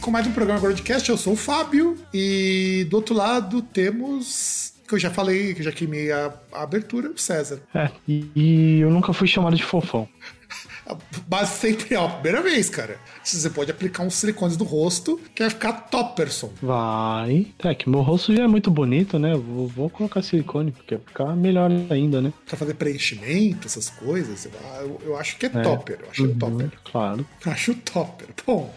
Com mais um programa Broadcast. Eu sou o Fábio e do outro lado temos. Que eu já falei, que eu já queimei a, a abertura, o César. É, e, e eu nunca fui chamado de fofão. Mas sempre é a primeira vez, cara. Você pode aplicar uns silicones do rosto, que vai ficar topperson. Vai. É que meu rosto já é muito bonito, né? Vou, vou colocar silicone, porque vai ficar melhor ainda, né? Pra fazer preenchimento, essas coisas, eu, eu- eu acho que é, É. topper. Eu acho Uhum, topper. Claro. Acho topper. Bom,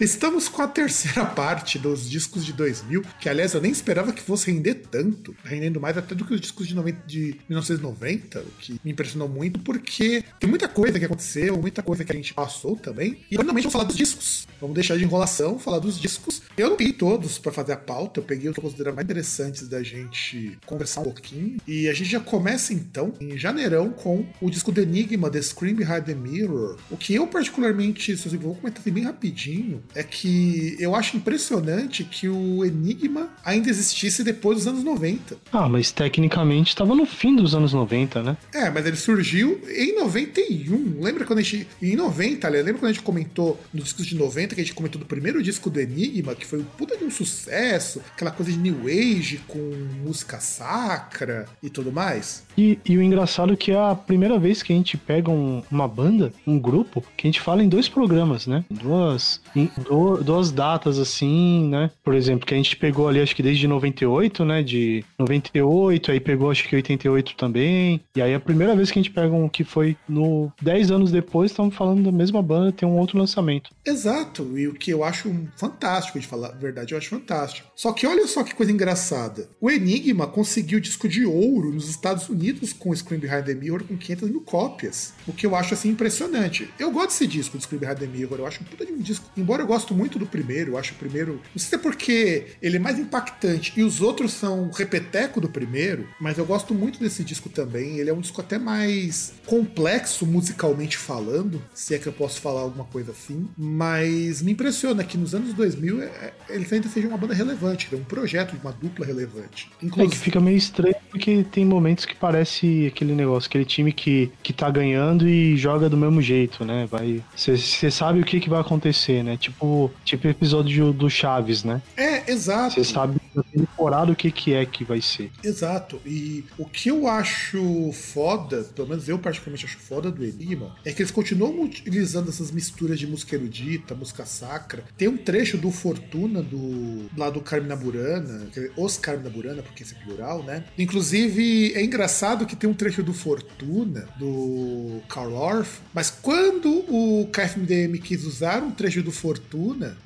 estamos com a terceira parte dos discos de 2000, que aliás eu nem esperava que fosse render tanto, rendendo mais até do que os discos de, 90 de 1990, o que me impressionou muito, porque tem muita coisa que aconteceu, muita coisa que a gente passou também. E normalmente vamos falar dos discos. Vamos deixar de enrolação, falar dos discos. Eu não peguei todos pra fazer a pauta, eu peguei os que eu considero mais interessantes da gente conversar um pouquinho. E a gente já começa então em janeirão com o disco do Enigma, The Scream Behind the Mirror. O que eu particularmente, se eu vou comentar assim bem rapidinho, é que eu acho impressionante que o Enigma ainda existisse depois dos anos 90. Ah, mas tecnicamente tava no fim dos anos 90, né? É, mas ele surgiu em 91. Lembra quando a gente. Em 90, aliás, lembra quando a gente comentou nos discos de 90, que a gente comentou do primeiro disco do Enigma, que foi um puta de um sucesso, aquela coisa de New Age com música sacra e tudo mais? E, e o engraçado é que é a primeira vez que a gente pega um- uma banda, um grupo, que a gente fala em dois programas, né? Duas, em du- duas datas assim, né? Por exemplo, que a gente pegou ali, acho que desde 98, né? De 98, aí pegou acho que 88 também. E aí a primeira vez que a gente pega um que foi no 10 anos depois, estamos falando da mesma banda, tem um outro lançamento. Exato, e o que eu acho fantástico de falar a verdade, eu acho fantástico. Só que olha só que coisa engraçada. O Enigma conseguiu disco de ouro nos Estados Unidos com Scream Behind the Mirror com 500 mil cópias. O que eu acho assim impressionante. Eu gosto desse disco do Scream Behind the Mirror, eu acho um puta de um disco. Embora eu gosto muito do primeiro, eu acho o primeiro. Não sei se é porque ele é mais impactante e os outros são repeteco do primeiro, mas eu gosto muito desse disco também. Ele é um disco até mais complexo musicalmente falando, se é que eu posso falar alguma coisa assim. Mas me impressiona que nos anos 2000 é- é- eles ainda sejam uma banda relevante, é um projeto de uma dupla relevante. É que Inclusive, fica meio estranho porque tem momentos que parece aquele negócio, aquele time que, que tá ganhando e joga do mesmo jeito, né? Vai. Você sabe o que, que vai acontecer, né? Tipo, tipo episódio do Chaves, né? é, exato. Você sabe na temporada o que, que é que vai ser. Exato. E o que eu acho foda, pelo menos eu particularmente acho foda do Enigma, é que eles continuam utilizando essas misturas de música erudita, música sacra. Tem um trecho do Fortuna, do lá do Carmina Burana, os Carmina Burana, porque esse é plural, né? Inclusive, é engraçado que tem um trecho do Fortuna, do Karl Orff, mas quando o KFMDM quis usar um trecho do Fortuna,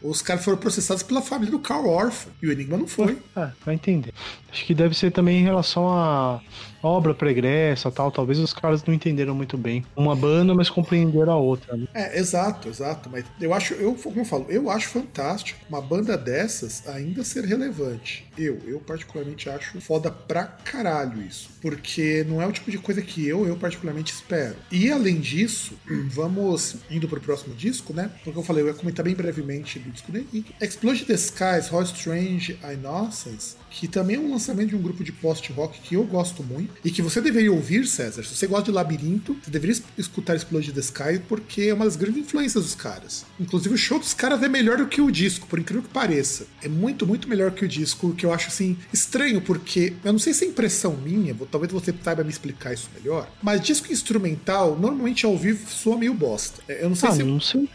os caras foram processados pela família do Karl Orff, e o Enigma não foi. Ah, vai entender. Acho que deve ser também em relação à obra pregressa tal. Talvez os caras não entenderam muito bem uma banda, mas compreenderam a outra. Né? É, exato, exato. Mas eu acho, eu, como eu falo, eu acho fantástico uma banda dessas ainda ser relevante. Eu, eu particularmente acho foda pra caralho isso. Porque não é o tipo de coisa que eu, eu particularmente espero. E além disso, vamos indo pro próximo disco, né? Porque eu falei, eu ia comentar bem brevemente do disco. Explode the Skies, How Strange Innocence, que também é um lançamento de um grupo de post-rock que eu gosto muito e que você deveria ouvir, César. Se você gosta de Labirinto, você deveria es- escutar Explode the Sky porque é uma das grandes influências dos caras. Inclusive, o show dos caras é melhor do que o disco, por incrível que pareça. É muito, muito melhor que o disco, que eu acho assim estranho, porque eu não sei se é impressão minha, talvez você saiba me explicar isso melhor, mas disco instrumental, normalmente ao vivo, soa meio bosta. É, Eu não sei Ah, se. não sei.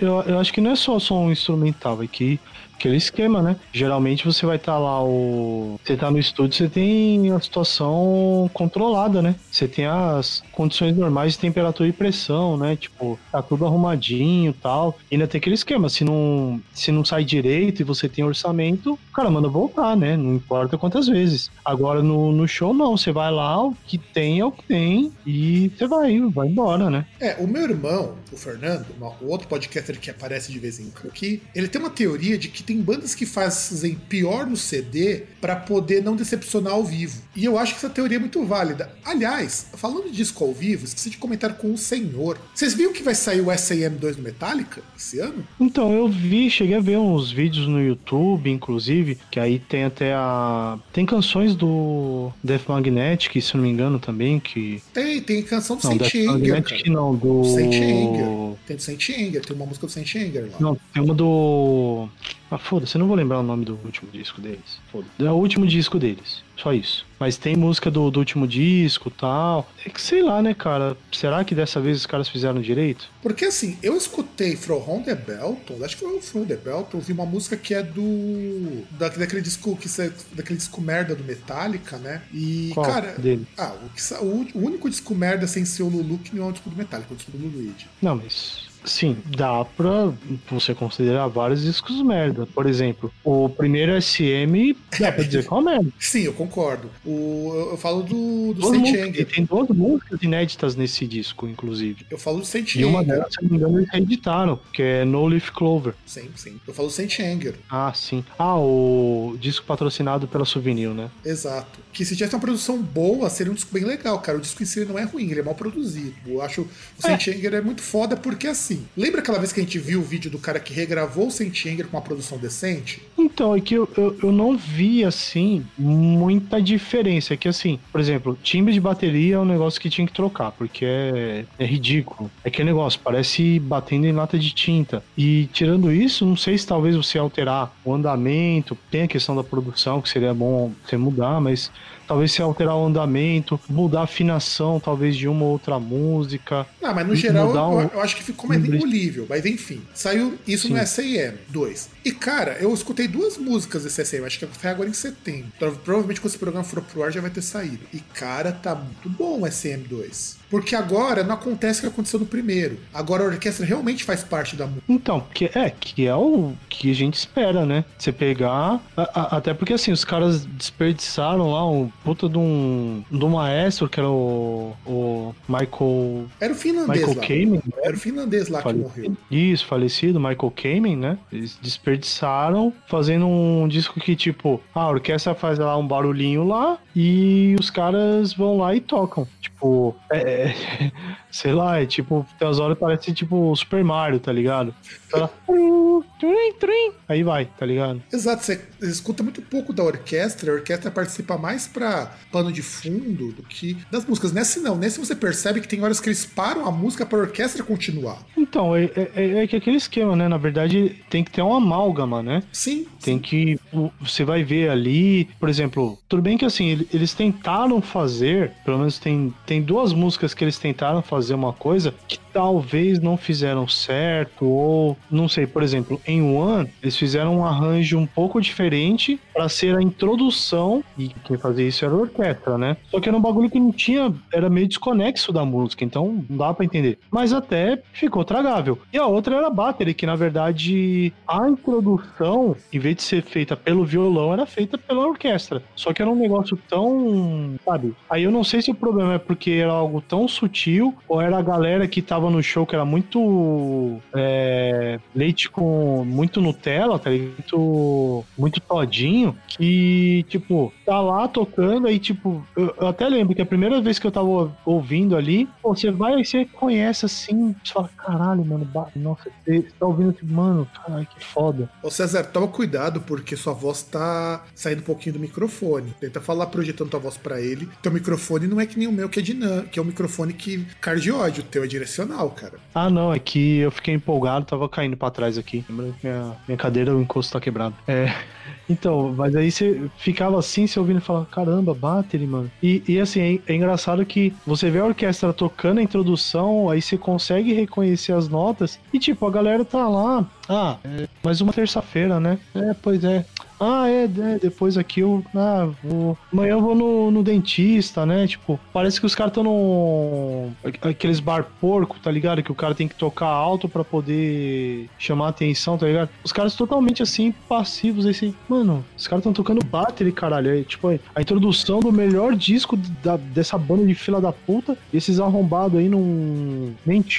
Eu, eu acho que não é só som instrumental, é que aquele esquema, né? Geralmente você vai estar tá lá o. Você tá no estúdio, você tem a situação controlada, né? Você tem as condições normais de temperatura e pressão, né? Tipo, tá tudo arrumadinho tal. E ainda tem aquele esquema, se não, se não sai direito e você tem orçamento, o cara manda voltar, né? Não importa quantas vezes. Agora no, no show, não. Você vai lá, o que tem é o que tem, e você vai, vai embora, né? É, o meu irmão, o Fernando, o outro podcaster que aparece de vez em quando aqui, ele tem uma teoria de que tem bandas que fazem pior no CD para poder não decepcionar ao vivo. E eu acho que essa teoria é muito válida. Aliás, falando de disco ao vivo, esqueci de comentar com o senhor. Vocês viram que vai sair o SAM2 no Metallica esse ano? Então, eu vi, cheguei a ver uns vídeos no YouTube, inclusive, que aí tem até a. Tem canções do Death Magnetic, se não me engano, também, que. Tem, tem canção do Saint Anger. Magnetic não, do. Saint Anger. Tem do Saint Anger, tem uma música do Saint Anger lá. Não, tem uma do. Ah, foda-se, eu não vou lembrar o nome do último disco deles. Foda-se. É o último disco deles. Só isso. Mas tem música do, do último disco tal. É que sei lá, né, cara? Será que dessa vez os caras fizeram direito? Porque assim, eu escutei From the Belton, acho que foi o From the Belton, ouvi uma música que é do. Da, daquele disco que daquele disco merda do Metallica, né? E, Qual cara. Dele? Ah, o, o, o único disco merda sem ser o Lulu que não é o disco do Metallica, é o disco do Lulu Não, mas Sim, dá pra você considerar vários discos merda. Por exemplo, o primeiro SM dá pra dizer qual é merda. Sim, eu concordo. O, eu falo do, do Saint Anger. Tem duas músicas inéditas nesse disco, inclusive. Eu falo do Saint. E uma delas, se não me engano, eles reeditaram, que é No Leaf Clover. Sim, sim. Eu falo do Saint Anger. Ah, sim. Ah, o disco patrocinado pela Souvenir, né? Exato. Que se tivesse uma produção boa, seria um disco bem legal, cara. O disco em si não é ruim, ele é mal produzido. Eu acho o é. Anger é muito foda porque assim. Lembra aquela vez que a gente viu o vídeo do cara que regravou o Saint Anger com uma produção decente? Então, é que eu, eu, eu, não vi, assim, muita diferença. É que, assim, por exemplo, timbre de bateria é um negócio que tinha que trocar, porque é, é ridículo. É que negócio, parece batendo em lata de tinta. E tirando isso, não sei se talvez você alterar o andamento, tem a questão da produção, que seria bom você mudar, mas talvez se alterar o andamento, mudar a afinação, talvez de uma ou outra música. Não, mas no geral eu, um... eu, acho que ficou mais engolível. Mas enfim, saiu isso Sim. no SAM 2. E cara, eu escutei duas músicas desse SAM, acho que foi agora em setembro. Provavelmente quando esse programa for pro ar já vai ter saído. E cara, tá muito bom o SM 2. Porque agora não acontece o que aconteceu no primeiro. Agora a orquestra realmente faz parte da música. Então, que é, que é o que a gente espera, né? Você pegar. A, a, até porque assim, os caras desperdiçaram lá um puta de um. do maestro, que era o. o Michael. Era o finlandês Michael lá. Kamen. Era o finlandês lá Fale... que morreu. Isso, falecido, Michael Kamen, né? Eles desperdiçaram fazendo um disco que, tipo, a orquestra faz lá um barulhinho lá e os caras vão lá e tocam. Tipo, é, é sei lá, é tipo, tem as horas parece tipo Super Mario, tá ligado? Ela, aí vai, tá ligado? Exato, você escuta muito pouco da orquestra, a orquestra participa mais pra pano de fundo do que das músicas. Nesse não, nesse você percebe que tem horas que eles param a música pra orquestra continuar. Então, é, é, é que aquele esquema, né? Na verdade, tem que ter uma amálgama, né? Sim. Tem sim. que. Você vai ver ali, por exemplo, tudo bem que assim, eles tentaram fazer, pelo menos tem, tem duas músicas que eles tentaram fazer uma coisa que talvez não fizeram certo, ou não sei, por exemplo, em One, eles fizeram um arranjo um pouco diferente para ser a introdução, e quem fazia isso era a orquestra, né? Só que era um bagulho que não tinha, era meio desconexo da música, então não dá para entender. Mas até ficou tragável. E a outra era a battery, que na verdade a introdução, em vez de ser feita pelo violão, era feita pela orquestra. Só que era um negócio tão, sabe? Aí eu não sei se o problema é porque era algo tão sutil ou era a galera que tava no show que era muito é, leite com muito Nutella, tá ligado? Muito, muito todinho, que, tipo, tá lá tocando, aí, tipo, eu, eu, até lembro que a primeira vez que eu tava ouvindo ali, pô, você vai, você conhece assim, você fala, caralho, mano, nossa, você tá ouvindo, tipo, mano, caralho, que foda. Ô César, toma cuidado, porque sua voz tá saindo um pouquinho do microfone. Tenta falar projetando tua voz para ele. Teu microfone não é que nem o meu, que é dinâmico, que é um microfone que cardióide, o teu é direcional, cara. Ah, não, é que eu fiquei empolgado, tava caindo para trás aqui. Minha, minha cadeira, o encosto tá quebrado. É. Então, mas aí você ficava assim, você ouvindo e falava, caramba, battery, mano. E, e assim, é, é, engraçado que você vê a orquestra tocando a introdução, aí você consegue reconhecer as notas, e tipo, a galera tá lá, ah, é mais uma terça-feira, né? É, pois é. Ah, é, é depois aqui eu. Ah, vou. Amanhã eu vou no, no dentista, né? Tipo, parece que os caras estão no. Aqueles bar porco, tá ligado? Que o cara tem que tocar alto para poder chamar atenção, tá ligado? Os caras totalmente assim, passivos, assim. Mano, os caras estão tocando battery, caralho. É, tipo, a introdução do melhor disco da, dessa banda de fila da puta. Esses arrombados aí num.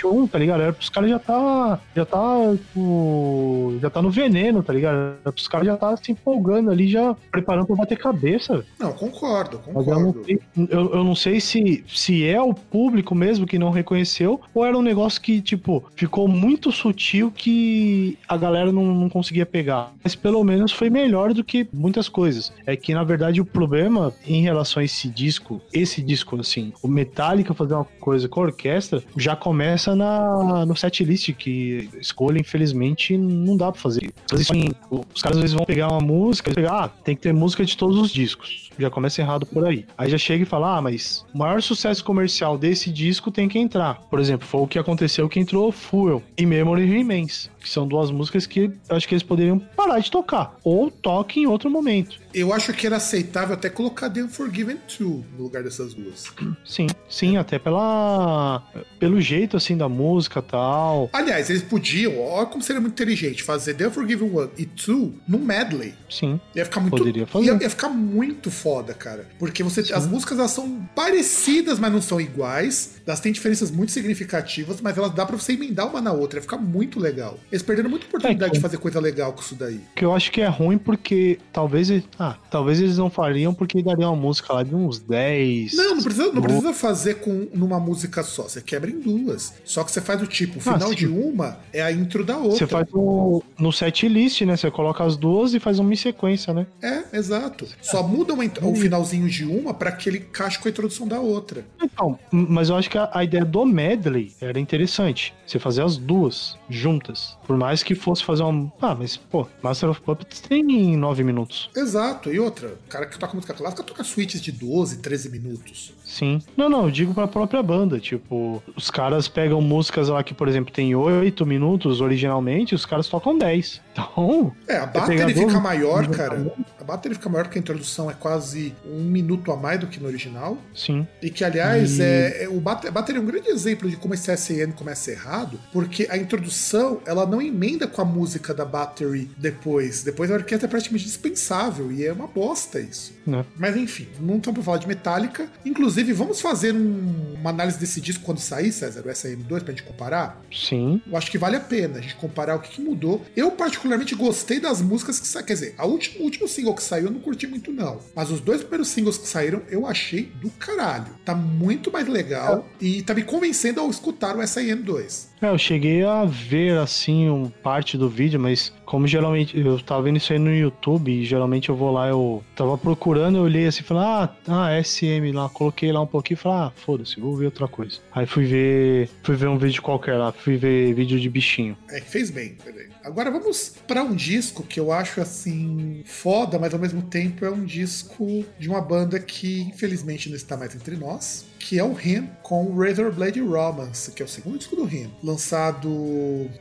um, tá ligado? Era pros caras já tá. Já tá. Tipo, já tá no veneno, tá ligado? Era pros caras já tá se empolgando ali, já preparando pra bater cabeça. Não, concordo, concordo. Eu não, sei, eu, eu não sei se, se é o público mesmo que não reconheceu, ou era um negócio que, tipo, ficou muito sutil que a galera não, não conseguia pegar. Mas pelo menos foi melhor do que muitas coisas. É que, na verdade, o problema em relação a esse disco, esse disco, assim, o Metallica fazer uma coisa com a orquestra, já começa na, no setlist, que escolha, infelizmente, não dá pra fazer. Os caras às vezes vão pegar uma música, pegar, ah, tem que ter música de todos os discos. Já começa errado por aí. Aí já chega e fala, ah, mas o maior sucesso comercial desse disco tem que entrar. Por exemplo, foi o que aconteceu que entrou Fuel e Memory Remains, que são duas músicas que acho que eles poderiam parar de tocar, ou toque em outro momento. Eu acho que era aceitável até colocar The Unforgiven 2 no lugar dessas duas. Sim, sim, até pela pelo jeito assim da música tal. Aliás, eles podiam, olha como seria muito inteligente, fazer The Unforgiven 1 e 2 no medley. Sim. Ia ficar muito Poderia fazer. Ia, ia ficar muito foda, cara. Porque você sim. as músicas elas são parecidas, mas não são iguais. Elas têm diferenças muito significativas, mas elas dá para você emendar uma na outra, ia ficar muito legal. Eles perderam muita oportunidade é, de fazer coisa legal com isso daí. Que eu acho que é ruim porque talvez ah, talvez eles não fariam porque daria uma música lá de uns 10. Não, não precisa, não precisa fazer com numa música só. Você quebra em duas. Só que você faz do tipo, o final ah, de uma é a intro da outra. Você faz no, no set list, né? Você coloca as duas e faz uma sequência, né? É, exato. Só muda uma, o finalzinho de uma para que ele caixe com a introdução da outra. Então, mas eu acho que a, a ideia do medley era interessante. Você fazer as duas juntas. Por mais que fosse fazer uma. Ah, mas, pô, Master of Puppets tem nove minutos. Exato. E outra, o cara que toca música clássica toca suítes de 12, 13 minutos. Sim. Não, não, eu digo pra própria banda. Tipo, os caras pegam músicas lá que, por exemplo, tem oito minutos originalmente, os caras tocam 10. Então. É, a battery fica maior, cara. A battery fica maior porque a introdução é quase um minuto a mais do que no original. Sim. E que, aliás, e... é, é, o battery é um grande exemplo de como esse SN começa errado, porque a introdução ela não emenda com a música da battery depois. Depois a orquestra é praticamente dispensável e é uma bosta isso. Não. Mas enfim, não estamos para falar de Metallica. Inclusive, vamos fazer um, uma análise desse disco quando sair, César, o SM2, pra gente comparar? Sim. Eu acho que vale a pena a gente comparar o que, que mudou. Eu, particularmente, gostei das músicas que saíram. Quer dizer, a última, o último single que saiu eu não curti muito, não. Mas os dois primeiros singles que saíram eu achei do caralho. Tá muito mais legal é. e tá me convencendo ao escutar o SIM2. É, eu cheguei a ver assim um parte do vídeo, mas como geralmente eu tava vendo isso aí no YouTube e geralmente eu vou lá, eu tava procurando, eu olhei assim, falei, ah, ah, SM lá, coloquei lá um pouquinho e falei, ah, foda-se, vou ver outra coisa. Aí fui ver, fui ver um vídeo qualquer lá, fui ver vídeo de bichinho. É, fez bem, bem. Agora vamos para um disco que eu acho assim foda, mas ao mesmo tempo é um disco de uma banda que infelizmente não está mais entre nós, que é o Him com Razor Blade Romance, que é o segundo disco do Him, lançado.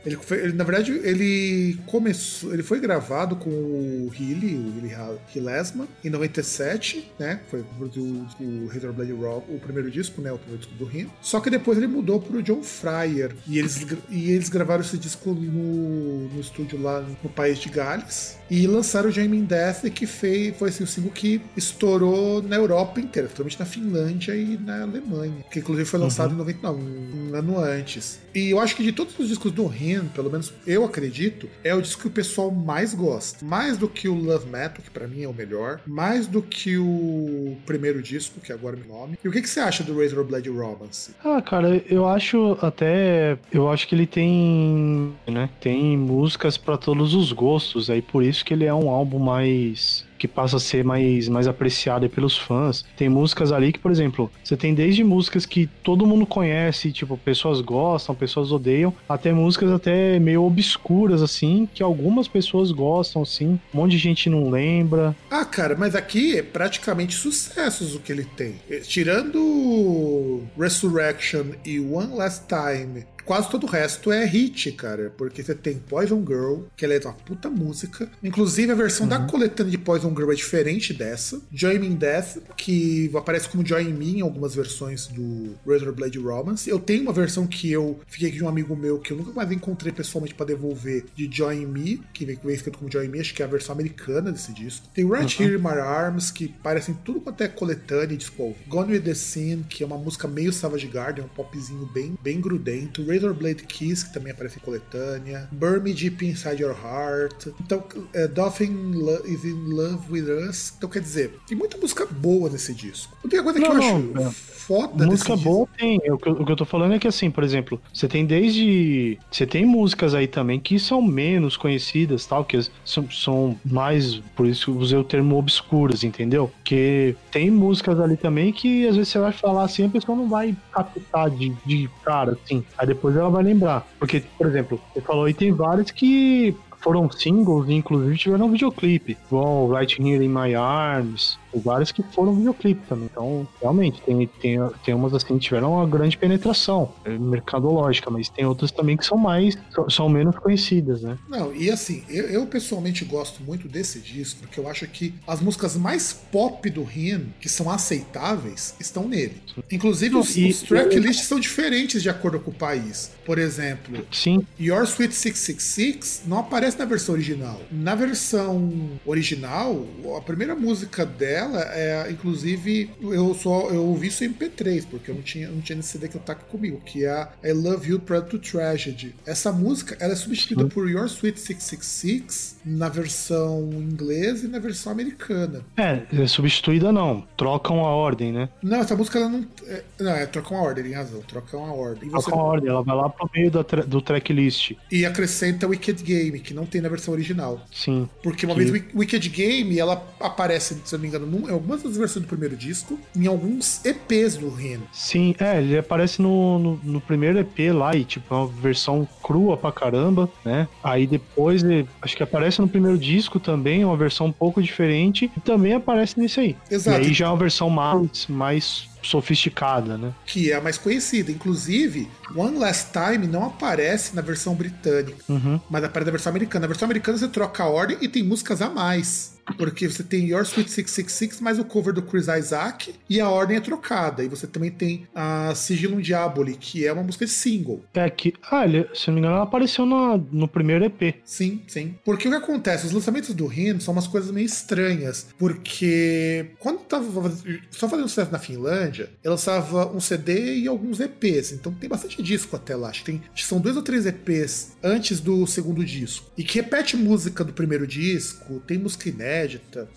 Ele, ele, na verdade, ele começou. Ele foi gravado com o Healy, o Healy Hillesman, em 97, né? Foi o, o Razor Blade Romance, o primeiro disco, né? O primeiro disco do Him. Só que depois ele mudou pro John Fryer. E eles, e eles gravaram esse disco no, no estúdio lá no país de Gales. E lançaram o Jamie Death, que foi, foi assim, o single que estourou na Europa inteira, principalmente na Finlândia e na Alemanha, que inclusive foi lançado uhum. em 99, um, um ano antes. E eu acho que de todos os discos do Ren, pelo menos eu acredito, é o disco que o pessoal mais gosta. Mais do que o Love Metal, que para mim é o melhor, mais do que o primeiro disco, que agora me nome. E o que, que você acha do Razor Blade Romance? Ah, cara, eu acho até. Eu acho que ele tem. né? Tem músicas para todos os gostos, aí por isso que ele é um álbum mais que passa a ser mais, mais apreciada pelos fãs. Tem músicas ali que, por exemplo, você tem desde músicas que todo mundo conhece, tipo, pessoas gostam, pessoas odeiam, até músicas até meio obscuras, assim, que algumas pessoas gostam, assim, um monte de gente não lembra. Ah, cara, mas aqui é praticamente sucessos o que ele tem. Tirando Resurrection e One Last Time quase todo o resto é hit, cara. Porque você tem Poison Girl, que ela é uma puta música. Inclusive, a versão da coletânea de Poison Girl é diferente dessa. Joy Me in Death, que aparece como Joy in Me em algumas versões do Razor Blade Romance. Eu tenho uma versão que eu fiquei de um amigo meu que eu nunca mais encontrei pessoalmente pra devolver, de Joy in Me, que vem, vem escrito como Joy in Me, acho que é a versão americana desse disco. Tem Right Here in My Arms, que parecem tudo quanto é coletânea, disco Gone with the Scene, que é uma música meio Savage Garden, um popzinho bem, bem grudento. Razor Blade Kiss, que também aparece em coletânea. Burn Me Deep Inside Your Heart. Então, é, Dolphin is in Love with Us. Então, quer dizer, tem muita música boa nesse disco. A única coisa que Não, eu não, acho é. foda Música boa tem. O que, eu- o que eu tô falando é que, assim, por exemplo, você tem desde. Você tem músicas aí também que são menos conhecidas, tal, que são, são mais. Por isso que eu usei o termo obscuras, entendeu? Porque tem músicas ali também que às vezes você vai falar assim, a pessoa não vai captar de, de cara, assim. Aí depois ela vai lembrar. Porque, por exemplo, você falou aí, tem vários que foram singles e inclusive tiveram um videoclipe. Igual Right Here in My Arms. Vários que foram videoclipe também. Então, realmente, tem, tem, tem umas assim que tiveram uma grande penetração é, mercadológica, mas tem outras também que são mais. são, menos conhecidas, né? Não, e assim, eu, eu pessoalmente gosto muito desse disco, porque eu acho que as músicas mais pop do Him, que são aceitáveis, estão nele. Inclusive, os, e- os tracklists são diferentes de acordo com o país. Por exemplo, Sim, Your Sweet 666 não aparece na versão original. Na versão original, a primeira música dela é, inclusive, eu só eu ouvi isso em MP3, porque eu não tinha, não tinha nesse CD que eu aqui comigo, que é a I Love You Proud to Tragedy. Essa música ela é substituída por Your Sweet 666 na versão inglesa e na versão americana. é, é substituída não. Trocam a ordem, né? Não, essa música ela não. É, não, é troca uma ordem, tem razão. Troca uma ordem. Você- Trocam a ordem, ela vai lá pro meio da tra- do tracklist. e acrescenta Wicked Game, que não tem na versão original. Sim. Porque uma Que- vez Wi- Wicked Game, ela aparece, se eu não me engano, em algumas das versões do primeiro disco, em alguns EPs do Ren. Sim, é, ele aparece no, no, no primeiro EP lá e, tipo, é uma versão crua pra caramba, né? Aí depois, ele- acho que aparece no primeiro disco também, uma versão um pouco diferente, e também aparece nesse aí. Exato. E aí já é uma versão mais, mais sofisticada, né? Que é a mais conhecida. Inclusive, One Last Time não aparece na versão britânica, Uhum. mas aparece na versão americana. Na versão americana você troca a ordem e tem músicas a mais. Porque você tem Your Sweet 666 mais o cover do Chris Isaac e a ordem é trocada. E você também tem a Sigilum Diaboli, que é uma música de single. É que, ah, ele, se não me engano, ela apareceu na, no primeiro EP. Sim, sim. Porque o que acontece? Os lançamentos do Rin são umas coisas meio estranhas. Porque quando tava só fazendo sucesso na Finlândia, ele lançava um CD e alguns EPs. Então tem bastante disco até lá. Acho que, tem, acho que são dois ou três EPs antes do segundo disco. E que repete música do primeiro disco, tem música inédita.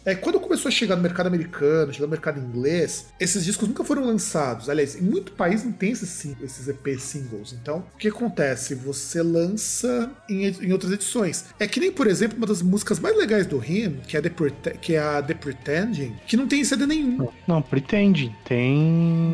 É, quando começou a chegar no mercado americano, chegar no mercado inglês, esses discos nunca foram lançados. Aliás, em muito país não tem esses, esses EPs singles. Então, o que acontece? Você lança em, em outras edições. É que nem, por exemplo, uma das músicas mais legais do Him, que é, The Prete- que é a The Pretending, que não tem em CD nenhum. Não, Pretende. Tem.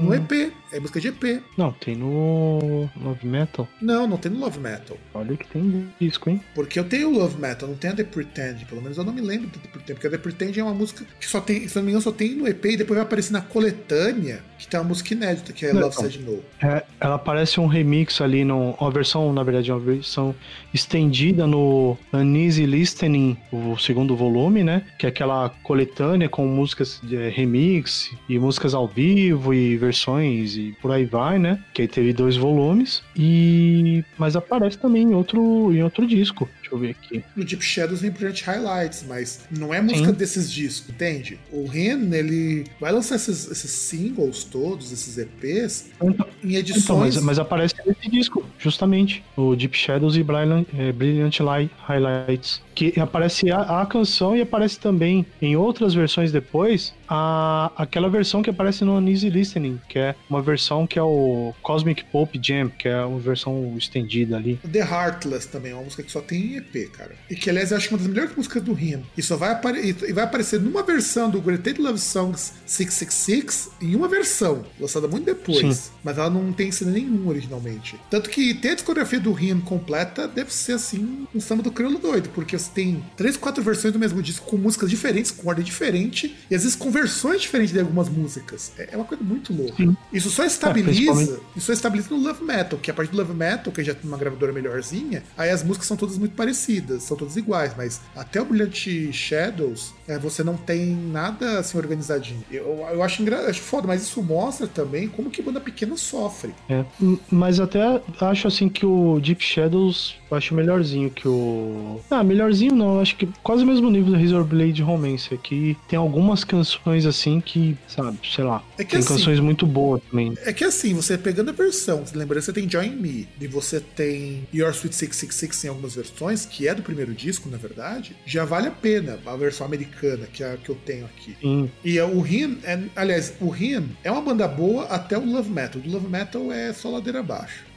No EP. É música de EP. Não, tem no Love Metal. Não, não tem no Love Metal. Olha que tem disco, hein? Porque eu tenho o Love Metal, não tenho a The Pretend. Pelo menos eu não me lembro do The Pretend. Porque a The Pretend é uma música que só tem, se não me engano, só tem no EP e depois vai aparecer na coletânea, que tem uma música inédita, que é Não. Love Said No. É, ela parece um remix ali, no, uma versão, na verdade, uma versão estendida no Uneasy Listening, o segundo volume, né? Que é aquela coletânea com músicas de é, remix e músicas ao vivo e versões e por aí vai, né? Que aí teve dois volumes. E mas aparece também em outro, em outro disco. Deixa eu ver aqui. No Deep Shadows tem Brilliant Highlights, mas não é música Sim. desses discos, entende? O Ren, ele vai lançar esses, esses singles todos, esses EPs, Então, em então, edições. mas, mas aparece nesse disco, justamente. O Deep Shadows e Brilliant, é, Brilliant Light Highlights. Que aparece a, a canção e aparece também em outras versões depois a, aquela versão que aparece no Uneasy Listening, que é uma versão que é o Cosmic Pop Jam, que é uma versão estendida ali. The Heartless também, é uma música que só tem EP, cara. E que, aliás, eu acho uma das melhores músicas do Him. E só vai, apare e vai aparecer numa versão do Greatest Love Songs 666 em uma versão, lançada muito depois. Sim. Mas ela não tem cena nenhum originalmente. Tanto que ter a discografia do Him completa deve ser assim um samba do crioulo doido, porque você tem três, quatro versões do mesmo disco com músicas diferentes, com ordem diferente, e às vezes com versões diferentes de algumas músicas. É, é uma coisa muito louca. Sim. Isso só estabiliza. É, isso só estabiliza no Love Metal, que a partir do Love Metal, que já tem uma gravadora melhorzinha, aí as músicas são todas muito parecidas, são todas iguais, mas até o Brilliant Shadows, é, você não tem nada assim organizadinho. Eu, eu acho, engra... acho foda, mas isso mostra também como que banda pequena sofre. É, mas até acho assim que o Deep Shadows eu acho melhorzinho que o. Ah, melhorzinho não, acho que quase o mesmo nível do Razor Blade Romance. Aqui tem algumas canções assim que, sabe, sei lá. É tem assim, canções muito boas também. É que assim, você pegando a versão, lembrando, você tem Join Me e você tem Your Sweet 666 em algumas versões, que é do primeiro disco, na verdade, já vale a pena a versão americana que, é que eu tenho aqui. Sim. E é, o Rin, é, aliás, o Rin é uma banda boa até o Love Metal. Do Love Metal é só ladeira abaixo.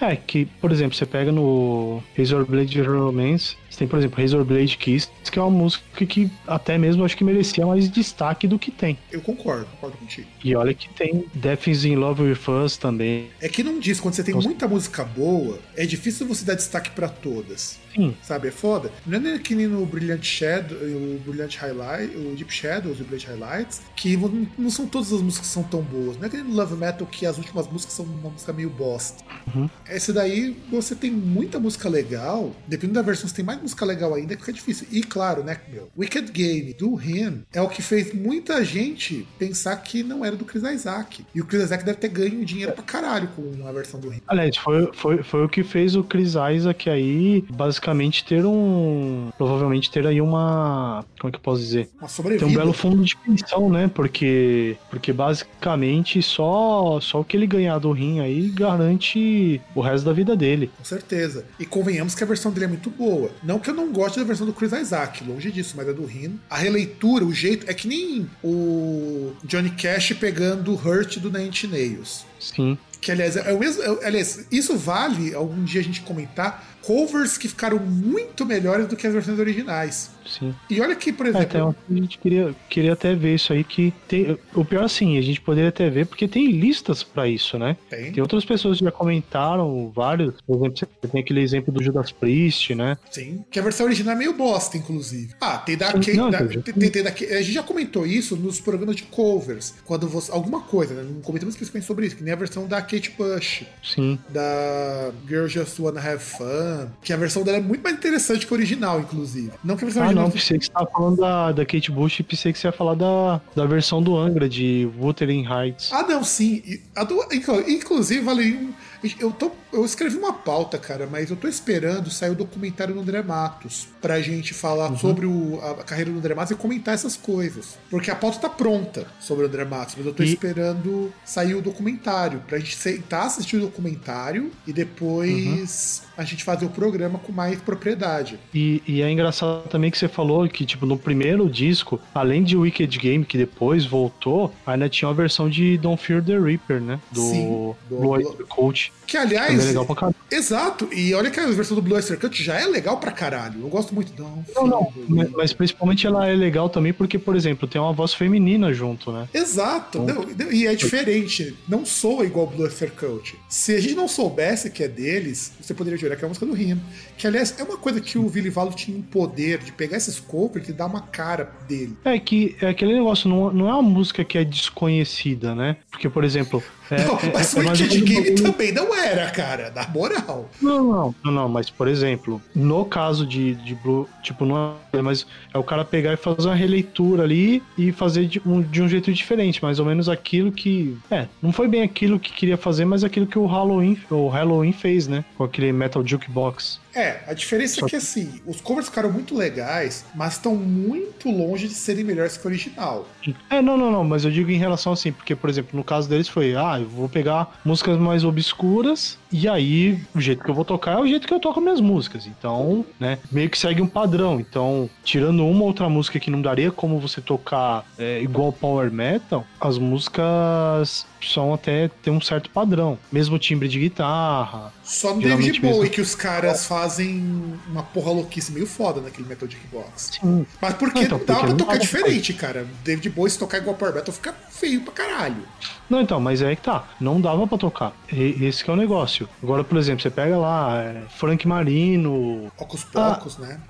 É, que, por exemplo, você pega no Razor Blade Romance, você tem, por exemplo, Razor Blade Kiss, que é uma música que até mesmo acho que merecia mais destaque do que tem. Eu concordo, concordo contigo. E olha que tem Death is in Love with Us também. É que não diz, quando você tem então, muita música boa, é difícil você dar destaque para todas. Sim. Sabe, é foda. Não é que nem no Brilliant Shadow, o Brilliant Highlight, o Deep Shadows e o Brilliant Highlights, que não são todas as músicas que são tão boas. Não é que nem no Love Metal que as últimas músicas são uma música meio bosta. Uhum. Esse daí, você tem muita música legal, dependendo da versão, você tem mais música legal ainda, que fica difícil. E claro, né, meu, Wicked Game do Him é o que fez muita gente pensar que não era do Chris Isaac. E o Chris Isaac deve ter ganho dinheiro pra caralho com a versão do Him. Aliás, foi, foi, foi o que fez o Chris Isaac aí, basicamente, ter um. Provavelmente ter aí uma. Como é que eu posso dizer? Uma sobrevida. Ter um belo fundo de pensão, né? Porque, porque basicamente só, só o que ele ganhar do Rim aí garante o resto da vida dele. Com certeza. E convenhamos que a versão dele é muito boa. Não que eu não goste da versão do Chris Isaac, longe disso, mas a do Rin. A releitura, o jeito. É que nem o Johnny Cash pegando o Hurt do Nine Nails. Sim. Que, aliás, é o mesmo. É, aliás, isso vale algum dia a gente comentar covers que ficaram muito melhores do que as versões originais. Sim. E olha que, por exemplo. É, então, a gente queria, queria até ver isso aí que tem. O pior assim, a gente poderia até ver, porque tem listas para isso, né? Tem. Tem outras pessoas que já comentaram vários. Por exemplo, você tem aquele exemplo do Judas Priest, né? Sim. Que a versão original é meio bosta, inclusive. Ah, tem da, Kate, da tem, tem, tem da A gente já comentou isso nos programas de covers. Quando você. Alguma coisa, né? Não comentamos especificamente sobre isso, que nem a versão da Kate Bush. Sim. Da Girl Just Wanna Have Fun. Que a versão dela é muito mais interessante que a original, inclusive. Não que a versão ah, original. Não, pensei que você tava falando da, da Kate Bush e pensei que você ia falar da, da versão do Angra, de Wuthering Heights. Ah, não, sim. Do, inclusive, vale eu, tô, eu escrevi uma pauta, cara, mas eu tô esperando sair o documentário do André Matos pra gente falar uhum. sobre o, a, carreira do André Matos e comentar essas coisas. Porque a pauta tá pronta sobre o André Matos, mas eu tô e... esperando sair o documentário pra gente sentar, assistir o documentário e depois uhum. a gente fazer o programa com mais propriedade. E, e, é engraçado também que você falou que, tipo, no primeiro disco, além de Wicked Game, que depois voltou, ainda tinha uma versão de Don't Fear the Reaper, né? Do, Sim, do Coach. Que, aliás. É legal pra caralho. Exato. E olha que a versão do Blue Oyster Cult já é legal pra caralho. Eu gosto muito. Não, não, não. Mas, mas, principalmente ela é legal também porque, por exemplo, tem uma voz feminina junto, né? Exato. Então, não, e é diferente. Não soa igual Blue Oyster Cult. Se a gente não soubesse que é deles, você poderia jurar que é a música do Rino. Que, aliás, é uma coisa que o Billy Valo tinha um poder de pegar esses covers e dar uma cara dele. É que é aquele negócio, não, não é uma música que é desconhecida, né? Porque, por exemplo, é, não, é, mas é, o Wicked Game também não era, cara, na moral. Não, não, não, não, mas por exemplo, no caso de, de Blue, tipo, não é, mas é o cara pegar e fazer uma releitura ali e fazer de um, de um jeito diferente, mais ou menos aquilo que. É, não foi bem aquilo que queria fazer, mas aquilo que o Halloween, o Halloween fez, né? Com aquele Metal Jukebox. É, a diferença Só... é que assim, os covers ficaram muito legais, mas estão muito longe de serem melhores que o original. É, não, não, não, mas eu digo em relação assim, porque, por exemplo, no caso deles foi, ah, eu vou pegar músicas mais obscuras e aí o jeito que eu vou tocar é o jeito que eu toco minhas músicas. Então, né, meio que segue um padrão. Então, tirando uma outra música que não daria como você tocar é, igual power metal, as músicas são até ter um certo padrão. Mesmo timbre de guitarra. Só no David Bowie mesmo... que os caras fazem fazem uma porra louquice meio foda naquele Metal Jukebox. Sim. Mas porque Então, não dá porque pra tocar dava diferente, cara. David Bowie, se tocar igual Power Metal, fica feio pra caralho. Não, então, mas é que tá. Não dava pra tocar. E- esse que é o negócio. Agora, por exemplo, você pega lá é, Frank Marino, Ocos Ah. Pocos, né?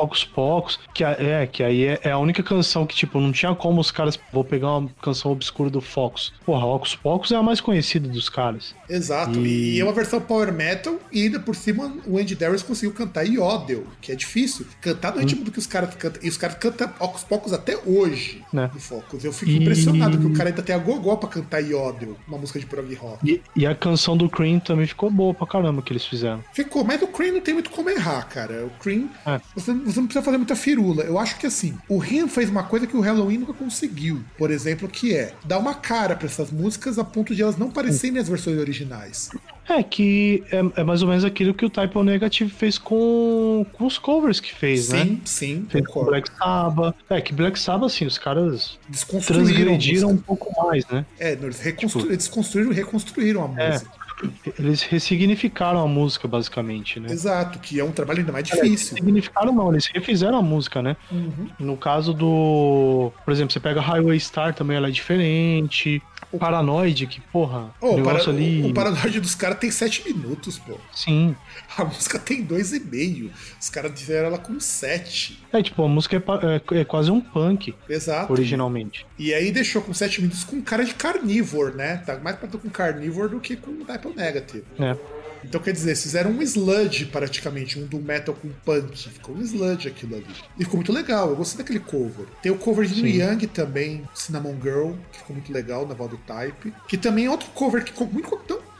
Poucos Poucos, que é, que aí é, é a única canção que, tipo, não tinha como os caras. Vou pegar uma canção obscura do Fox. Porra, Ocos Poucos é a mais conhecida dos caras. Exato. E- E... é uma versão Power Metal, e ainda por cima o Andy Darius conseguiu cantar Yodel, que é difícil. Cantar no Hum. ritmo do que os caras cantam. E os caras cantam Ocos Pocos até hoje Né. no Focus. Eu fico E- impressionado que o cara ainda tem a gogó pra cantar Yodel, uma música de prog rock. E, e a canção do Cream também ficou boa pra caramba que eles fizeram. Ficou, mas o Cream não tem muito como errar, cara. O Cream, É. você, você não precisa fazer muita firula. Eu acho que assim, o Rim fez uma coisa que o Halloween nunca conseguiu, por exemplo, que é dar uma cara pra essas músicas a ponto de elas não parecerem as versões originais. É que é, é mais ou menos aquilo que o Type O Negative fez com, com os covers que fez, né? sim, sim, Fez com concordo. Black Sabbath. É que Black Sabbath, assim, os caras transgrediram um pouco mais, né? É, eles reconstru... Tipo- desconstruíram e reconstruíram a É. música. Eles ressignificaram a música, basicamente, né? Exato, que é um trabalho ainda mais difícil. Significaram não, eles refizeram a música, né? Uhum. No caso do. Por exemplo, você pega Highway Star também, ela é diferente. O Paranoid, que, porra, Ô, o negócio para... ali. o Paranoide dos caras tem sete minutos, pô. Sim. A música tem dois e meio. Os caras fizeram ela com sete. É, tipo, a música é, é- é quase um punk, Exato. originalmente. E aí deixou com 7 minutos com cara de carnívoro, né? Tá mais pra com carnívoro do que com Type Negative. É. Então quer dizer, fizeram um sludge praticamente, um do metal com punk. Ficou um sludge aquilo ali. E ficou muito legal, eu gostei daquele cover. Tem o cover de Sim. Young também, Cinnamon Girl, que ficou muito legal na voz do Type. Que também é outro cover que ficou muito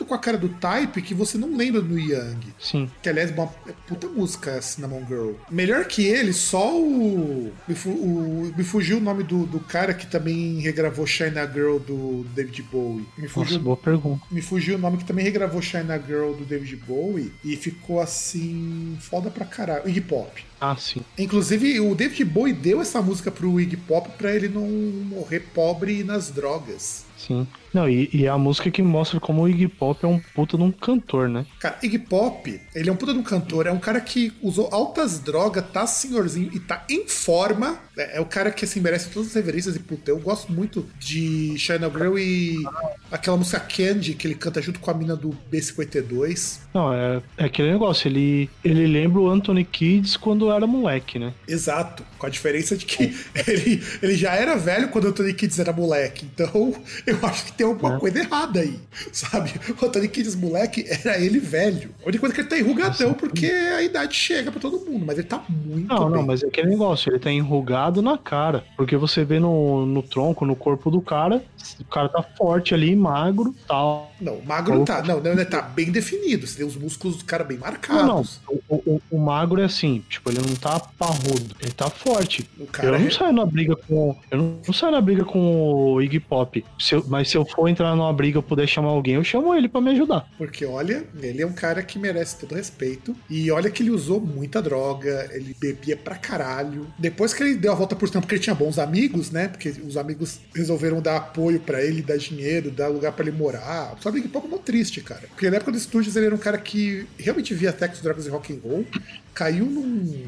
com a cara do Type que você não lembra do Young. Sim. Que aliás, uma puta música, Cinnamon Girl. Melhor que ele, só o. Me, fu- o- me fugiu o nome do, do cara que também regravou China Girl do David Bowie. Me Nossa, fugiu, boa pergunta. me fugiu o nome que também regravou China Girl do David Bowie e ficou assim. foda pra caralho. Iggy Pop. Ah, sim. Inclusive, o David Bowie deu essa música pro Iggy Pop pra ele não morrer pobre nas drogas. Sim. Não, e, e é a música que mostra como o Iggy Pop é um puta de um cantor, né? Cara, Iggy Pop, ele é um puta de um cantor, é um cara que usou altas drogas, tá senhorzinho e tá em forma. É, é o cara que, assim, merece todas as reverências e puta. Eu gosto muito de China Girl e aquela música Candy que ele canta junto com a mina do B52. Não, é, é aquele negócio, ele, ele lembra o Anthony Kids quando era moleque, né? Exato, com a diferença de que ele, ele já era velho quando o Anthony Kids era moleque. Então, eu acho que tem alguma É. coisa errada aí, sabe? O Anthony Kids moleque era ele velho. A única coisa é que ele tá enrugadão porque a idade chega pra todo mundo, mas ele tá muito Não, bem. não, mas é aquele negócio, ele tá enrugado na cara. Porque você vê no, no tronco, no corpo do cara, o cara tá forte ali, magro tal. Não, o magro não tá. Não, não, ele tá bem definido. Você tem os músculos do cara bem Não, não. marcados. O, o- o magro é assim, tipo, ele não tá parrudo, ele tá forte. Eu é- não saio na briga com. Eu não, não saio na briga com o Iggy Pop. Se eu- mas se eu for entrar numa briga e puder chamar alguém, eu chamo ele pra me ajudar. Porque, olha, ele é um cara que merece todo respeito. E olha que ele usou muita droga, ele bebia pra caralho. Depois que ele deu a volta por cima, porque ele tinha bons amigos, né? Porque os amigos resolveram dar apoio pra ele, dar dinheiro, dar lugar pra ele morar. Só Pop é muito triste, cara. Porque na época dos estúdios ele era um cara que realmente via Texas, Drogas e Rock and Roll. Caiu num,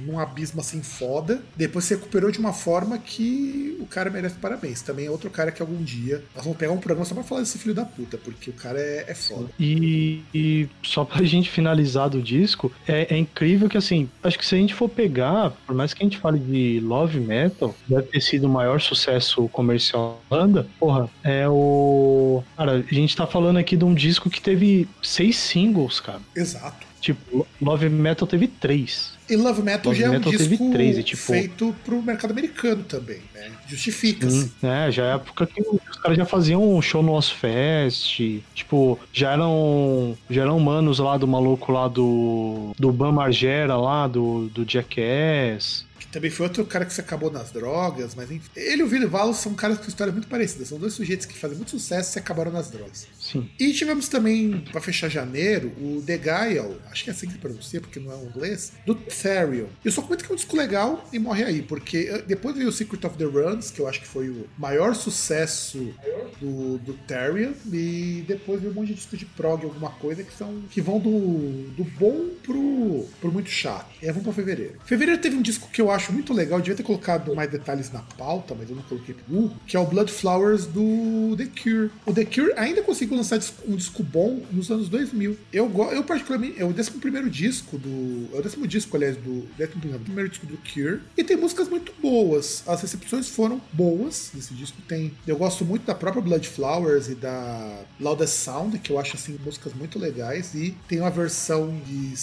num abismo assim foda. Depois se recuperou de uma forma que o cara merece parabéns. Também é outro cara que algum dia nós vamos pegar um programa só pra falar desse filho da puta, porque o cara é, é foda. E, e só pra gente finalizar do disco, é, é incrível que assim, acho que se a gente for pegar, por mais que a gente fale de Love Metal, deve ter sido o maior sucesso comercial da banda, porra, é o. Cara, a gente tá falando aqui de um disco que teve seis singles, cara. Exato. Tipo, Love Metal teve três. E Love Metal Love já é um Metal disco três, e, tipo- feito pro mercado americano também, né? Justifica-se. Hum, é, já é época que os caras já faziam um show no Ozfest, tipo, já eram, já eram manos lá do maluco lá do, do Ban Margera lá, do, do Jackass. que também foi outro cara que se acabou nas drogas, mas enfim. Ele e o Vini Valos são caras com histórias muito parecidas. São dois sujeitos que fazem muito sucesso e se acabaram nas drogas. Sim. E tivemos também, pra fechar janeiro, o The Guile, acho que é assim que pronuncia, porque não é um inglês, do Therion. Eu só comento que é um disco legal e morre aí, porque eh, depois veio o Secret of the Runs, que eu acho que foi o maior sucesso do, do Therion, e depois veio um monte de disco de prog, alguma coisa, que são que vão do, do bom pro, pro muito chato. Aí vamos pra fevereiro. Fevereiro teve um disco que eu acho muito legal, eu devia ter colocado mais detalhes na pauta, mas eu não coloquei burro, que é o Blood Flowers do The Cure. O The Cure ainda conseguiu lançar um disco bom nos anos 2000. Eu, eu particularmente, é o décimo primeiro disco do. É o décimo disco, aliás, do. Décimo primeiro disco do Cure. E tem músicas muito boas. As recepções foram boas desse disco. Tem. Eu gosto muito da própria Blood Flowers e da Loudest Sound, que eu acho assim músicas muito legais. E tem uma versão de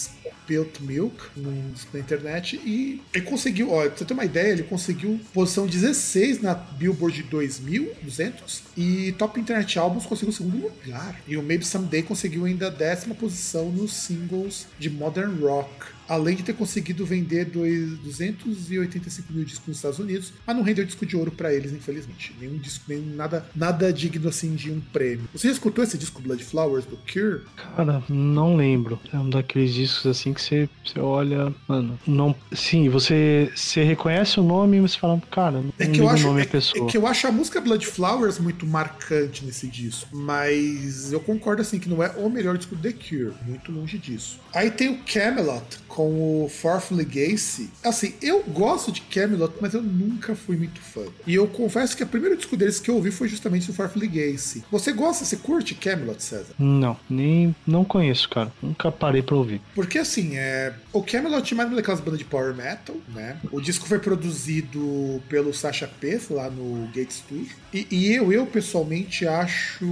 Spilt Milk na internet. E ele conseguiu, ó, pra você ter uma ideia, ele conseguiu posição 16 na Billboard 2200 e Top Internet Albums conseguiu o segundo lugar. E o Maybe Someday conseguiu ainda a décima posição nos singles de Modern Rock além de ter conseguido vender 285 mil discos nos Estados Unidos, mas não rendeu disco de ouro para eles, infelizmente. Nenhum disco, nenhum, nada, nada digno assim de um prêmio. Você já escutou esse disco Blood Flowers do Cure? Cara, não lembro. É um daqueles discos assim que você, você olha, mano, não. Sim, você, você reconhece o nome, mas você fala, cara, não é que eu acho, o nome é, pessoa. É que eu acho a música Blood Flowers muito marcante nesse disco, mas eu concordo assim que não é o melhor disco do The Cure, muito longe disso. Aí tem o Camelot com o Fourth Legacy. Assim, eu gosto de Camelot, mas eu nunca fui muito fã. E eu confesso que o primeiro disco deles que eu ouvi foi justamente o Fourth Legacy. Você gosta, você curte Camelot, César? Não, nem não conheço, cara. Nunca parei pra ouvir. Porque assim, é, o Camelot é mais uma daquelas bandas de power metal, né? O disco foi produzido pelo Sasha Peth lá no Gate Studio. E, e eu, eu pessoalmente acho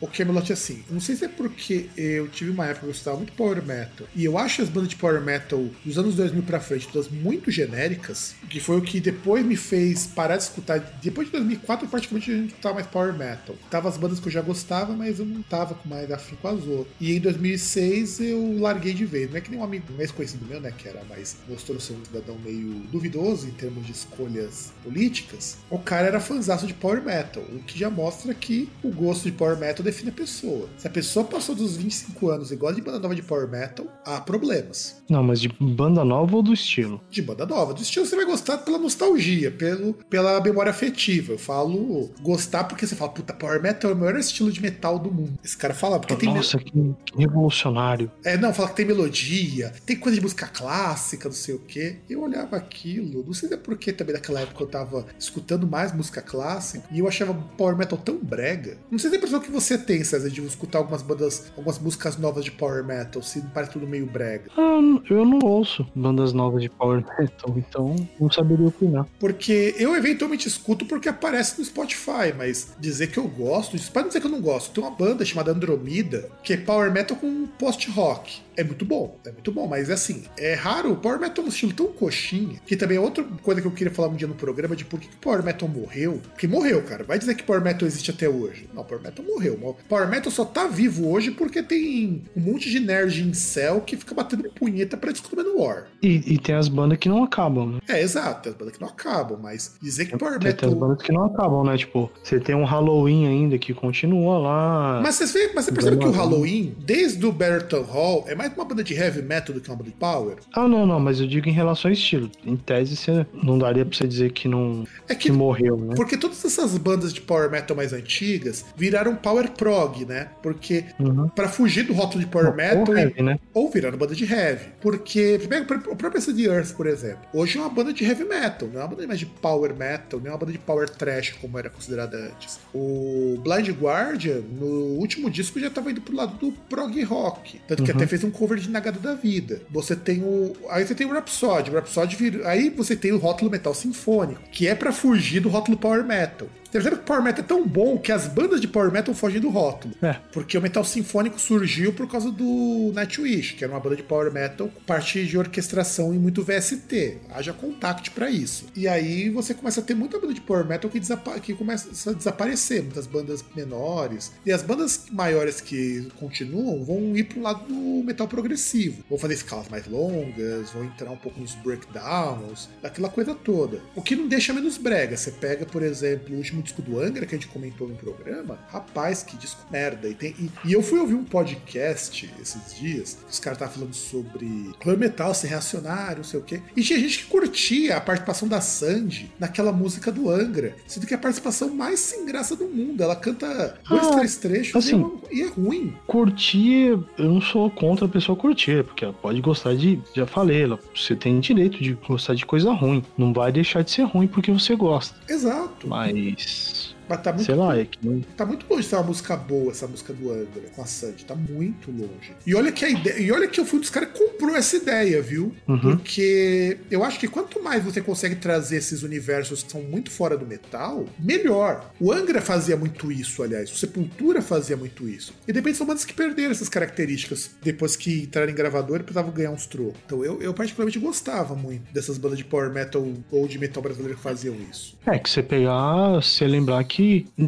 o Camelot assim. Não sei se é porque eu tive uma época que eu gostava muito de power metal. E eu acho as bandas de power metal dos anos 2000 pra frente todas muito genéricas, que foi o que depois me fez parar de escutar. Depois de 2004, praticamente a gente não escutava mais power metal. Tava as bandas que eu já gostava, mas eu não tava com mais afim com as outras. E em 2006 eu larguei de vez. Não é que nem um amigo mais conhecido meu, né, que era mais mostrou ser um cidadão meio duvidoso em termos de escolhas políticas. O cara era fãzaço de power metal, o que já mostra que o gosto de power metal define a pessoa. Se a pessoa passou dos 25 anos e gosta de banda nova de power metal, há problemas. Não, mas de banda nova ou do estilo? De banda nova. Do estilo você vai gostar pela nostalgia, pelo, pela memória afetiva. Eu falo gostar porque você fala, puta, power metal é o maior estilo de metal do mundo. Esse cara fala, porque Nossa, tem. Nossa, que revolucionário. É, não, fala que tem melodia, tem coisa de música clássica, não sei o quê. Eu olhava aquilo, não sei se é porque também naquela época eu tava escutando mais música clássica e eu achava power metal tão brega. Não sei se é a impressão que você tem, César, de escutar algumas bandas, algumas músicas novas de power metal, se parece tudo meio brega. Ah, eu não ouço bandas novas de power metal, então não saberia opinar. Porque eu eventualmente escuto porque aparece no Spotify, mas dizer que eu gosto, pode dizer que eu não gosto. Tem uma banda chamada Andromeda, que é power metal com post-rock é muito bom, é muito bom, mas assim, é raro. O Power Metal é um estilo tão coxinha, que também é outra coisa que eu queria falar um dia no programa de por que o Power Metal morreu. Porque morreu, cara. Vai dizer que Power Metal existe até hoje. Não, Power Metal morreu. Power Metal só tá vivo hoje porque tem um monte de nerd em céu que fica batendo punheta pra discutir War. E, e tem as bandas que não acabam, né? É, exato, tem as bandas que não acabam, mas dizer que Power tem, Metal. Tem as bandas que não acabam, né? Tipo, você tem um Halloween ainda que continua lá. Mas mas você percebe que o Halloween, desde o Berton Hall, é mais uma banda de heavy método que uma Blood Power? Ah, não, não, mas eu digo em relação ao estilo. Em tese, você não daria pra você dizer que não é que, que morreu, né? Porque todas essas bandas de power metal mais antigas viraram power prog, né? Porque uhum. para fugir do rótulo de power metal ou, heavy, né? ou viraram banda de heavy. Porque pega o próprio CD Earth, por exemplo. Hoje é uma banda de heavy metal, não é uma banda mais de power metal, não é uma banda de power trash como era considerada antes. O Blind Guardian, no último disco, já estava indo pro lado do prog rock, tanto que uhum. até fez um cover de Nagada da vida. Você tem o. Aí você tem o Rhapsody. O Rhapsody vir... Aí você tem o rótulo metal sinfônico, que é para fugir do rótulo power metal. Percebe que o Power Metal é tão bom que as bandas de Power Metal fogem do rótulo. É. Porque o metal sinfônico surgiu por causa do Nightwish, que era uma banda de Power Metal, parte de orquestração e muito VST. Haja contact para isso. E aí você começa a ter muita banda de Power Metal que, que começa a desaparecer, muitas bandas menores. E as bandas maiores que continuam vão ir pro lado do metal progressivo. Vão fazer escalas mais longas, vão entrar um pouco nos breakdowns, daquela coisa toda. O que não deixa menos brega. Você pega, por exemplo, o último disco do Angra que a gente comentou no programa. Rapaz, que disco merda. E, tem, e, e eu fui ouvir um podcast esses dias, os caras estavam falando sobre clã metal ser reacionário, não sei o quê. E tinha gente que curtia a participação da Sandy naquela música do Angra, sendo que é a participação mais sem graça do mundo. Ela canta dois, Ah, três trechos assim, e é ruim. Curtir, eu não sou contra a pessoa curtir, porque ela pode gostar de. Já falei, ela, você tem direito de gostar de coisa ruim. Não vai deixar de ser ruim porque você gosta. Exato. Mas. Nice. Mas tá muito Sei lá, é que não. Tá muito longe de ser uma música boa, essa música do Angra com a Sandy. Tá muito longe. E olha que a ideia. E olha que eu fui um dos caras que comprou essa ideia, viu? Uhum. Porque eu acho que quanto mais você consegue trazer esses universos que são muito fora do metal, melhor. O Angra fazia muito isso, aliás. O Sepultura fazia muito isso. E de repente são bandas que perderam essas características depois que entraram em gravador precisavam ganhar uns trocos. Então eu, eu particularmente gostava muito dessas bandas de power metal ou de metal brasileiro que faziam isso. É que você pegar, você lembrar que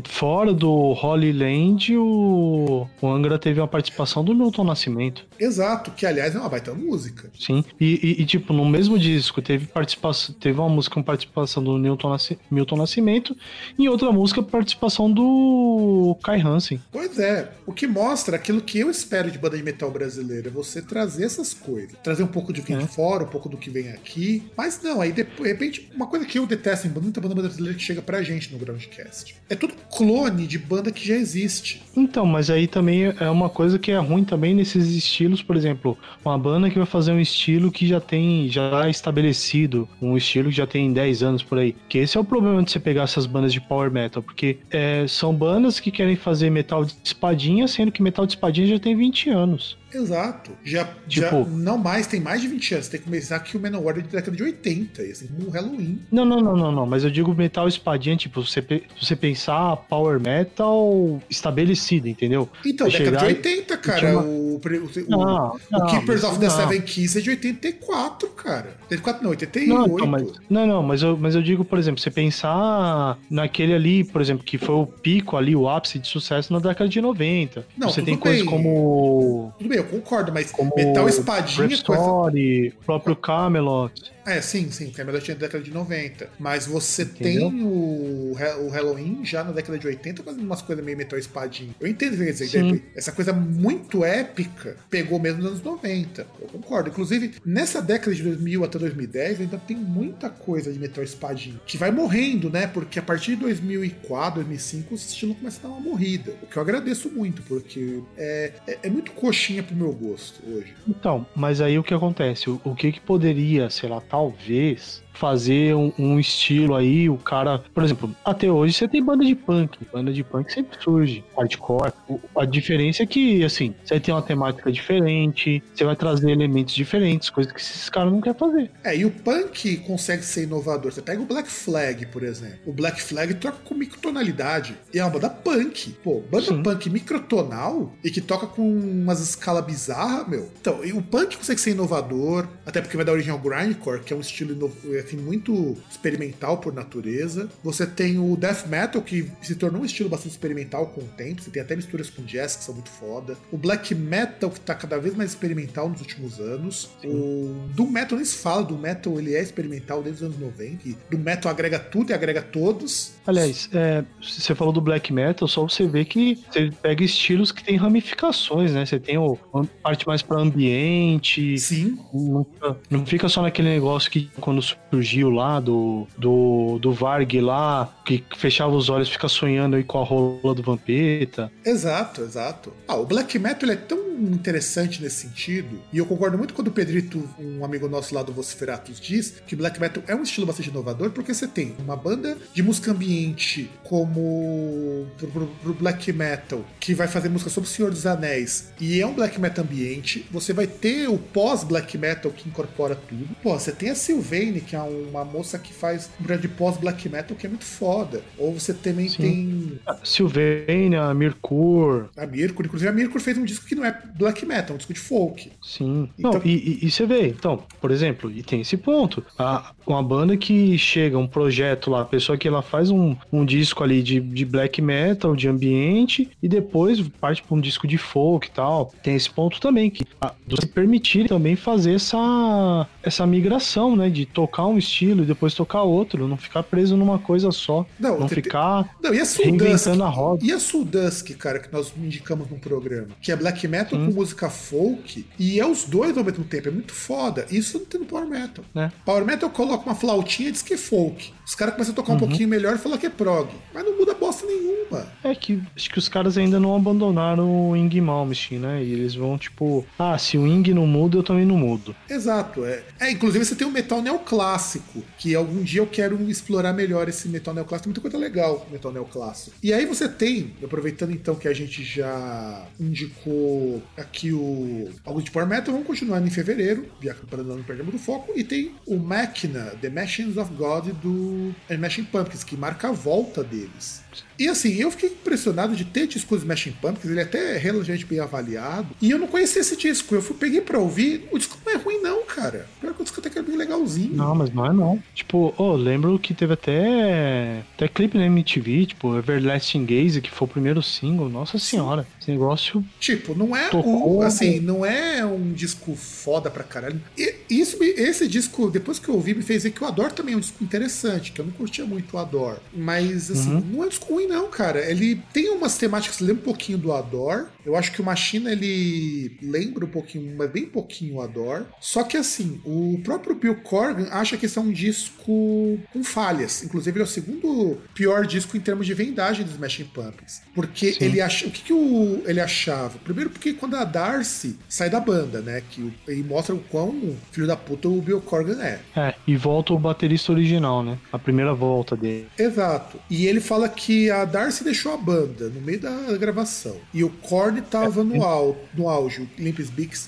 fora do Holy Land, o, o Angra teve uma participação do Milton Nascimento. Exato, que aliás é uma baita música. Sim. E, e- e, tipo, no mesmo disco teve participação, teve uma música com participação do Newton Nasci- Milton Nascimento e outra música participação do Kai Hansen. Pois é, o que mostra aquilo que eu espero de banda de metal brasileira, é você trazer essas coisas. Trazer um pouco do que vem É. de fora, um pouco do que vem aqui. Mas não, aí de de repente, uma coisa que eu detesto em muita banda brasileira que chega pra gente no Groundcast. É tudo clone de banda que já existe. Então, mas aí também é uma coisa que é ruim também nesses estilos, por exemplo, uma banda que vai fazer um estilo que já tem, já é estabelecido, um estilo que já tem 10 anos por aí. Que esse é o problema de você pegar essas bandas de power metal, porque é, são bandas que querem fazer metal de espadinha, sendo que metal de espadinha já tem 20 anos. Exato. Já, já Tipo- não mais, tem mais de 20 anos. Tem que começar que o Manowar é de década de 80, e assim como o Halloween. Não, não, não, não, não, mas eu digo metal espadinha, tipo, você, você pensar power metal estabelecido, entendeu? Então, Você década de chegar e- 80, cara. uma- O, o, o, Não, o não, Keepers mas of the não. Seven Keys é de 84, cara. 84 não, 88. Não, então, mas, não, não, mas eu, mas eu digo, por exemplo, você pensar naquele ali, por exemplo, que foi o pico ali, o ápice de sucesso na década de 90. Não, você tem coisas como, Tudo bem, eu concordo, mas como metal espadinha essa... Story, o próprio Camelot. É, sim, sim, o Camelot tinha na década de 90. Mas você Entendeu? tem o, o Halloween já na década de 80 fazendo umas coisas meio metal espadinha. Eu entendo que quer dizer. Sim. Essa coisa muito épica pegou mesmo nos anos 90. Eu concordo. Inclusive, nessa década de 2000 até 2010 ainda tem muita coisa de metal espadinha. Que vai morrendo, né? Porque a partir de 2004, 2005, o estilo começa a dar uma morrida. O que eu agradeço muito, porque é, é, é muito coxinha pro meu gosto hoje. Então, mas aí o que acontece? O, o que que poderia, sei lá, talvez fazer um, um estilo aí, o cara, por exemplo, até hoje você tem banda de punk, banda de punk sempre surge, hardcore. A diferença é que, assim, você tem uma temática diferente, você vai trazer elementos diferentes, coisas que esses caras não querem fazer. É, e o punk consegue ser inovador. Você pega o Black Flag, por exemplo. O Black Flag toca com microtonalidade. E é uma banda punk. Pô, banda Sim. punk microtonal e que toca com umas escalas bizarras, meu. Então, e o punk consegue ser inovador, até porque vai dar origem ao grindcore, que é um estilo ino- assim, muito experimental por natureza. Você tem o death metal, que se tornou um estilo bastante experimental com o tempo. Você tem até misturas com jazz, que são muito foda. O black metal, que tá cada vez mais experimental nos últimos anos. O do metal nem se fala, do metal ele é experimental desde os anos 90. E do metal agrega tudo e agrega todos. Aliás, é, você falou do black metal, só você vê que você pega estilos que tem ramificações, né? Você tem o, a parte mais pra ambiente, Sim, Não, não fica só naquele negócio que quando surgiu lá do, do, do Varg lá, que fechava os olhos fica sonhando aí com a rola do Vampeta. exato, exato. Ah, o black metal é tão interessante nesse sentido, e eu concordo muito quando o Pedrito, um amigo nosso lá do Vociferatus, diz que black metal é um estilo bastante inovador, porque você tem uma banda de música ambiente como pro, pro, pro black metal, que vai fazer música sobre o Senhor dos Anéis, e é um black metal ambiente, você vai ter o pós-black metal que incorpora tudo. Pô, você tem a Sylvain, que é uma moça que faz um grande pós-black metal que é muito foda. Ou você também Sim. tem. A Sylvania, Mirkur. A Mirkur, inclusive a Mirkur fez um disco que não é black metal, é um disco de folk. Sim. Então... Não, e, e, e, você vê, então, por exemplo, e tem esse ponto. A, uma banda que chega, um projeto lá, a pessoa que ela faz um, um disco ali de, de black metal, de ambiente, e depois parte para um disco de folk e tal. Tem esse ponto também, que a, você permitir também fazer essa, essa migração, né? De tocar um estilo e depois tocar outro, não ficar preso numa coisa só. Não, não ficar não, e a reinventando a roda. E a Suldusk, cara, que nós indicamos no programa, que é black metal hum. com música folk, e é os dois ao mesmo tempo, é muito foda. Isso não tem no Power Metal. É. Power Metal coloca uma flautinha e diz que é folk. Os caras começam a tocar uhum. um pouquinho melhor e falam que é prog. Mas não muda bosta nenhuma. É que acho que os caras ainda não abandonaram o Ing Malmsteen, né? E eles vão, tipo, ah, se o Ing não muda, eu também não mudo. Exato. É, é inclusive você tem o metal neoclássico, que algum dia eu quero explorar melhor esse metal neoclássico. Tem muita coisa legal no metal neoclássico. E aí você tem, aproveitando então que a gente já indicou aqui o algo de Power Metal, vamos continuar em fevereiro, que o não perde muito foco, e tem o Machina, The Machines of God do Smashing Pumpkins, que marca a volta deles. E assim, eu fiquei impressionado de ter discos do Smashing Pumpkins, ele é até relativamente bem avaliado. E eu não conhecia esse disco. Eu fui, peguei pra ouvir, o disco não é ruim, não, cara. Pior que o disco até que é bem legalzinho. Não, mas não é não. Tipo, oh, lembro que teve até, até clipe na MTV, tipo, Everlasting Gaze, que foi o primeiro single. Nossa senhora, esse negócio. Tipo, não é um, assim, não é um disco foda pra caralho. E isso, esse disco, depois que eu ouvi, me fez ver que o Ador também é um disco interessante, que eu não curtia muito o Ador. Mas, assim, uhum. não é um disco ruim, não, cara. Ele tem umas temáticas que lembra um pouquinho do Ador. Eu acho que o Machina ele lembra um pouquinho, mas bem pouquinho o Ador. Só que assim, o próprio Bill Corgan acha que esse é um disco com falhas. Inclusive, ele é o segundo pior disco em termos de vendagem dos Smashing Pumpkins. Porque Sim. ele acha. O que, que o, ele achava? Primeiro, porque quando a Darcy sai da banda, né? Que ele mostra o quão filho da puta o Bill Corgan é. É, e volta o baterista original, né? A primeira volta dele. Exato. E ele fala que a Darcy deixou a banda no meio da gravação. E o Korn tava é, no, au, no auge, o Limp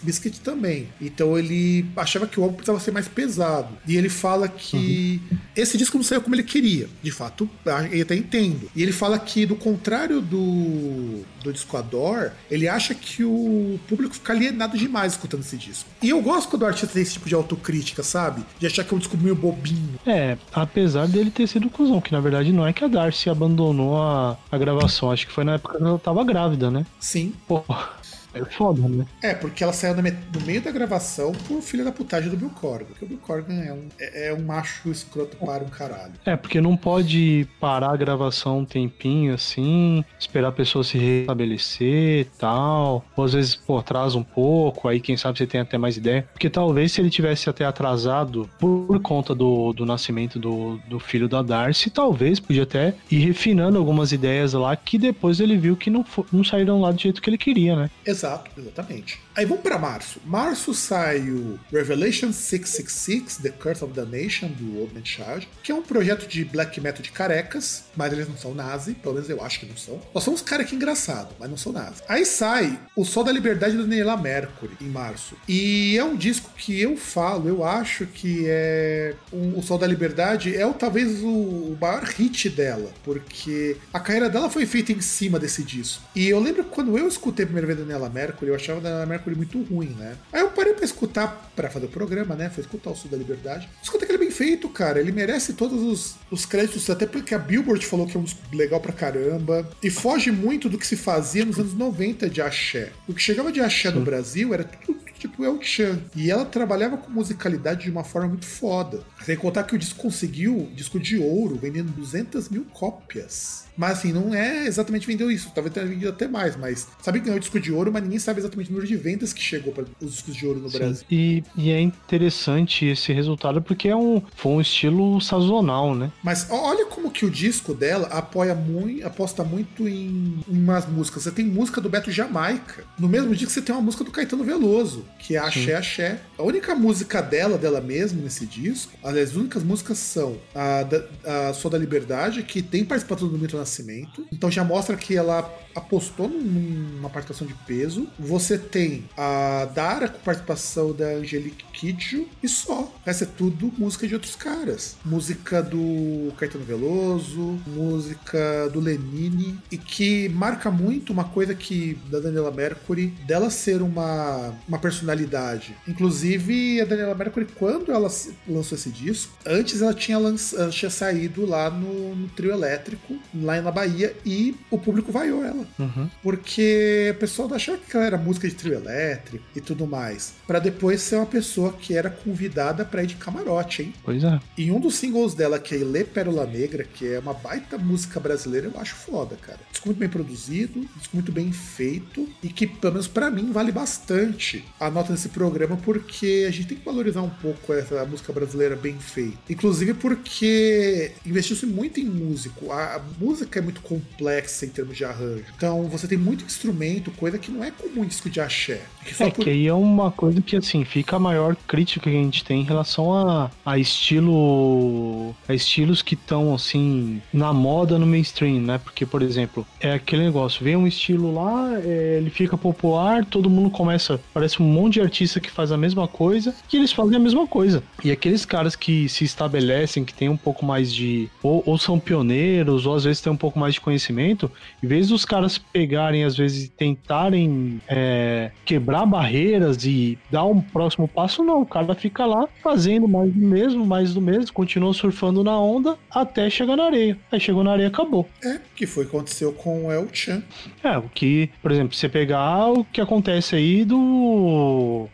Bizkit também. Então ele achava que o álbum precisava ser mais pesado. E ele fala que uhum. esse disco não saiu como ele queria. De fato, eu até entendo. E ele fala que, do contrário do, do disco Ele acha que o público fica alienado demais escutando esse disco. E eu gosto quando o artista tem esse tipo de autocrítica, sabe? De achar que é um disco meio bobinho. É, apesar dele ter sido cuzão, que na verdade não é que a Darcy abandonou a, a gravação, acho que foi na época que ela tava grávida, né? Sim. Porra. É foda, né? É, porque ela saiu no meio da gravação por filha da putagem do Bill Corgan. Porque o Bill Corgan é um, é, é um macho escroto para um caralho. É, porque não pode parar a gravação um tempinho assim, esperar a pessoa se restabelecer e tal. Ou às vezes, pô, atrasa um pouco, aí quem sabe você tem até mais ideia. Porque talvez se ele tivesse até atrasado por conta do, do nascimento do, do filho da Darcy, talvez podia até ir refinando algumas ideias lá que depois ele viu que não, não saíram lá do jeito que ele queria, né? Exato. Exato, exatamente. Aí vamos para março. Março sai o Revelation 666, The Curse of the Nation, do Old Man Child, que é um projeto de black metal de carecas, mas eles não são nazi, pelo menos eu acho que não são. Nós somos caras que engraçado, mas não são nazi. Aí sai o Sol da Liberdade do Neila Mercury, em março. E é um disco que eu falo, eu acho que é. Um, o Sol da Liberdade é o, talvez o, maior hit dela, porque a carreira dela foi feita em cima desse disco. E eu lembro quando eu escutei a primeira vez Daniela Mercury, eu achava a Daniela Mercury muito ruim, né? Aí eu parei pra escutar, pra fazer o programa, né? Foi escutar o Sul da Liberdade. Escuta que ele é bem feito, cara. Ele merece todos os, os créditos, até porque a Billboard falou que é um disco legal pra caramba. E foge muito do que se fazia nos anos 90 de axé. O que chegava de axé no Brasil era tudo tipo El Chan. E ela trabalhava com musicalidade de uma forma muito foda. Sem contar que o disco conseguiu disco de ouro, vendendo 200 mil cópias. Mas assim, não é exatamente vendeu isso. Talvez tenha vendido até mais, mas sabe que ganhou o disco de ouro, mas ninguém sabe exatamente o número de vendas que chegou para os discos de ouro no Sim. Brasil. E, e, é interessante esse resultado porque é um, foi um estilo sazonal, né? Mas olha como que o disco dela apoia muito, aposta muito em, em umas músicas. Você tem música do Beto Jamaica. No mesmo disco você tem uma música do Caetano Veloso, que é Axé Sim. Axé. A única música dela, dela mesma, nesse disco, aliás, as únicas músicas são a, a, a Sou da Liberdade, que tem participação do Milton Nascimento. Então já mostra que ela apostou numa participação de peso. Você tem a Dara com participação da Angelique Kidjo e só. Essa é tudo música de outros caras. Música do Caetano Veloso, música do Lenine e que marca muito uma coisa que da Daniela Mercury, dela ser uma, uma personalidade. Inclusive, a Daniela Mercury, quando ela lançou esse disco, antes ela tinha, lanç... ela tinha saído lá no, no trio elétrico, lá na Bahia, e o público vaiou ela. Uhum. Porque o pessoal achava que ela era música de trio elétrico e tudo mais. para depois ser uma pessoa que era convidada para ir de camarote, hein? Pois é. E um dos singles dela, que é Ilê Pérola Negra, que é uma baita música brasileira, eu acho foda, cara. Disco muito bem produzido, disco muito bem feito e que, pelo menos pra mim, vale bastante a nota desse programa porque a gente tem que valorizar um pouco essa música brasileira bem feita. Inclusive porque investiu-se muito em músico. A, a música é muito complexa em termos de arranjo. Então você tem muito instrumento, coisa que não é comum em disco de axé. Que é, por... que aí é uma coisa que, assim, fica a maior crítica que a gente tem em relação a, a estilo. a estilos que estão, assim, na moda no mainstream, né? Porque, por exemplo, é aquele negócio, vem um estilo lá, é, ele fica popular, todo mundo começa. Parece um monte de artista que faz a mesma coisa, e eles fazem a mesma coisa. E aqueles caras que se estabelecem, que tem um pouco mais de. Ou, ou são pioneiros, ou às vezes tem um pouco mais de conhecimento, em vez dos caras pegarem, às vezes, tentarem é, quebrar barreiras e dar um próximo passo, não. O cara fica lá fazendo mais do mesmo, mais do mesmo, continua surfando na onda até chegar na areia. Aí chegou na areia acabou. É, que foi o que aconteceu com o El Chan. É, o que, por exemplo, você pegar o que acontece aí do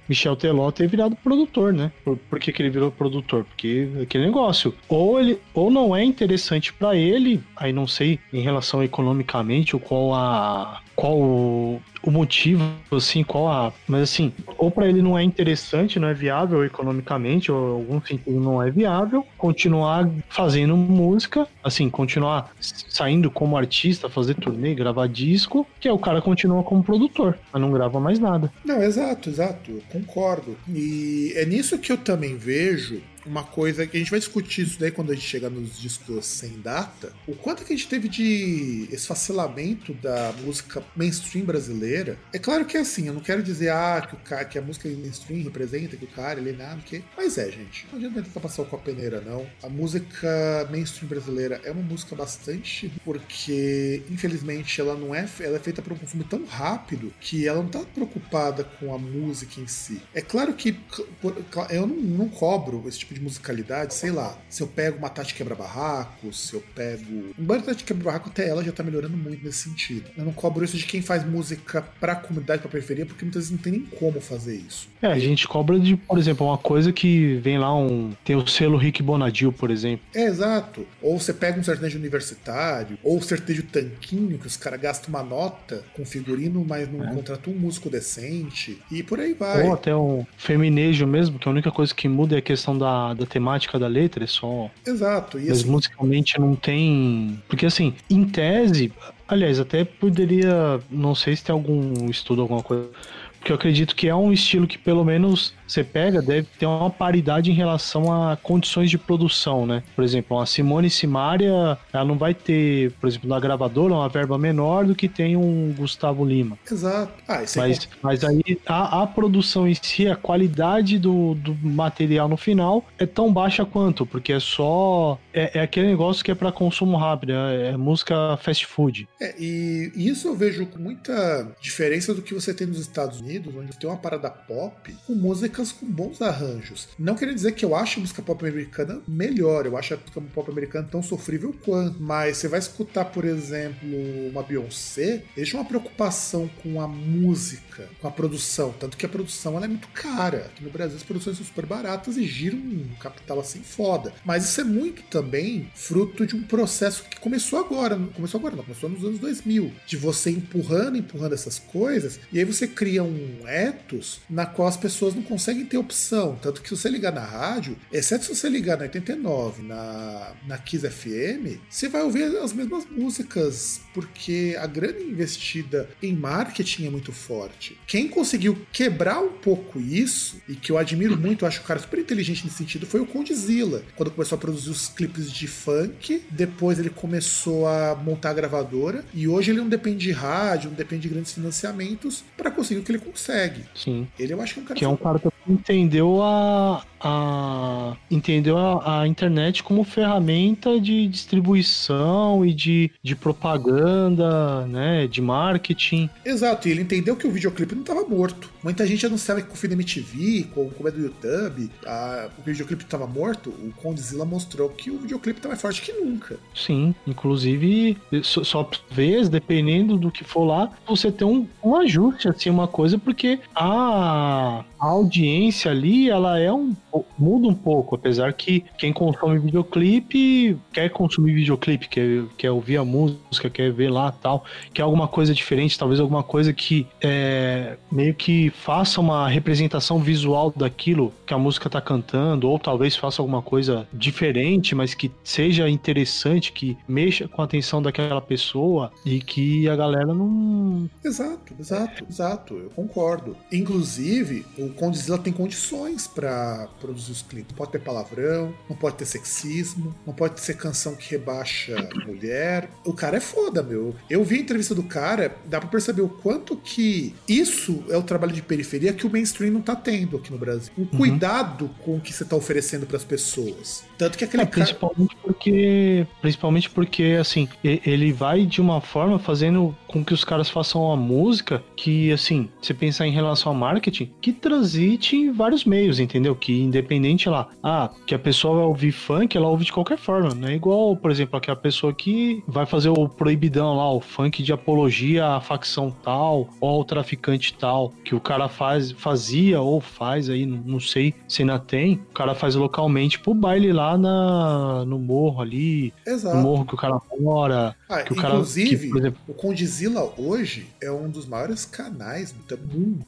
Michel Teló ter virado produtor, né? Por, por que, que ele virou produtor? Porque aquele negócio, ou ele ou não é interessante para ele, aí não sei em relação economicamente, ou qual a qual o, o motivo, assim, qual a. Mas assim, ou para ele não é interessante, não é viável economicamente, ou algum sentido não é viável, continuar fazendo música, assim, continuar saindo como artista, fazer turnê, gravar disco, que é o cara continua como produtor, mas não grava mais nada. Não, exato, exato, eu concordo. E é nisso que eu também vejo uma coisa que a gente vai discutir isso daí quando a gente chegar nos discos sem data, o quanto que a gente teve de esfacelamento da música mainstream brasileira. É claro que é assim, eu não quero dizer ah, que, o cara, que a música mainstream representa que o cara ele é nada, que... mas é, gente, não adianta tentar passar o com a peneira, não. A música mainstream brasileira é uma música bastante porque, infelizmente, ela não é, ela é feita para um consumo tão rápido que ela não tá preocupada com a música em si. É claro que eu não, não cobro esse tipo tipo de musicalidade, sei lá, se eu pego uma Tati Quebra-Barraco, se eu pego. Embora a Tati Quebra-Barraco até ela já tá melhorando muito nesse sentido. Eu não cobro isso de quem faz música pra comunidade, pra periferia, porque muitas vezes não tem nem como fazer isso. É, a gente cobra de, por exemplo, uma coisa que vem lá um. Tem o selo Rick Bonadil, por exemplo. É, exato. Ou você pega um sertanejo universitário, ou sertanejo tanquinho, que os caras gastam uma nota com figurino, mas não é. contratam um músico decente. E por aí vai. Ou até um feminejo mesmo, que a única coisa que muda é a questão da da, temática da letra, é só. Exato. E Mas assim... musicalmente não tem. Porque assim, em tese, aliás, até poderia. Não sei se tem algum estudo, alguma coisa. Porque eu acredito que é um estilo que pelo menos você pega, deve ter uma paridade em relação a condições de produção, né? Por exemplo, a Simone Simaria, ela não vai ter, por exemplo, na gravadora, uma verba menor do que tem um Gustavo Lima. Exato. Ah, mas, é... mas aí a, a, produção em si, a qualidade do, do material no final é tão baixa quanto, porque é só. É, é aquele negócio que é para consumo rápido, é, é, música fast food. É, e isso eu vejo com muita diferença do que você tem nos Estados Unidos onde tem uma parada pop com músicas com bons arranjos. Não queria dizer que eu acho a música pop americana melhor, eu acho a música pop americana tão sofrível quanto, mas você vai escutar, por exemplo, uma Beyoncé, têm uma preocupação com a música, com a produção, tanto que a produção ela é muito cara. Aqui no Brasil as produções são super baratas e giram um capital assim foda. Mas isso é muito também fruto de um processo que começou agora, começou agora, não, começou nos anos 2000, de você empurrando, empurrando essas coisas, e aí você cria um ethos na qual as pessoas não conseguem ter opção. Tanto que se você ligar na rádio, exceto se você ligar na 89, na, na Kiss FM, você vai ouvir as mesmas músicas, porque a grana investida em marketing é muito forte. Quem conseguiu quebrar um pouco isso, e que eu admiro muito, eu acho o cara super inteligente nesse sentido, foi o Condzilla. Quando começou a produzir os clipes de funk, depois ele começou a montar a gravadora, e hoje ele não depende de rádio, não depende de grandes financiamentos para conseguir o que ele consegue. Sim. Ele eu acho que é um cara. Que é um cara que entendeu a, a entendeu a, a, internet como ferramenta de distribuição e de, de propaganda, né, de marketing. Exato, e ele entendeu que o videoclipe não estava morto. Muita gente anunciava que com o Film MTV, com, com o do YouTube, a, o videoclipe estava morto. O Condzilla mostrou que o videoclipe está mais forte que nunca. Sim, inclusive, só, só vez, dependendo do que for lá, você tem um, um ajuste, assim, uma coisa, porque a, a audiência ali, ela é um muda um pouco, apesar que quem consome videoclipe quer consumir videoclipe, quer, quer ouvir a música, quer ver lá tal, quer alguma coisa diferente, talvez alguma coisa que é, meio que faça uma representação visual daquilo que a música tá cantando, ou talvez faça alguma coisa diferente, mas que seja interessante, que mexa com a atenção daquela pessoa e que a galera não. Exato, exato, exato, eu concordo. Inclusive, o Condzilla tem condições para produzir os clipes. Pode ter palavrão, não pode ter sexismo, não pode ser canção que rebaixa mulher. O cara é foda, meu. Eu vi a entrevista do cara, dá pra perceber o quanto que isso é o trabalho de periferia que o mainstream não tá tendo aqui no Brasil. Um uhum. cuidado com o que você tá oferecendo para as pessoas. Tanto que aquele é, principalmente cara... porque principalmente porque assim, ele vai de uma forma fazendo com que os caras façam uma música que assim, você pensar em relação ao marketing, que transite em vários meios, entendeu? Que independente lá, ah, que a pessoa vai ouvir funk, ela ouve de qualquer forma, não é igual, por exemplo, aquela pessoa que vai fazer o proibidão lá, o funk de apologia à facção tal, ou ao traficante tal, que o cara faz, fazia ou faz aí, não, não sei se ainda tem, o cara faz localmente pro baile lá na, no morro ali, Exato. no morro que o cara mora, ah, que o cara, inclusive, que, exemplo, o Condizila hoje é um dos maiores canais do mundo,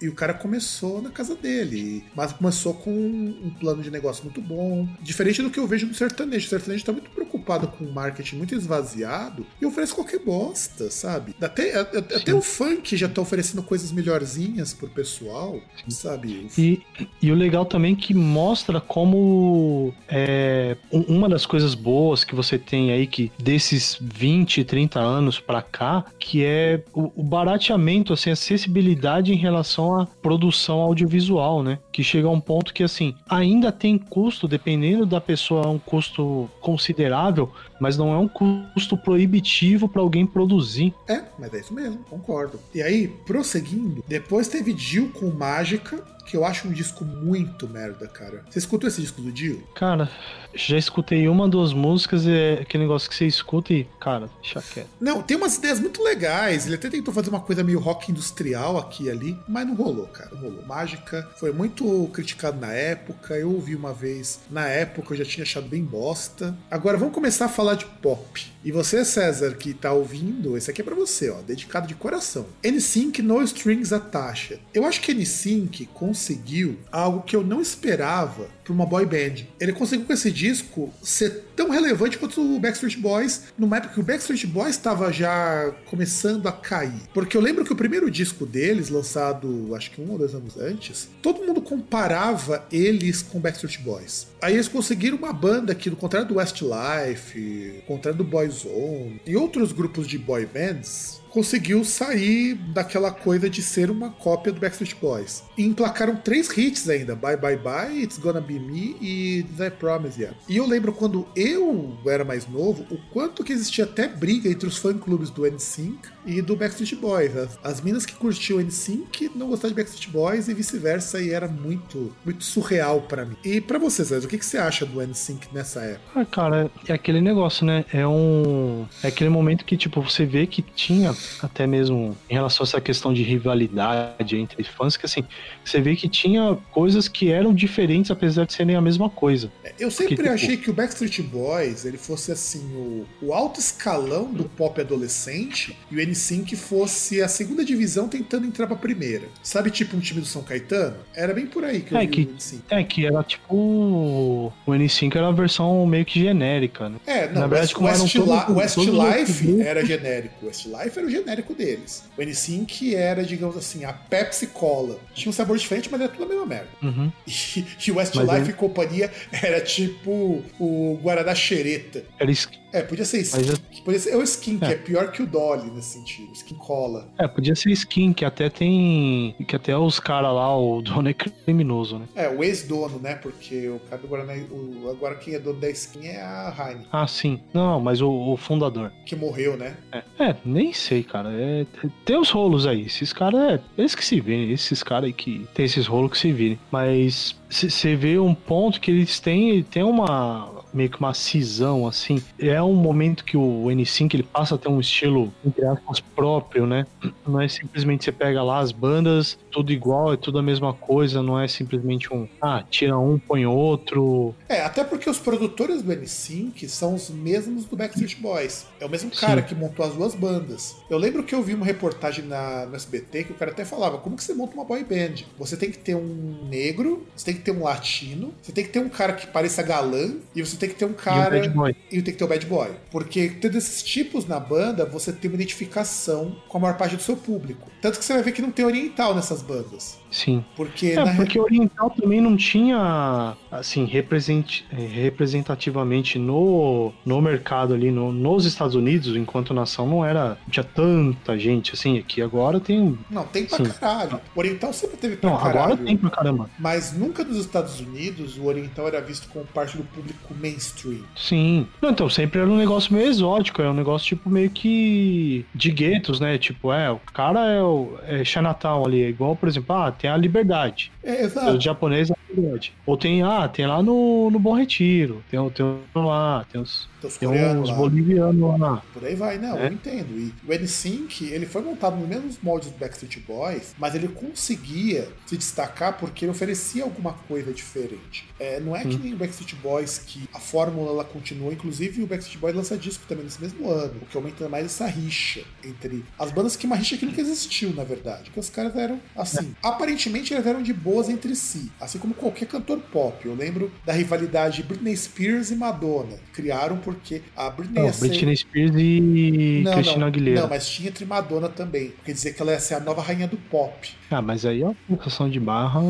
e o cara começou na casa dele, mas começou com um plano de negócio muito bom. Diferente do que eu vejo no sertanejo. O sertanejo está muito preocupado com o marketing muito esvaziado e oferece qualquer bosta, sabe? Até, até o funk já tá oferecendo coisas melhorzinhas pro pessoal, sabe? E, e o legal também é que mostra como é, uma das coisas boas que você tem aí, que desses 20, 30 anos para cá, que é o, o barateamento, assim, acessibilidade em relação à produção audiovisual, né? Que chega a um ponto que, assim, ainda tem custo, dependendo da pessoa, é um custo considerável, mas não é um custo proibitivo para alguém produzir. É, mas é isso mesmo, concordo. E aí, prosseguindo, depois teve Jill com Mágica, que eu acho um disco muito merda, cara. Você escutou esse disco do Dio? Cara, já escutei uma, duas músicas e é aquele negócio que você escuta e, cara, deixa quieto. Não, tem umas ideias muito legais. Ele até tentou fazer uma coisa meio rock industrial aqui e ali, mas não rolou, cara. Não rolou. Mágica foi muito criticado na época. Eu ouvi uma vez. Na época eu já tinha achado bem bosta. Agora vamos começar a falar de pop. E você, César, que tá ouvindo, esse aqui é pra você, ó, dedicado de coração. NSYNC No Strings Attached. Eu acho que NSYNC conseguiu algo que eu não esperava para uma boy band. Ele conseguiu com esse disco ser tão relevante quanto o Backstreet Boys, numa época que o Backstreet Boys estava já começando a cair. Porque eu lembro que o primeiro disco deles, lançado acho que um ou dois anos antes, todo mundo comparava eles com Backstreet Boys. Aí eles conseguiram uma banda que, do contrário do Westlife, contrário do Boyzone e outros grupos de boy bands, conseguiu sair daquela coisa de ser uma cópia do Backstreet Boys. E emplacaram três hits ainda: Bye Bye Bye, It's Gonna Be Me e I Promise You. E eu lembro quando eu era mais novo, o quanto que existia até briga entre os fã-clubes do NSYNC e do Backstreet Boys. As, as minas que curtiam NSYNC não gostavam de Backstreet Boys e vice-versa, e era muito, muito surreal para mim. E para vocês, o que, que você acha do NSYNC nessa época? Ah, cara, é aquele negócio, né? É um. É aquele momento que, tipo, você vê que tinha, até mesmo em relação a essa questão de rivalidade entre fãs, que assim, você vê que tinha coisas que eram diferentes, apesar de serem a mesma coisa. Eu sempre Porque, tipo, achei tipo... que o Backstreet Boys ele fosse assim, o, o alto escalão do pop adolescente e o NSYNC fosse a segunda divisão tentando entrar pra primeira. Sabe, tipo um time do São Caetano? Era bem por aí que eu é, vi que, o NSYNC. É, que era tipo. O NSYNC era a versão meio que genérica, né? É, não, Na verdade, como West, todo, Westlife era genérico. O Westlife era o genérico deles. O N5 era, digamos assim, a Pepsi Cola. Tinha um sabor diferente, mas era tudo a mesma merda. Uhum. E, e Westlife é... e companhia era tipo o Guaraná Xereta. Era é, podia ser skin. Mas... Podia ser, é o skin, é. que é pior que o Dolly nesse sentido. Skin cola. É, podia ser skin, que até tem. Que até os caras lá, o dono é criminoso, né? É, o ex-dono, né? Porque o cara do Guaraná. O, agora quem é dono da skin é a Heine. Ah, sim. Não, mas o, o fundador. Que morreu, né? É, é nem sei, cara. É, tem os rolos aí. Esses caras, é, eles que se virem. Esses caras aí que tem esses rolos que se virem. Mas você vê um ponto que eles têm, tem uma meio que uma cisão, assim. É um momento que o N5 ele passa a ter um estilo, entre aspas, próprio, né? Não é simplesmente você pega lá as bandas, tudo igual, é tudo a mesma coisa, não é simplesmente um, ah, tira um, põe outro. É, até porque os produtores do N5 são os mesmos do Backstreet Boys. É o mesmo cara Sim. que montou as duas bandas. Eu lembro que eu vi uma reportagem na, no SBT que o cara até falava, como que você monta uma boy band? Você tem que ter um negro, você tem que ter um latino, você tem que ter um cara que pareça galã, e você tem tem que ter um cara. E, um e tem que ter o bad boy. Porque tendo esses tipos na banda, você tem uma identificação com a maior parte do seu público. Tanto que você vai ver que não tem oriental nessas bandas. Sim. Porque, é, na... porque oriental também não tinha, assim, represent... representativamente no, no mercado ali, no, nos Estados Unidos, enquanto nação, não era. Não tinha tanta gente assim. Aqui agora tem. Não, tem pra Sim. caralho. O oriental sempre teve pra não, caralho. Agora tem pra caramba. Mas nunca nos Estados Unidos o oriental era visto como parte do público mainstream. Sim. Não, então sempre era um negócio meio exótico, é um negócio tipo meio que de guetos, né? Tipo, é, o cara é o é Chinatown ali, é igual, por exemplo, ah, tem a liberdade. É, exato. O japonês é a liberdade. Ou tem, ah, tem lá no, no Bom Retiro, tem, tem lá, tem os tem uns bolivianos lá. Por aí vai, não, é? eu entendo. E o N-Sync, ele foi montado nos mesmos moldes do Backstreet Boys, mas ele conseguia se destacar porque ele oferecia alguma coisa diferente. É, não é hum. que nem o Backstreet Boys que a fórmula ela continua, inclusive o Backstreet Boys lança disco também nesse mesmo ano, o que aumenta mais essa rixa entre as bandas que uma rixa que nunca existiu, na verdade. Que os caras eram assim, é. aparentemente eles eram de boas entre si, assim como qualquer cantor pop. Eu lembro da rivalidade Britney Spears e Madonna, criaram por porque a Britney. Não, Britney Spears e não, Christina não, Aguilera. Não, mas tinha entre Madonna também. Quer dizer que ela ia ser a nova rainha do pop. Ah, mas aí é uma forçação de barra.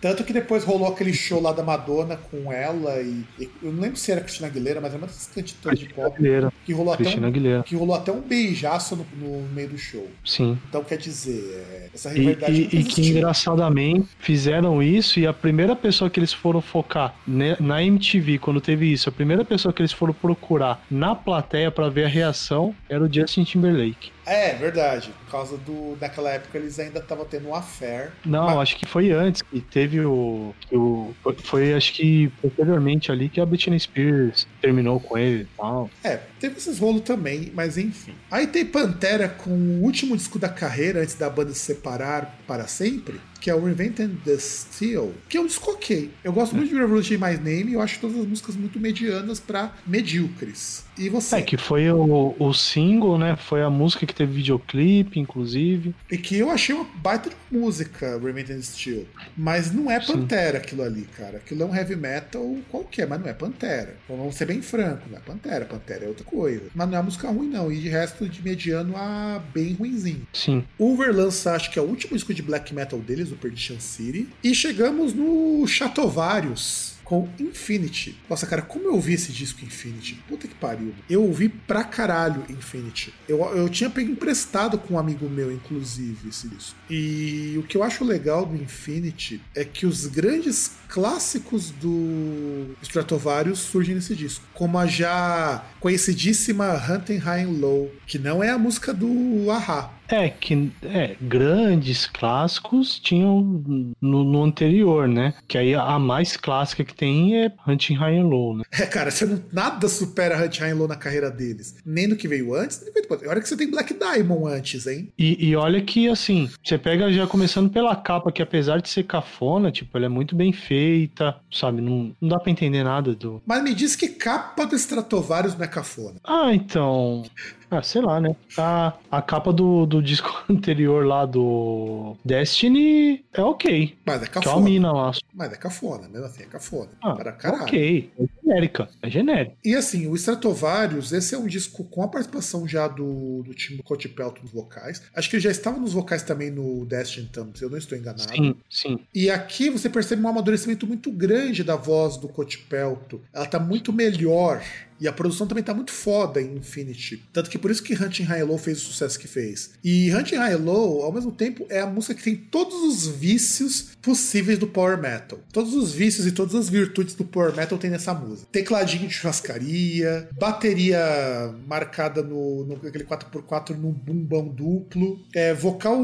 Tanto que depois rolou aquele show lá da Madonna com ela e. e eu não lembro se era Cristina Aguilera, mas é uma das cantoras de pop. Aguilera. Que rolou, até um, Aguilera. que rolou até um beijaço no, no meio do show. Sim. Então quer dizer, é, essa rivalidade. E, e, e que engraçadamente fizeram isso e a primeira pessoa que eles foram focar na MTV, quando teve isso, a primeira pessoa que eles foram procurar na plateia para ver a reação era o Justin Timberlake. É, verdade. Por causa do. Daquela época eles ainda estavam tendo um affair. Não, mas... acho que foi antes que teve o. o foi, acho que posteriormente ali que a Britney Spears terminou com ele e tal. É, teve esses rolos também, mas enfim. Aí tem Pantera com o último disco da carreira antes da banda se separar para sempre que é o Reinventing the Steel, que é um disco ok. Eu gosto muito de Revolution My Name e eu acho todas as músicas muito medianas para medíocres. E você? É, que foi o, o single, né? Foi a música que teve videoclipe, inclusive. E que eu achei uma baita de música, the Steel. Mas não é Pantera Sim. aquilo ali, cara. Aquilo é um heavy metal qualquer, mas não é Pantera. Então, vamos ser bem franco, não é Pantera. Pantera é outra coisa. Mas não é música ruim, não. E de resto, de mediano a bem ruinzinho. Sim. O Uber lança, acho que é o último disco de black metal deles, do Perdition City. E chegamos no Chatovarius com Infinity. Nossa, cara, como eu ouvi esse disco Infinity? Puta que pariu. Eu ouvi pra caralho Infinity. Eu, eu tinha pego emprestado com um amigo meu, inclusive, esse disco. E o que eu acho legal do Infinity é que os grandes clássicos do Stratovarius surgem nesse disco. Como a já conhecidíssima Hunting High and Low, que não é a música do Aha, é, que é, grandes clássicos tinham no, no, anterior, né? Que aí a mais clássica que tem é Hunting High and Low, né? É, cara, você não, nada supera Hunting High and Low na carreira deles. Nem no que veio antes, nem veio depois. Olha que você tem Black Diamond antes, hein? E, e olha que, assim, você pega já começando pela capa, que apesar de ser cafona, tipo, ela é muito bem feita, sabe? Não, não dá pra entender nada do... Mas me diz que capa do Stratovarius não é cafona. Ah, então... Ah, sei lá, né? A, a capa do, do disco anterior lá do Destiny é ok. Mas é cafona. Que é uma mina lá. Mas é cafona, mesmo assim, é cafona. Ah, para caralho. Ok, é genérica, é genérica. E assim, o Stratovarius, esse é um disco com a participação já do, do time Cote Pelton nos vocais. Acho que ele já estava nos vocais também no Destiny, então, se eu não estou enganado. Sim, sim. E aqui você percebe um amadurecimento muito grande da voz do Cote Pelton. Ela tá muito melhor e a produção também tá muito foda em Infinity. Tanto que por isso que Hunting High Low fez o sucesso que fez. E Hunting High Low, ao mesmo tempo, é a música que tem todos os vícios possíveis do Power Metal. Todos os vícios e todas as virtudes do Power Metal tem nessa música. Tecladinho de churrascaria, bateria marcada no, no aquele 4x4 no bumbão duplo, é, vocal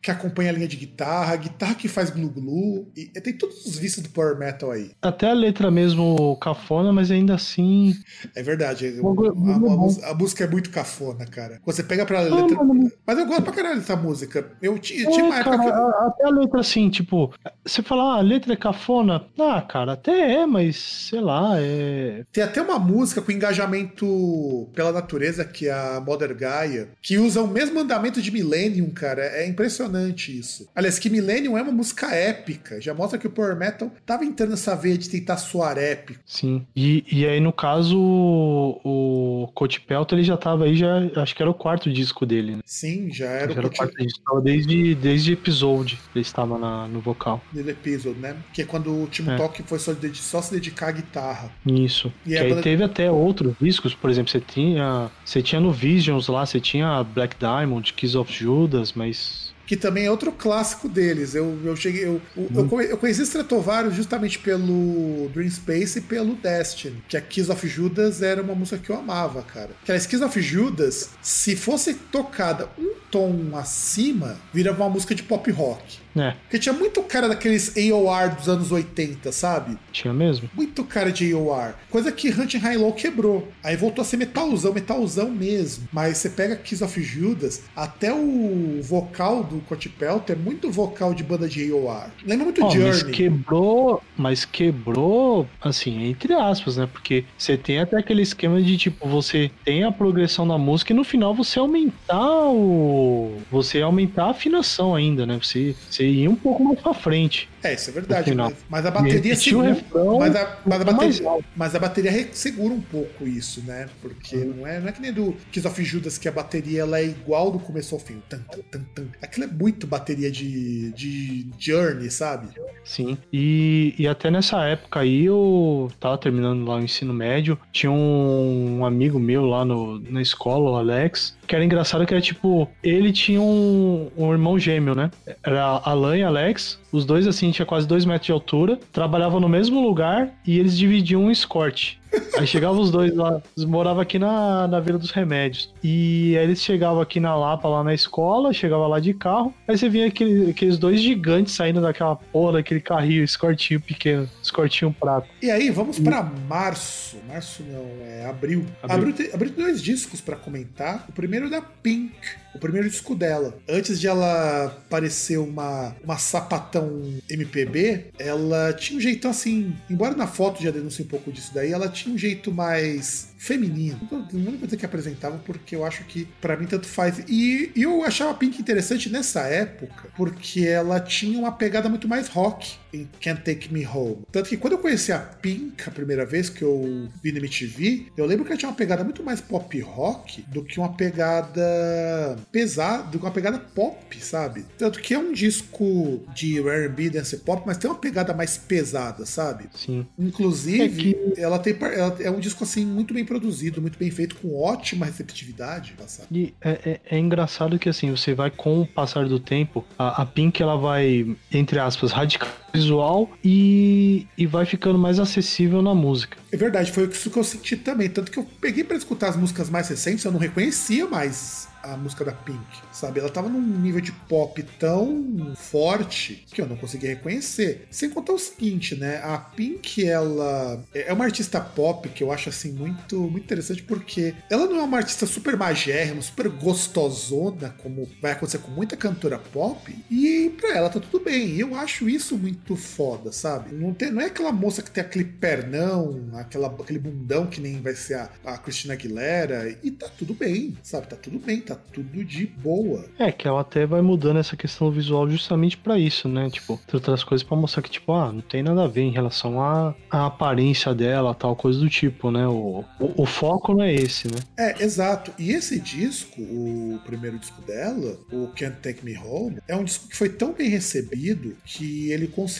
que acompanha a linha de guitarra, guitarra que faz glu-glu. Tem todos os vícios do Power Metal aí. Até a letra mesmo cafona, mas ainda assim é verdade. A, a, a, música é muito cafona, cara. Você pega pra letra. Mas eu gosto pra caralho dessa música. Eu tinha, é, uma época. Cara. Até a letra assim, tipo, você fala, ah, a letra é cafona. Ah, cara, até é, mas sei lá, é. Tem até uma música com engajamento pela natureza, que é a Mother Gaia, que usa o mesmo andamento de Millennium, cara. É impressionante isso. Aliás, que Millennium é uma música épica. Já mostra que o Power Metal tava entrando nessa veia de tentar soar épico. Sim. E, e aí, no caso, o, o Coach Pelto ele já tava aí, já acho que era o quarto disco dele, né? Sim, já era, já o, era o quarto disco. Desde, desde Episode ele estava na, no vocal. Desde Episode, né? Que é quando o Timo é. Talk foi só, só, se dedicar à guitarra. Isso. E que aí banda... teve até outros discos, por exemplo, você tinha, você tinha no Visions lá, você tinha Black Diamond, Kiss of Judas, mas que também é outro clássico deles. Eu, eu cheguei. Eu, eu, hum. eu conheci Stratovarius justamente pelo Dream Space e pelo Destiny. Que a Kiss of Judas era uma música que eu amava, cara. Que a Kiss of Judas, se fosse tocada um tom acima, virava uma música de pop rock. É. Porque tinha muito cara daqueles AOR dos anos 80, sabe? Tinha mesmo. Muito cara de AOR. Coisa que Hunting High Low quebrou. Aí voltou a ser metalzão, metalzão mesmo. Mas você pega Kiss of Judas, até o vocal do Kurt Pelt é muito vocal de banda de AOR. Lembra muito oh, Journey. Mas quebrou, mas quebrou, assim, entre aspas, né? Porque você tem até aquele esquema de tipo, você tem a progressão da música e no final você aumentar o. Você aumentar a afinação ainda, né? Você, você você ia um pouco mais pra frente. É, isso é verdade. Mas, mas, a bateria segura. Refrão, mas, a, mas, a bateria, mas a bateria segura um pouco isso, né? Porque uhum. não, é, não é que nem do Kiss of Judas, que a bateria ela é igual do começo ao fim. Tan, tan, tan, Aquilo é muito bateria de, de Journey, sabe? Sim. E, e até nessa época aí eu tava terminando lá o ensino médio. Tinha um amigo meu lá no, na escola, o Alex, que era engraçado que era tipo, ele tinha um, um irmão gêmeo, né? Era Alan e Alex, os dois, assim, tinha quase dois metros de altura, trabalhavam no mesmo lugar e eles dividiam um escorte. Aí chegavam os dois lá, eles moravam aqui na, na Vila dos Remédios. E aí eles chegavam aqui na Lapa, lá na escola, chegava lá de carro. Aí você via aquele, aqueles dois gigantes saindo daquela porra, daquele carrinho, escortinho pequeno, escortinho prato. E aí, vamos para março. Março não, é abril. Abril, abril, tem, abril tem dois discos para comentar. O primeiro é da Pink o primeiro disco dela. Antes de ela parecer uma, uma sapatão MPB, ela tinha um jeito assim, embora na foto já denuncie um pouco disso daí, ela tinha um jeito mais feminino. Não vou dizer que apresentava, porque eu acho que para mim tanto faz. E, eu achava a Pink interessante nessa época, porque ela tinha uma pegada muito mais rock em Can't Take Me Home. Tanto que quando eu conheci a Pink a primeira vez que eu vi na MTV, eu lembro que ela tinha uma pegada muito mais pop rock do que uma pegada pesada, do que uma pegada pop, sabe? Tanto que é um disco de R&B, dance pop, mas tem uma pegada mais pesada, sabe? Sim. Inclusive, é que... ela tem ela é um disco assim muito bem produzido, muito bem feito, com ótima receptividade? E é, é, é engraçado que assim, você vai com o passar do tempo, a, a Pink ela vai, entre aspas, radical visual e, e vai ficando mais acessível na música. É verdade, foi isso que eu senti também. Tanto que eu peguei para escutar as músicas mais recentes, eu não reconhecia mais a música da Pink, sabe? Ela tava num nível de pop tão forte que eu não conseguia reconhecer. Sem contar o seguinte, né? A Pink, ela é uma artista pop que eu acho assim muito, muito interessante porque ela não é uma artista super magérrima, super gostosona, como vai acontecer com muita cantora pop, e pra ela tá tudo bem. E eu acho isso muito foda, sabe? Não, tem, não é aquela moça que tem aquele pernão, aquela, aquele bundão que nem vai ser a, a Christina Aguilera, e tá tudo bem, sabe? Tá tudo bem, tá tá tudo de boa. É, que ela até vai mudando essa questão visual justamente para isso, né? Tipo, tem outras coisas para mostrar que, tipo, ah, não tem nada a ver em relação à, à aparência dela, tal, coisa do tipo, né? O, o, o, foco não é esse, né? É, exato. E esse disco, o primeiro disco dela, o Can't Take Me Home, é um disco que foi tão bem recebido que ele conseguiu,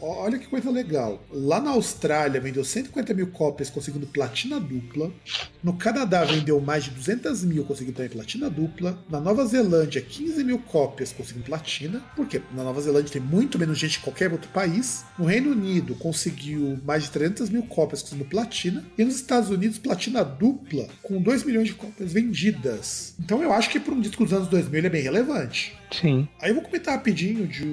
olha que coisa legal. Lá na Austrália vendeu 150 mil cópias conseguindo platina dupla. No Canadá vendeu mais de 200 mil conseguindo também platina dupla dupla. Na Nova Zelândia, 15 mil cópias conseguindo platina, porque na Nova Zelândia tem muito menos gente que qualquer outro país. No Reino Unido, conseguiu mais de 300 mil cópias conseguindo platina. E nos Estados Unidos, platina dupla, com 2 milhões de cópias vendidas. Então eu acho que para um disco dos anos 2000 ele é bem relevante. Sim. Aí eu vou comentar rapidinho de,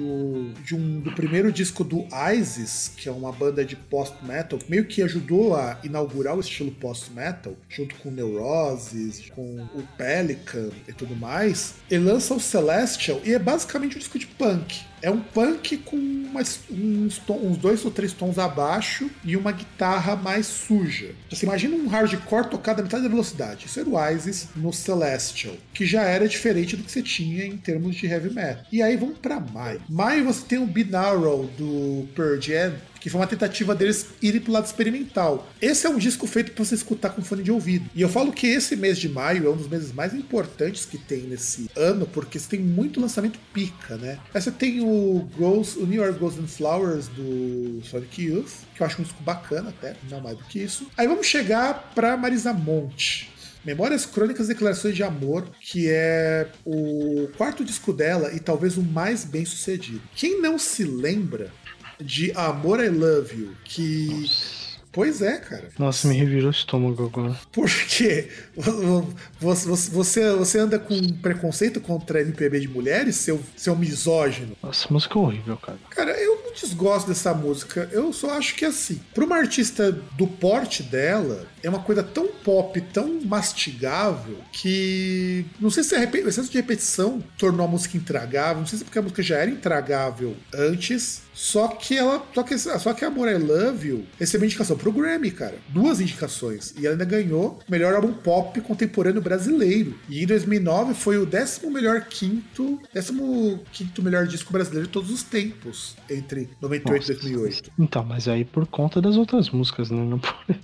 de um, do primeiro disco do ISIS, que é uma banda de post-metal, meio que ajudou a inaugurar o estilo post-metal, junto com Neurosis, com o Pelican e tudo mais. Ele lança o Celestial e é basicamente um disco de punk. É um punk com umas, uns, uns, dois ou três tons abaixo e uma guitarra mais suja. Você imagina um hardcore tocado a metade da velocidade. Isso era o Isis no Celestial, que já era diferente do que você tinha em termos de heavy metal. E aí vamos para maio. Maio você tem o Binaural do Pearl Jam, que foi uma tentativa deles irem pro lado experimental. Esse é um disco feito para você escutar com fone de ouvido. E eu falo que esse mês de maio é um dos meses mais importantes que tem nesse ano, porque você tem muito lançamento pica, né? Aí você tem o, Ghost, o New York and Flowers do Sonic Youth, que eu acho um disco bacana até, não mais do que isso. Aí vamos chegar para Marisa Monte. Memórias Crônicas Declarações de Amor, que é o quarto disco dela e talvez o mais bem sucedido. Quem não se lembra de Amor I Love You, que. Nossa. Pois é, cara. Nossa, me revirou o estômago agora. Porque você, você, você anda com preconceito contra MPB de mulheres, seu, seu misógino. Nossa, música é horrível, cara. Cara, eu não desgosto dessa música. Eu só acho que assim, pra uma artista do porte dela, é uma coisa tão pop, tão mastigável, que não sei se é o excesso de repetição tornou a música intragável, não sei se é porque a música já era intragável antes, só que ela. Só que, só que Amor I Love You recebeu indicação pro Grammy, cara. Duas indicações. E ela ainda ganhou melhor álbum pop contemporâneo brasileiro. E em 2009 foi o décimo melhor quinto. Décimo quinto melhor disco brasileiro de todos os tempos. Entre 98 Nossa, e 2008. Então, mas aí por conta das outras músicas, né? Não,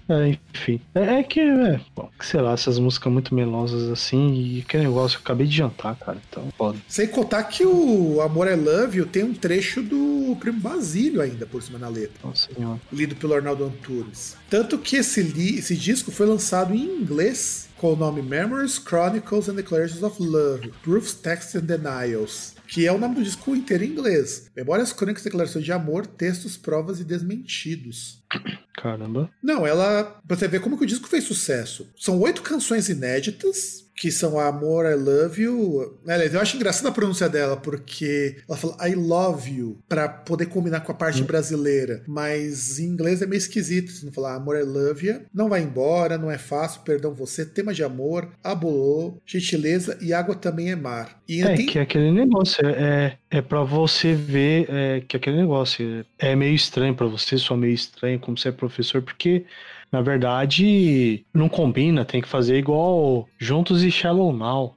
é, enfim. É, é que, é, bom, sei lá, essas músicas muito melosas assim. E que negócio, eu acabei de jantar, cara. Então, pode. Sem contar que o Amor I Love You tem um trecho do Primo Basílio ainda por cima na letra. Nossa senhora. Lido pelo Arnaldo Antunes. Tanto que esse, esse disco foi lançado em inglês com o nome Memories, Chronicles and Declarations of Love, Proofs, Texts and Denials, que é o nome do disco inteiro em inglês. Memórias, Crônicas e Declarações de Amor, Textos, Provas e Desmentidos. Caramba. Não, ela. Pra você ver como que o disco fez sucesso. São oito canções inéditas, que são Amor, I Love You. Aliás, eu acho engraçada a pronúncia dela, porque ela fala I love you, pra poder combinar com a parte hum. brasileira. Mas em inglês é meio esquisito. Se não falar Amor, I love you, não vai embora, não é fácil, perdão você, tema de amor, abolô, gentileza e água também é mar. E é, tem... que é aquele negócio, é, é para você ver é, que aquele negócio é meio estranho para você, só meio estranho como você é professor, porque Na verdade, não combina, tem que fazer igual Juntos e Shallow Now.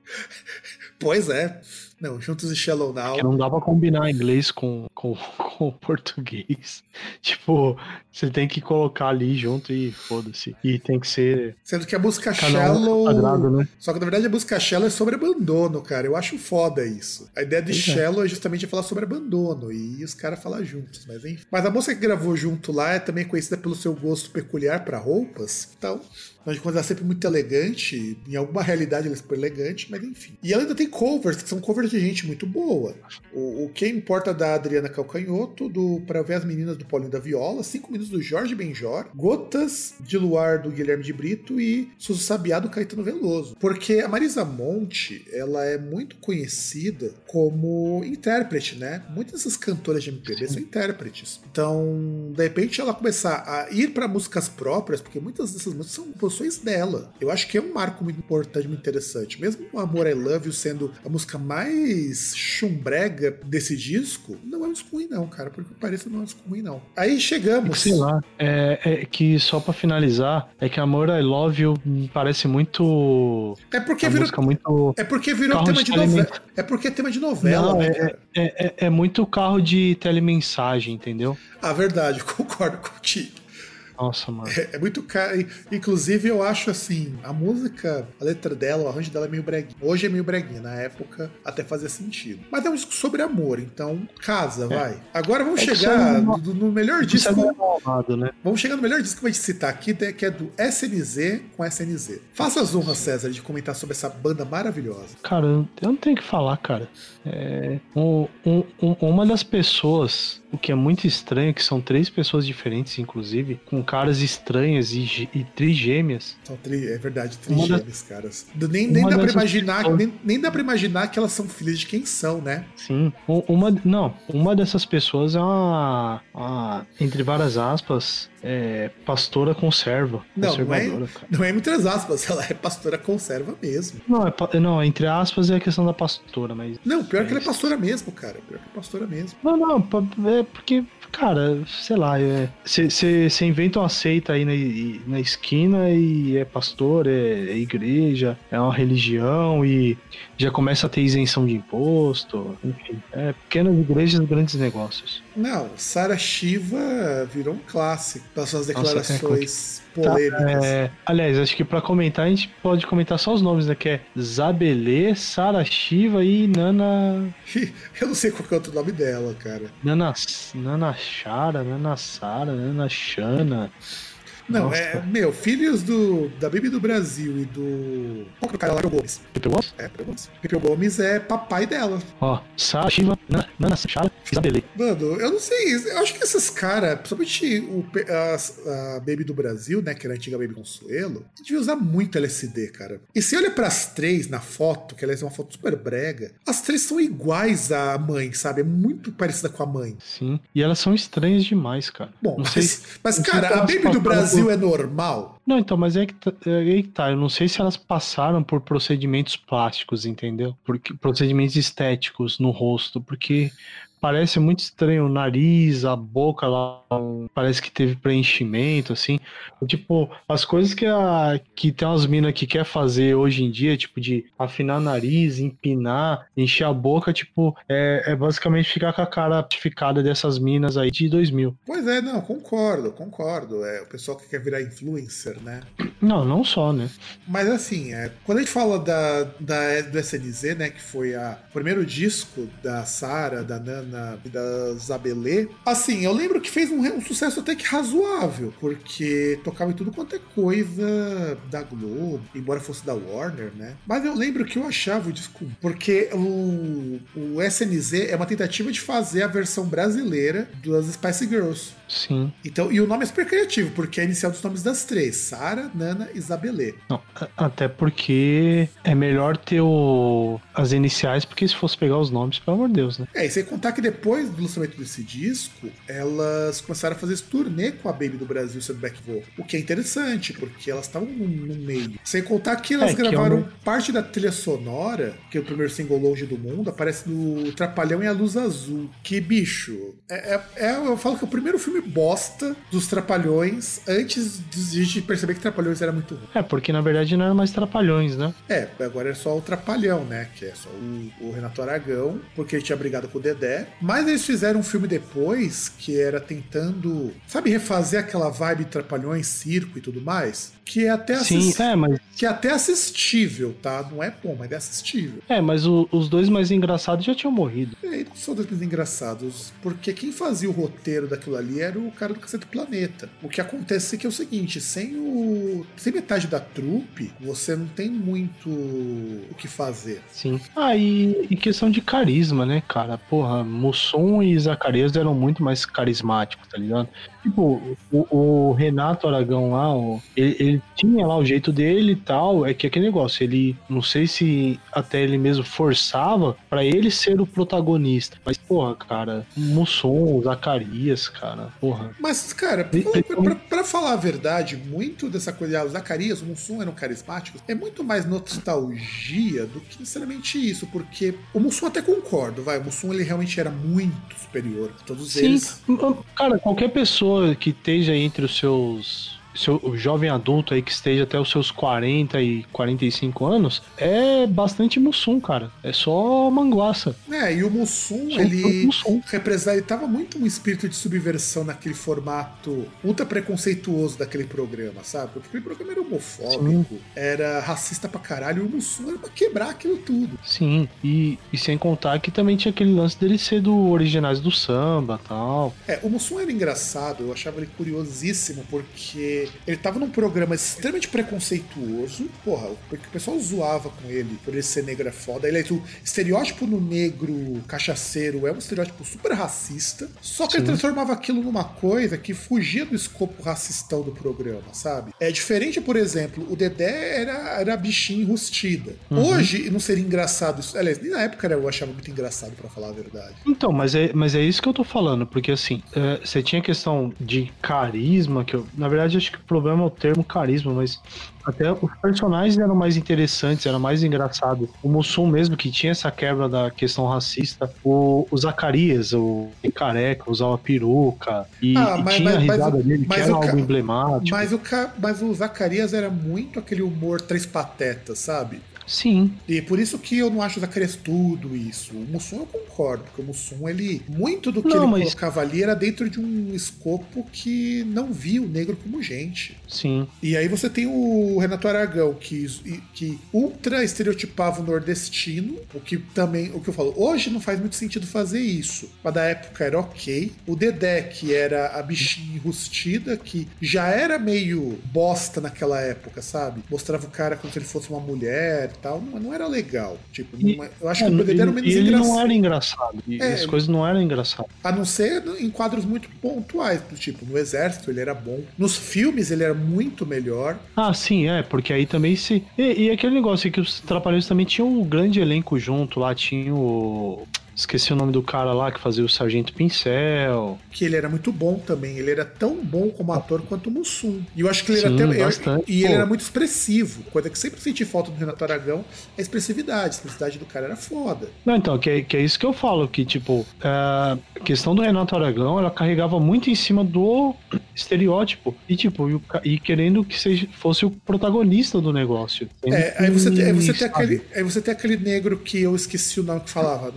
Pois é. Não, Juntos e Shallow Now. Que não dá pra combinar inglês com, com, com português. Tipo, você tem que colocar ali junto e foda-se. E tem que ser. Sendo que a um Shallow. quadrado, né? Só que na verdade a música Shallow é sobre abandono, cara. Eu acho foda isso. A ideia de Pois é. Shallow é justamente falar sobre abandono. E os caras falam juntos, mas enfim. Mas a música que gravou junto lá é também conhecida pelo seu gosto peculiar pra roupas. Então. Afinal de contas, ela é sempre muito elegante. Em alguma realidade ela é super elegante, mas enfim. E ela ainda tem covers, que são covers de gente muito boa. O, o que importa da Adriana Calcanhoto, do Pra Ver as Meninas do Paulinho da Viola, Cinco Minutos do Jorge Benjor, Gotas de Luar do Guilherme de Brito e Suzu Sabiá do Caetano Veloso. Porque a Marisa Monte, ela é muito conhecida como intérprete, né? Muitas dessas cantoras de MPB são intérpretes. Então, de repente, ela começar a ir para músicas próprias, porque muitas dessas músicas são composições dela. Eu acho que é um marco muito importante, muito interessante. Mesmo o Amor I Love You sendo a música mais chumbrega desse disco, não é um disco ruim, não, cara. Porque parece não é ruim, não. Aí chegamos. Sei lá. É, é que só pra finalizar, é que Amor I Love You parece muito. É porque virou. muito. É porque virou tema de de novela. É porque é tema de novela, Não, né, é, cara? é, é, é muito carro de telemensagem, entendeu? Ah, verdade, concordo contigo. Nossa, mano. É, é muito caro. Inclusive, eu acho assim, a música, a letra dela, o arranjo dela é meio breguinha. Hoje é meio breguinha, na época até fazia sentido. Mas é um disco sobre amor, então casa, vai. Agora vamos É chegar no, no melhor Isso é disco. malvado, né? Vamos chegar no melhor disco que vou te citar aqui, que é do SNZ com SNZ. Faça as honras, César, de comentar sobre essa banda maravilhosa. Cara, eu não tenho o que falar, cara. É, um- um- um- uma das pessoas, o que é muito estranho, que são três pessoas diferentes, inclusive, com caras estranhas e, e trigêmeas. São tri- é verdade, Uma trigêmeos, caras. Nem, nem dá pra imaginar, pessoas- nem, nem dá pra imaginar que elas são filhas de quem são, né? Sim. Uma, não, uma dessas pessoas é uma, uma, entre várias aspas, é, pastora conserva. Não, não é, conservadora, cara. não é muitas aspas, ela é pastora conserva mesmo. Não, é, não, entre aspas é a questão da pastora, mas. Não, pior que ela é pastora mesmo, cara. Pior que é pastora mesmo. Não, não, é porque, cara, sei lá, você inventa uma seita aí na, na esquina e é pastor, é, é igreja, é uma religião e já começa a ter isenção de imposto, enfim. É pequenas igrejas, grandes negócios. Não, Sara Shiva virou um clássico pelas suas Nossa, declarações Tá, polêmicas. é, aliás, acho que pra comentar a gente pode comentar só os nomes, né? Que é Zabelê, Sara Shiva e Nana. Eu não sei qual que é o outro nome dela, cara. Nana, Nana Chara, Nana Sara, Nana Shana. Não, Nossa. é, meu, filhos do, da Bibi do Brasil e do. Qual que é o cara lá? Pepeu Gomes. Pepeu Gomes? É, Pepeu Gomes. Pepeu Gomes é papai dela. Ó, Sara Shiva, Nana, Nana Zabelê. Mano, eu não sei. Eu acho que esses caras, principalmente o, a, a Baby do Brasil, né? Que era a antiga Baby Consuelo, devia usar muito LSD, cara. E se olha pras três na foto, que aliás é uma foto super brega, as três são iguais à mãe, sabe? É muito parecida com a mãe. Sim. E elas são estranhas demais, cara. Bom, não sei. mas, mas sei cara, se a Baby do passaram Brasil é normal? Não, então, mas é que, tá, é que tá. Eu não sei se elas passaram por procedimentos plásticos, entendeu? Porque, procedimentos estéticos no rosto, porque parece muito estranho o nariz, a boca lá, parece que teve preenchimento, assim. Tipo, as coisas que, a, que tem umas minas que quer fazer hoje em dia, tipo, de afinar nariz, empinar, encher a boca, tipo, é, é basicamente ficar com a cara artificada dessas minas aí de 2000. Pois é, não, concordo, concordo. É o pessoal que quer virar influencer, né? Não, não só, né? Mas assim, é, quando a gente fala da, da, do SNZ, né, que foi a, o primeiro disco da Sara, da Nana e da Zabelê, assim, eu lembro que fez um, um sucesso até que razoável, porque tocava em tudo quanto é coisa da Globo, embora fosse da Warner, né? Mas eu lembro que eu achava o disco, porque o, o SNZ é uma tentativa de fazer a versão brasileira das Spice Girls. Sim. Então, e o nome é super criativo, porque é inicial dos nomes das três: Sara, Nana e Zabelê. Não, até porque é melhor ter o, as iniciais, porque se fosse pegar os nomes, pelo amor de Deus, né? É, e sem contar que depois do lançamento desse disco, elas começaram a fazer esse turnê com a Baby do Brasil sendo back vocal. O que é interessante, porque elas estavam no, no meio. Sem contar que elas É, que é gravaram uma- parte da trilha sonora, que é o primeiro single Longe do Mundo, aparece no Trapalhão e a Luz Azul. Que, bicho, é, é- é- eu falo que é o primeiro filme filme bosta dos Trapalhões antes de a gente perceber que Trapalhões era muito ruim. É, porque na verdade não era mais Trapalhões, né? É, agora é só o Trapalhão, né? Que é só o, o Renato Aragão, porque ele tinha brigado com o Dedé. Mas eles fizeram um filme depois que era tentando, sabe, refazer aquela vibe Trapalhões, circo e tudo mais? Que é até Sim, é, mas. Que é até assistível, tá? Não é bom, mas é assistível. É, mas o- os dois mais engraçados já tinham morrido. Aí não são dois mais engraçados, porque quem fazia o roteiro daquilo ali era o cara do Cacete do Planeta. O que acontece é que é o seguinte, sem o. sem metade da trupe, você não tem muito o que fazer. Sim. Ah, e, e questão de carisma, né, cara? Porra, Mussum e Zacarias eram muito mais carismáticos, tá ligado? Tipo, o, o Renato Aragão lá, ele, ele tinha lá o jeito dele e tal. É que aquele negócio, ele. Não sei se até ele mesmo forçava pra ele ser o protagonista. Mas, porra, cara, Mussum, Zacarias, cara, porra. Mas, cara, pra, falar- pra- pra falar a verdade, muito dessa coisa, ah, o Zacarias, o Mussum eram carismáticos, é muito mais nostalgia do que necessariamente isso, porque o Mussum até concordo, vai, o Mussum ele realmente era muito superior a todos Sim, eles. cara, qualquer pessoa que esteja entre os seus. Seu, o jovem adulto aí que esteja até os seus 40 e 45 anos é bastante Mussum, cara. É só manguaça. É, e o Mussum, Só ele Mussum. representava muito um espírito de subversão naquele formato ultra preconceituoso daquele programa, sabe? Porque aquele programa era homofóbico, era racista pra caralho, e o Mussum era pra quebrar aquilo tudo. Sim, e, e sem contar que também tinha aquele lance dele ser do Originais do Samba tal. É, o Mussum era engraçado, eu achava ele curiosíssimo, porque ele tava num programa extremamente preconceituoso, porra, porque o pessoal zoava com ele por ele ser negro é foda. Ele, o estereótipo no negro cachaceiro é um estereótipo super racista, só que ele Sim. transformava aquilo numa coisa que fugia do escopo racistão do programa, sabe? É diferente, por exemplo, o Dedé era, era bichinho enrustida. Uhum. Hoje não seria engraçado isso. Aliás, nem na época eu achava muito engraçado, pra falar a verdade. Então, mas é, mas é isso que eu tô falando, porque assim, é, você tinha questão de carisma, que eu, na verdade, acho que o problema é o termo carisma, mas até os personagens eram mais interessantes, eram mais engraçados. O Mussum mesmo, que tinha essa quebra da questão racista, o, o Zacarias, o careca, usava peruca, e, Ah, e mas- tinha a mas- mas risada dele, que era algo emblemático. Mas o, mas o Zacarias era muito aquele humor três patetas, sabe? Sim, E por isso que eu não acho o Zacarias tudo isso. O Mussum eu concordo, porque o Mussum, ele. Muito do que Não, ele mas- colocava ali era dentro de um escopo que não via o negro como gente. sim. E aí você tem o Renato Aragão, que, que ultra estereotipava o nordestino, o que também, o que eu falo, hoje não faz muito sentido fazer isso, mas da época era ok. O Dedé, que era a bichinha enrustida, que já era meio bosta naquela época, sabe? Mostrava o cara como se ele fosse uma mulher tal, não, não era legal. Tipo, E- não- eu acho É, que o Dedé era menos ele não engraçado. era engraçado. E É. as coisas não eram engraçadas. A não ser em quadros muito pontuais, do tipo, no exército ele era bom. Nos filmes ele era muito melhor. Ah, sim, é, porque aí também se. E, e aquele negócio que os Trapalhões também tinham um grande elenco junto, lá tinha o. Esqueci o nome do cara lá que fazia o Sargento Pincel. que ele era muito bom também. Ele era tão bom como ator quanto o Mussum. E eu acho que ele era Sim, até. eu- bastante, e ele pô. era muito expressivo. Coisa que sempre senti falta do Renato Aragão é a expressividade. A expressividade do cara era foda. Não, então, que, é- que é isso que eu falo, que, tipo, é, a questão do Renato Aragão, ela carregava muito em cima do estereótipo. E, tipo, e, e querendo que seja, fosse o protagonista do negócio. É, aí, você tem, aí, você tem aquele, aí você tem aquele negro que eu esqueci o nome que falava,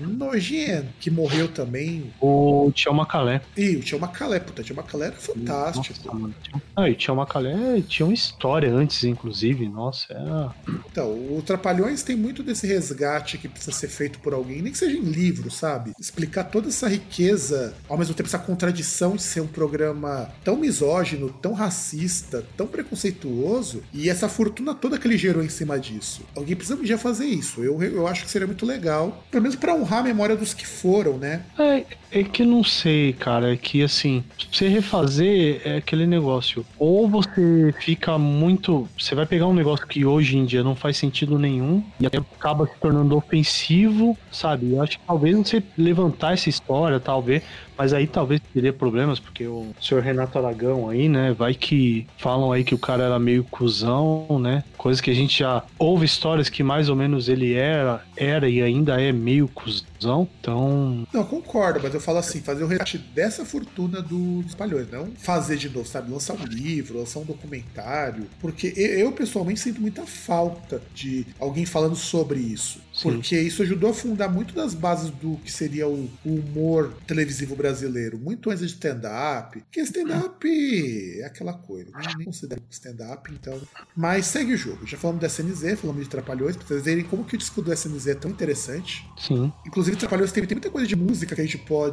nojento, que morreu também. O Tião Macalé. E o Tio Macalé, puta, o Tio Macalé era fantástico. Nossa, Ah, e Tião Macalé tinha uma história antes, inclusive. Nossa, era. Então, o Trapalhões tem muito desse resgate que precisa ser feito por alguém, nem que seja em livro, sabe? Explicar toda essa riqueza, ao mesmo tempo essa contradição de ser um programa tão misógino, tão racista, tão preconceituoso, e essa fortuna toda que ele gerou em cima disso. Alguém precisa um dia fazer isso. Eu, eu acho que seria muito legal, pelo menos pra honrar a memória que foram, né? É, é que não sei, cara. É que assim, você refazer é aquele negócio. Ou você fica muito. Você vai pegar um negócio que hoje em dia não faz sentido nenhum e acaba se tornando ofensivo, sabe? Eu acho que talvez você levantar essa história, talvez. Mas aí talvez teria problemas, porque o senhor Renato Aragão aí, né? Vai que falam aí que o cara era meio cuzão, né? Coisa que a gente já ouve histórias que mais ou menos ele era, era e ainda é meio cuzão Então. Não, concordo, mas eu falo assim, fazer o resgate dessa fortuna dos espalhões, não fazer de novo, sabe? Lançar um livro, lançar um documentário. Porque eu, pessoalmente, sinto muita falta de alguém falando sobre isso. Sim. Porque isso ajudou a fundar muito das bases do que seria o, o humor televisivo brasileiro, muito antes de stand-up. Porque stand-up é aquela coisa, né? nem considero stand-up, então. Mas segue o jogo. Já falamos da SNZ, falamos de Trapalhões, pra vocês verem como que o disco do SNZ é tão interessante. Sim. Inclusive, Trapalhões tem, tem muita coisa de música que a gente pode.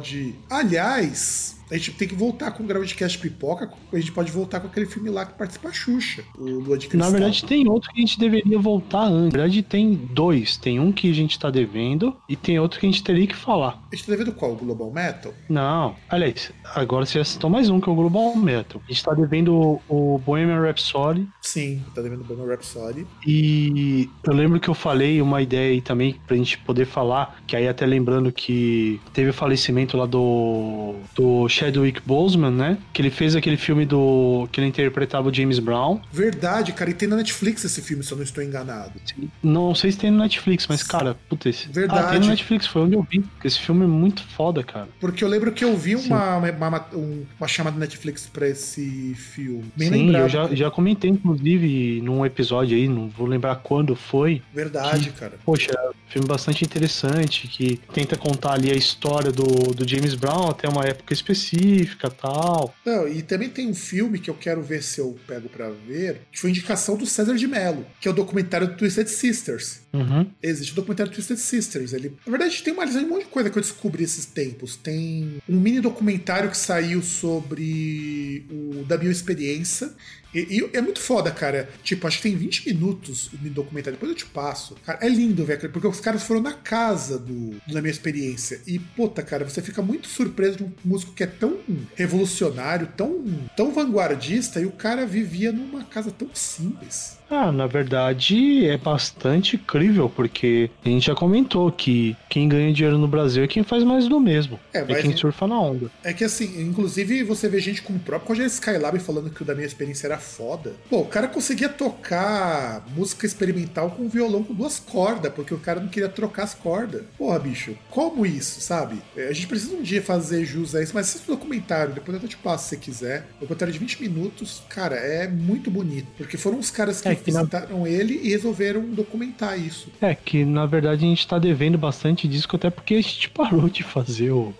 Aliás, a gente tem que voltar com o Groundcast Pipoca, a gente pode voltar com aquele filme lá que participa a Xuxa, o Lua de Cristal. Na verdade, tem outro que a gente deveria voltar antes. Na verdade, tem dois. Tem um que a gente tá devendo e tem outro que a gente teria que falar. A gente tá devendo qual? O Global Metal? Não. Aliás, agora você citou mais um, que é o Global Metal. A gente tá devendo o Bohemian Rhapsody. Sim, tá devendo o Bohemian Rhapsody. E eu lembro que eu falei uma ideia aí também pra gente poder falar, que aí até lembrando que teve o falecimento lá do, do Chadwick Boseman, né? Que ele fez aquele filme do. que ele interpretava o James Brown. Verdade, cara, e tem na Netflix esse filme, se eu não estou enganado. Não sei se tem no Netflix, mas, cara, putz. Verdade. Ah, tem no Netflix, foi onde eu vi. Esse filme é muito foda, cara. Porque eu lembro que eu vi uma, uma, uma, uma, chamada Netflix pra esse filme. Bem Sim, lembrado. eu já, já comentei, inclusive, num episódio aí, não vou lembrar quando foi. Verdade, que, cara. Poxa, é um filme bastante interessante, que tenta contar ali a história do, do James Brown até uma época específica tal. Não, e também tem um filme que eu quero ver se eu pego para ver, que foi indicação do César de Mello, que é o documentário do Twisted Sisters. Uhum. Existe o documentário Twisted Sisters. Ele, na verdade, tem uma lista de um monte de coisa que eu descobri esses tempos. Tem um mini documentário que saiu sobre o da experiência e, e, é muito foda, cara. Tipo, acho que tem 20 minutos o documentário, depois eu te passo. Cara, é lindo, velho, porque os caras foram na casa do, da minha experiência. E, puta, cara, você fica muito surpreso de um músico que é tão revolucionário, tão, tão vanguardista, e o cara vivia numa casa tão simples. Ah, na verdade é bastante crível, porque a gente já comentou que quem ganha dinheiro no Brasil é quem faz mais do mesmo. É, é quem surfa na onda. É que assim, inclusive você vê gente como o próprio Roger Skylab falando que o da minha experiência era foda. Pô, o cara conseguia tocar música experimental com violão com duas cordas, porque o cara não queria trocar as cordas. Porra, bicho, como isso, sabe? É, a gente precisa um dia fazer jus a isso, mas assista o documentário, depois eu te passo se você quiser. O documentário de 20 minutos, cara, é muito bonito, porque foram os caras que, é que visitaram na... ele e resolveram documentar isso. É, que na verdade a gente tá devendo bastante disco, até porque a gente parou de fazer o,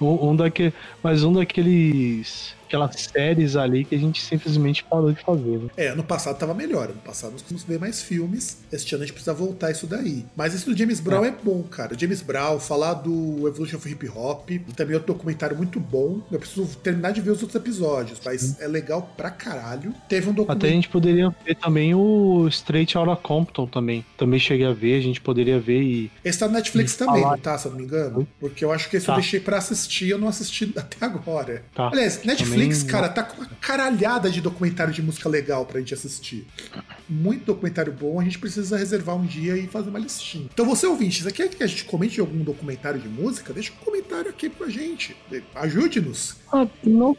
um, um daquele, mas um daqueles aquelas séries ali que a gente simplesmente parou de fazer. Né? É, ano passado tava melhor. Ano passado nós conseguimos ver mais filmes. Este ano a gente precisa voltar isso daí. Mas esse do James Brown é, é bom, cara. James Brown, falar do Evolution of Hip Hop, também é outro documentário muito bom. Eu preciso terminar de ver os outros episódios, mas Sim. é legal pra caralho. Teve um documentário. Até a gente poderia ver também o Straight Outta Compton também. Também cheguei a ver, a gente poderia ver e. Esse tá no Netflix e também, falar. não tá, se eu não me engano? Porque eu acho que esse tá. eu deixei pra assistir, eu não assisti até agora. Tá. Aliás, Netflix Netflix, cara, tá com uma caralhada de documentário de música legal pra gente assistir. Muito documentário bom, a gente precisa reservar um dia e fazer uma listinha. Então, você ouvinte, você quer que a gente comente algum documentário de música? Deixa um comentário aqui pra gente. Ajude-nos. Ah, não,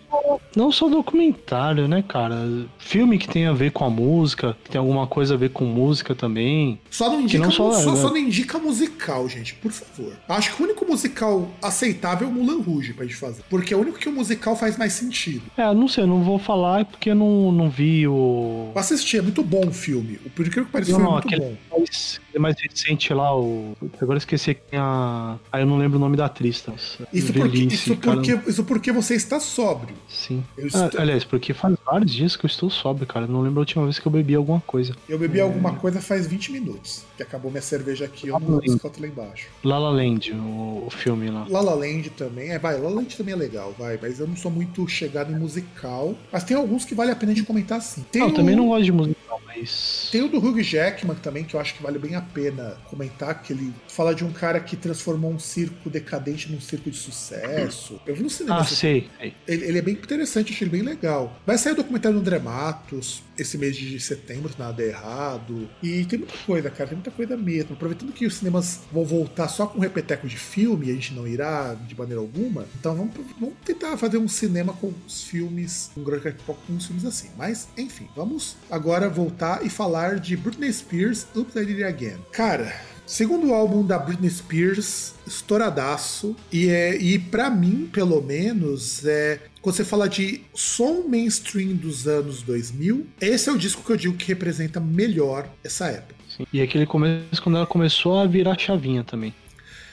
não só documentário, né, cara? Filme que tem a ver com a música, que tem alguma coisa a ver com música também. Só não indica, não só, só, só, não indica musical, gente, por favor. Acho que o único musical aceitável é o Mulan Rouge pra gente fazer. Porque é o único que o musical faz mais sentido. É, não sei, eu não vou falar porque eu não, não vi o. Assisti, é muito bom o filme. O por que parece não, não, muito bom. Mais, mais recente lá, o. Agora esqueci quem a. Ah, eu não lembro o nome da atriz. Tá? Isso, porque, isso, porque, isso porque você está sóbrio. Sim. Ah, aliás, porque faz vários dias que eu estou sóbrio, cara. Eu não lembro a última vez que eu bebi alguma coisa. Eu bebi é... alguma coisa faz 20 minutos. Que acabou minha cerveja aqui, eu não escoto lá embaixo. La La Land, o, o filme lá. La La Land também. É, vai, La La Land também é legal, vai. Mas eu não sou muito chegado em musical. Mas tem alguns que vale a pena a gente comentar sim. Tem não, o... também não gosto de musical, mas. Tem o do Hugh Jackman também, que eu acho que vale bem a pena comentar, que ele fala de um cara que transformou um circo decadente num circo de sucesso. Eu vi no cinema. Ah, sei. Ele, ele, é bem interessante, achei ele bem legal. Vai sair o documentário do André Matos esse mês de setembro, nada errado. E tem muita coisa, cara, tem muita coisa mesmo. Aproveitando que os cinemas vão voltar só com repeteco de filme, a gente não irá de maneira alguma. Então vamos, vamos tentar fazer um cinema com os filmes, um grande com uns filmes assim. Mas, enfim, vamos agora voltar e falar de Britney Spears, Oops, I Did It Again. Cara, Segundo álbum da Britney Spears, estouradaço. E, é, e para mim, pelo menos, é quando você fala de som mainstream dos anos 2000, esse é o disco que eu digo que representa melhor essa época. Sim. E aquele começo quando ela começou a virar chavinha também.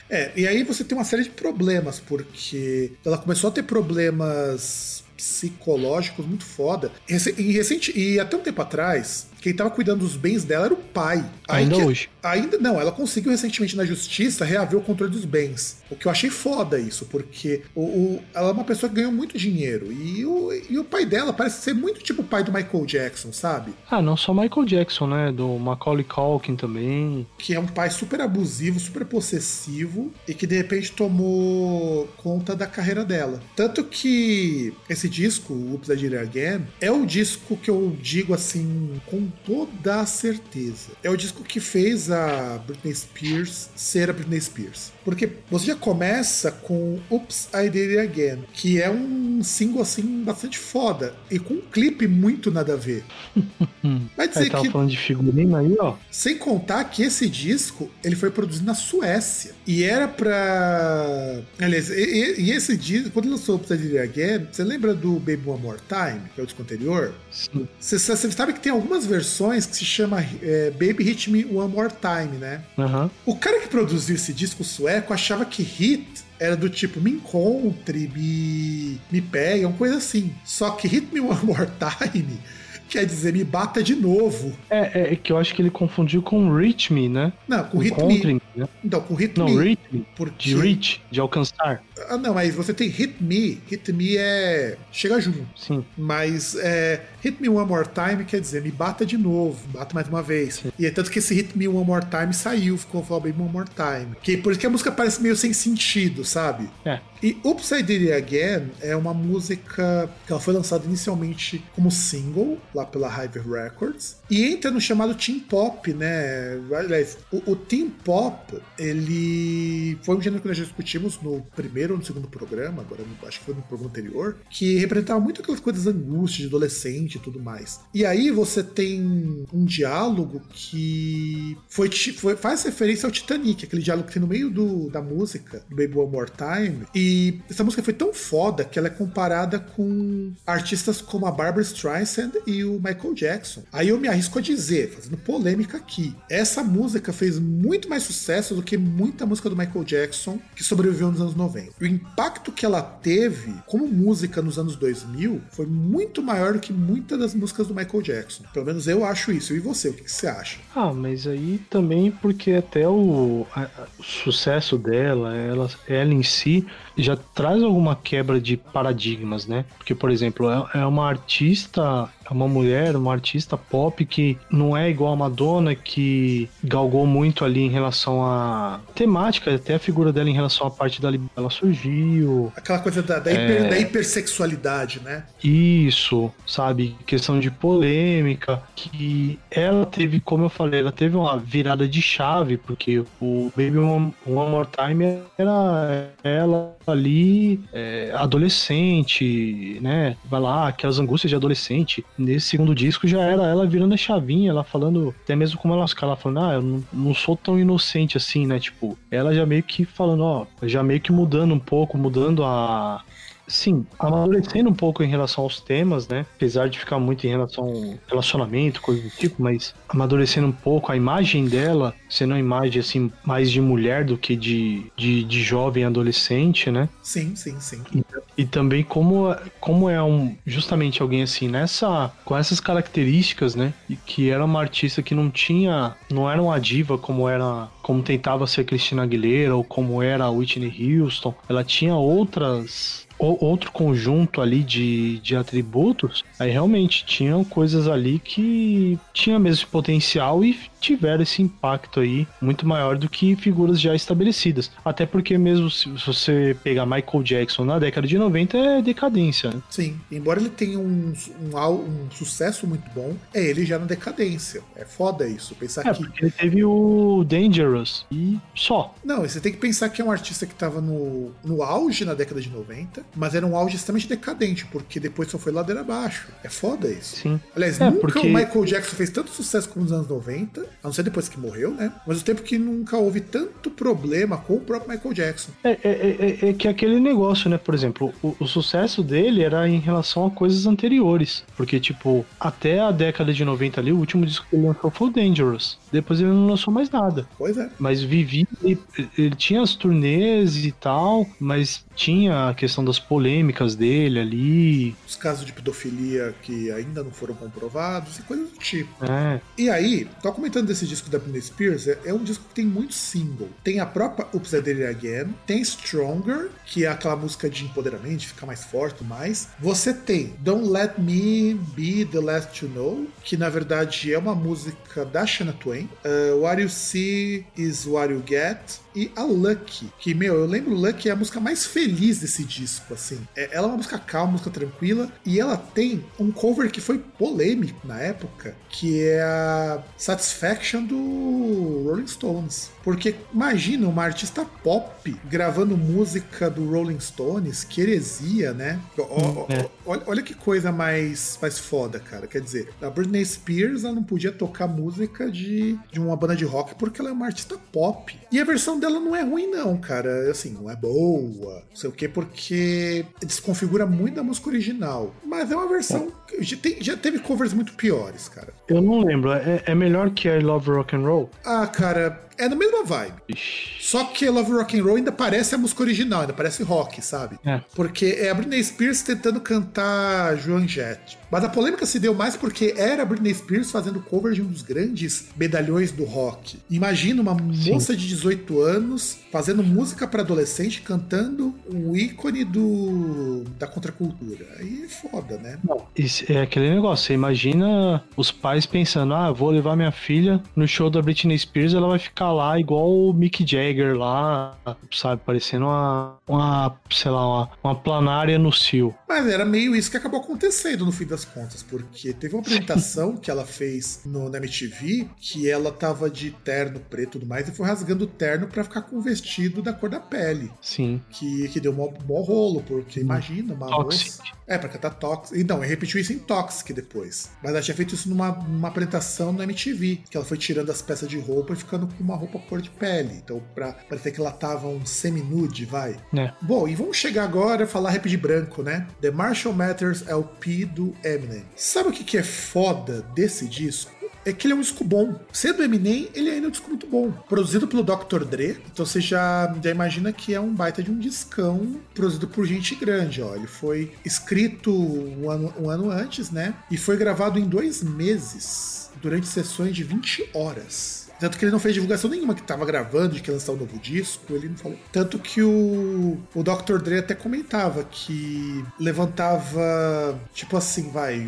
É, e aí você tem uma série de problemas, porque ela começou a ter problemas psicológicos muito foda. E, recente, e até um tempo atrás, quem estava cuidando dos bens dela era o pai. Ainda hoje. Ainda não, ela conseguiu recentemente na justiça reaver o controle dos bens. O que eu achei foda isso, porque o, o ela é uma pessoa que ganhou muito dinheiro. E o, e o pai dela parece ser muito tipo o pai do Michael Jackson, sabe? Ah, não só Michael Jackson, né? Do Macaulay Culkin também. Que é um pai super abusivo, super possessivo e que de repente tomou conta da carreira dela. Tanto que esse disco, Oops, I Did It Again, é o disco que eu digo assim, com toda a certeza. É o disco que fez a Britney Spears ser a Britney Spears. Porque você já começa com Oops, I Did It Again, que é um single assim bastante foda e com um clipe muito nada a ver. Vai dizer que falando de figurina aí, ó. Sem contar que esse disco, ele foi produzido na Suécia e era pra aliás, e, e esse disco, quando lançou Oops, I Did It Again, você lembra do Baby One More Time, que é o disco anterior? Sim. Você, você sabe que tem algumas versões que se chama é, Baby Hit Me One More Time, né? Uhum. O cara que produziu esse disco sueco achava que hit era do tipo me encontre, me, me pegue, uma coisa assim. Só que Hit Me One More Time quer dizer me bata de novo. É, é que eu acho que ele confundiu com Reach Me, né? Não, com Hit Me. Né? Então, com Hit não, Me. Não, Reach Me. Porque... De reach, de alcançar. Ah, não, mas você tem Hit Me. Hit Me é. chega junto. Sim. Mas é. Hit Me One More Time quer dizer me bata de novo, bata mais uma vez. Sim. E é tanto que esse Hit Me One More Time saiu, ficou bem One More Time. Que, por isso que a música parece meio sem sentido, sabe? É. E Oops I Did It Again é uma música que ela foi lançada inicialmente como single, lá pela Hive Records, e entra no chamado Teen Pop, né? Aliás, o, o Teen Pop, ele foi um gênero que nós já discutimos no primeiro ou no segundo programa, agora acho que foi no programa anterior, que representava muito aquelas coisas angústias de adolescente e tudo mais. E aí você tem um diálogo que foi, foi faz referência ao Titanic, aquele diálogo que tem no meio do, da música, do Baby One More Time, e essa música foi tão foda que ela é comparada com artistas como a Barbara Streisand e o Michael Jackson. Aí eu me arrisco a dizer, fazendo polêmica aqui, essa música fez muito mais sucesso do que muita música do Michael Jackson que sobreviveu nos anos 90. O impacto que ela teve como música nos anos 2000 foi muito maior do que muitas das músicas do Michael Jackson. Pelo menos eu acho isso. E você, o que, você acha? Ah, mas aí também porque até o, a, o sucesso dela, ela, ela em si, já traz alguma quebra de paradigmas, né? Porque, por exemplo, é, é uma artista é uma mulher, uma artista pop que não é igual a Madonna, que galgou muito ali em relação à temática, até a figura dela em relação à parte da ela surgiu. Aquela coisa da, da, hiper, é... da hipersexualidade, né? Isso, sabe? Questão de polêmica, que ela teve, como eu falei, ela teve uma virada de chave, porque o Baby One, One More Time era ela ali, é, adolescente, né? Vai lá, aquelas angústias de adolescente nesse segundo disco já era ela virando a chavinha, ela falando, até mesmo como ela, ela falando, ah, eu não, não sou tão inocente assim, né? Tipo, ela já meio que falando, ó, já meio que mudando um pouco, mudando a, Sim, amadurecendo um pouco em relação aos temas, né? Apesar de ficar muito em relação ao relacionamento, coisa do tipo, mas amadurecendo um pouco a imagem dela, sendo uma imagem assim mais de mulher do que de, de, de jovem adolescente, né? Sim, sim, sim. E, e, também como, como é um justamente alguém assim nessa com essas características, né? E que era uma artista que não tinha, não era uma diva como era como tentava ser Cristina Aguilera ou como era Whitney Houston. Ela tinha outras outro conjunto ali de, de atributos, aí realmente tinham coisas ali que tinham mesmo potencial e tiveram esse impacto aí muito maior do que figuras já estabelecidas. Até porque mesmo se você pegar Michael Jackson na década de 90 é decadência. Né? Sim, embora ele tenha um, um, um, sucesso muito bom, é ele já na decadência. É foda isso, pensar é, que... ele teve o Dangerous Dangerous e só. Não, você tem que pensar que é um artista que estava no, no auge na década de 90, mas era um auge extremamente decadente, porque depois só foi ladeira abaixo. É foda isso. Sim. Aliás, É, nunca porque- o Michael Jackson fez tanto sucesso como nos anos 90, a não ser depois que morreu, né? Mas o tempo que nunca houve tanto problema com o próprio Michael Jackson. É, é, é- é que aquele negócio, né? Por exemplo, o, o sucesso dele era em relação a coisas anteriores. Porque, tipo, até a década de 90 ali, o último disco que ele lançou foi o Dangerous. Depois ele não lançou mais nada. Pois é. Mas vivia, ele, ele tinha as turnês e tal, mas tinha a questão das polêmicas dele ali. Os casos de pedofilia que ainda não foram comprovados e coisas do tipo. É, E aí, tô comentando desse disco da Britney Spears, é, é um disco que tem muito single. Tem a própria Oops, I Did It Again, tem Stronger, que é aquela música de empoderamento, de ficar mais forte e mais. Você tem Don't Let Me Be The Last to Know, que na verdade é uma música da Shania Twain. Uh, What You See Is What You Get. E a Lucky, que, meu, eu lembro Lucky é a música mais feliz desse disco, assim. É- ela é uma música calma, música tranquila, e ela tem um cover que foi polêmico na época, que é a Satisfaction do Rolling Stones. Porque imagina uma artista pop gravando música do Rolling Stones, que heresia, né? Ó, ó, É. olha, olha que coisa mais, mais foda, cara. Quer dizer, a Britney Spears ela não podia tocar música de, de uma banda de rock porque ela é uma artista pop. E a versão dela não é ruim, não, cara. Assim, não é boa, não sei o quê, porque desconfigura muito da música original. Mas é uma versão. que Já, tem- já teve covers muito piores, cara. eu não lembro. É, é melhor que I Love Rock and Roll? Ah, cara, é na mesma vibe. Ixi. Só que Love Rock and Roll ainda parece a música original, ainda parece rock, sabe? É. Porque é a Britney Spears tentando cantar Joan Jett. Mas a polêmica se deu mais porque era a Britney Spears fazendo cover de um dos grandes medalhões do rock. Imagina uma moça de 18 anos fazendo música para adolescente cantando um ícone do da contracultura. Aí é foda, né? Não, é aquele negócio. Você imagina os pais pensando: ah, vou levar minha filha no show da Britney Spears, ela vai ficar lá igual o Mick Jagger lá, sabe? Parecendo uma, uma sei lá, uma, uma planária no cio. Mas era meio isso que acabou acontecendo no fim das contas, porque teve uma apresentação que ela fez no, na MTV que ela tava de terno preto e tudo mais e foi rasgando o terno pra ficar com o vestido da cor da pele. Sim. Que, que deu mó, mó rolo, porque imagina uma Toxic. moça. É, pra cantar Toxic. Então, ele repetiu isso em Toxic depois. Mas ela tinha feito isso numa, numa apresentação na MTV, que ela foi tirando as peças de roupa e ficando com uma roupa cor de pele. Então, pra parecer que ela tava um semi-nude, vai. É. Bom, e vamos chegar agora a falar rap de branco, né? The Marshall Matters LP do Eminem. Sabe o que, que é foda desse disco? É que ele é um disco bom. Sendo Eminem, ele ainda é um disco muito bom. Produzido pelo Dr. Dre, então você já, já imagina que é um baita de um discão produzido por gente grande, ó. Ele foi escrito um ano, um ano antes, né? E foi gravado em dois meses, durante sessões de 20 horas. Tanto que ele não fez divulgação nenhuma que tava gravando, de que lançar um novo disco, ele não falou. Tanto que o, o Dr. Dre até comentava que levantava, tipo assim, vai,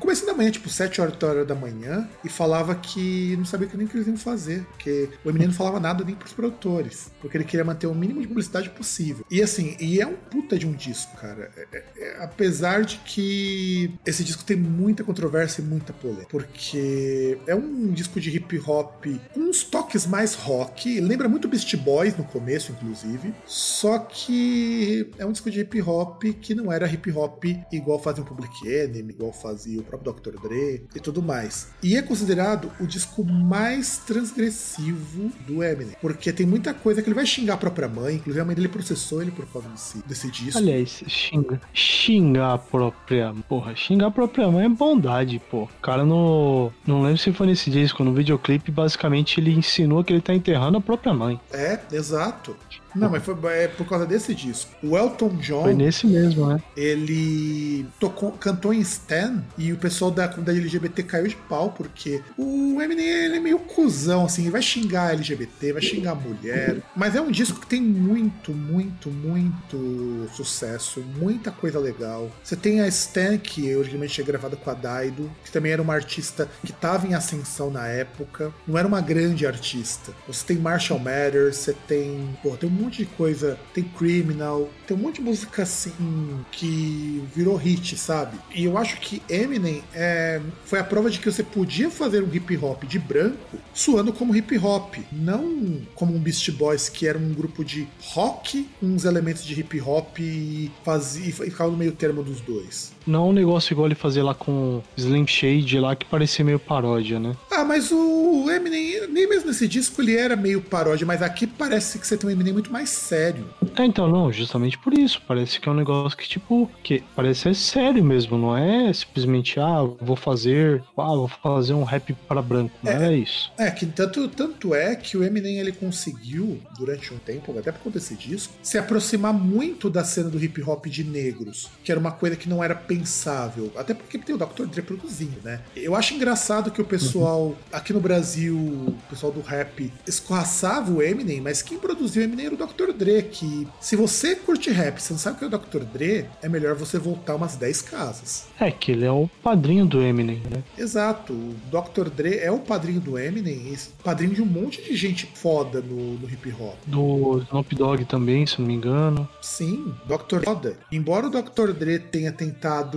começo da manhã, tipo 7 horas, 8 horas da manhã, e falava que não sabia nem o que eles iam fazer, porque o Eminem não falava nada nem pros produtores, porque ele queria manter o mínimo de publicidade possível. E assim, e é um puta de um disco, cara. É- é- é- apesar de que esse disco tem muita controvérsia e muita polêmica, porque é um disco de hip hop uns toques mais rock, lembra muito Beast Boys no começo, inclusive, só que é um disco de hip hop que não era hip hop igual fazia o Public Enemy, igual fazia o próprio Dr. Dre e tudo mais. E é considerado o disco mais transgressivo do Eminem, porque tem muita coisa que ele vai xingar a própria mãe, inclusive a mãe dele processou ele por causa desse, desse disco. Aliás, xinga, xingar a própria. Porra, xingar a própria mãe é bondade, pô. Cara no. Não lembro se foi nesse disco, no videoclipe, basicamente ele ensinou que ele tá enterrando a própria mãe. É, exato. Não, mas foi é por causa desse disco. O Elton John, Foi nesse mesmo, né? ele tocou, cantou em Stan e o pessoal da comunidade LGBT caiu de pau, porque o Eminem ele é meio cuzão, assim, ele vai xingar LGBT, vai xingar mulher. Mas é um disco que tem muito, muito, muito sucesso, muita coisa legal. Você tem a Stan, que originalmente é gravada com a Daido, que também era uma artista que estava em ascensão na época, não era uma grande artista. Você tem Marshall Mathers, você tem. Pô, tem um monte de coisa. Tem Criminal, tem um monte de música assim que virou hit, sabe? E eu acho que Eminem é, foi a prova de que você podia fazer um hip hop de branco suando como hip hop, não como um Beast Boys que era um grupo de rock, uns elementos de hip hop e, fazia, e ficava no meio termo dos dois. Não um negócio igual ele fazia lá com Slim Shade lá que parecia meio paródia, né? Ah, mas o Eminem, nem mesmo nesse disco ele era meio paródia, mas aqui parece que você tem um Eminem muito mais sério. É, então, não, justamente por isso. Parece que é um negócio que, tipo, que parece ser sério mesmo, não é simplesmente, ah, vou fazer, ah, vou fazer um rap para branco. Não é, é isso. É, que tanto, tanto é que o Eminem ele conseguiu, durante um tempo, até por conta desse disco, se aproximar muito da cena do hip hop de negros, que era uma coisa que não era pensável. Até porque tem o Dr. Dre produzindo, né? Eu acho engraçado que o pessoal, uhum. aqui no Brasil, o pessoal do rap, escorraçava o Eminem, mas quem produziu o Eminem era o Dr. Dre, que se você curte rap, você não sabe o que é o Dr. Dre, é melhor você voltar umas 10 casas. É, que ele é o padrinho do Eminem, né? Exato. O Dr. Dre é o padrinho do Eminem, padrinho de um monte de gente foda no, no hip hop. Do Snoop Dogg também, se não me engano. Sim, Dr. Foda. Embora o Dr. Dre tenha tentado.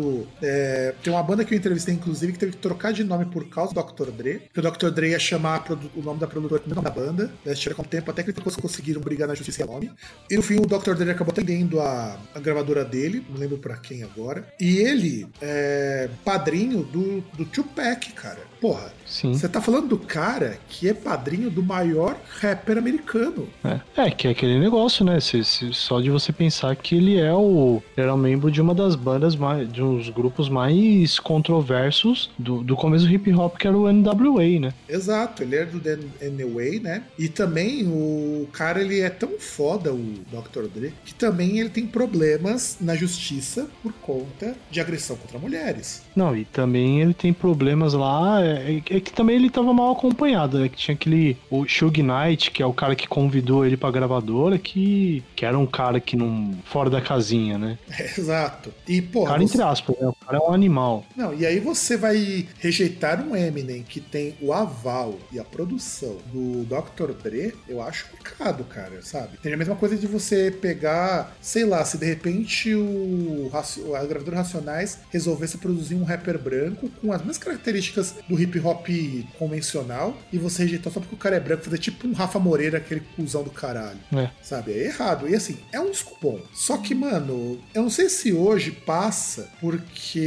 É, tem uma banda que eu entrevistei, inclusive, que teve que trocar de nome por causa do Dr. Dre. Que o Dr. Dre ia chamar o nome da produtora da banda. Né, com o tempo até que eles conseguiram brigar na justiça nome. E no fim o Dr. Dre acabou atendendo a, a gravadora dele, não lembro para quem agora. E ele é padrinho do, do Tupac, cara. Porra, você tá falando do cara que é padrinho do maior rapper americano. É, é que é aquele negócio, né? Se, se, só de você pensar que ele é o. Era um membro de uma das bandas mais. de uns grupos mais controversos do, do começo do hip hop, que era o NWA, né? Exato, ele era do NWA, né? E também o cara ele é tão foda, o Dr. Dre, que também ele tem problemas na justiça por conta de agressão contra mulheres. Não, e também ele tem problemas lá. É, é que também ele tava mal acompanhado, né? Que tinha aquele. O Shug Knight, que é o cara que convidou ele pra gravadora, que, que era um cara que não. fora da casinha, né? É, exato. E, pô. Cara, você... entre aspas, né? O cara é um animal. Não, e aí você vai rejeitar um Eminem que tem o aval e a produção do Dr. Dre, eu acho complicado, cara, sabe? Tem a mesma coisa de você pegar, sei lá, se de repente o a gravadora Racionais resolvesse produzir um rapper branco com as mesmas características do hip hop convencional e você rejeitar só porque o cara é branco, fazer tipo um Rafa Moreira, aquele cuzão do caralho. É. Sabe? É errado. E assim, é um disco bom. Só que, mano, eu não sei se hoje passa porque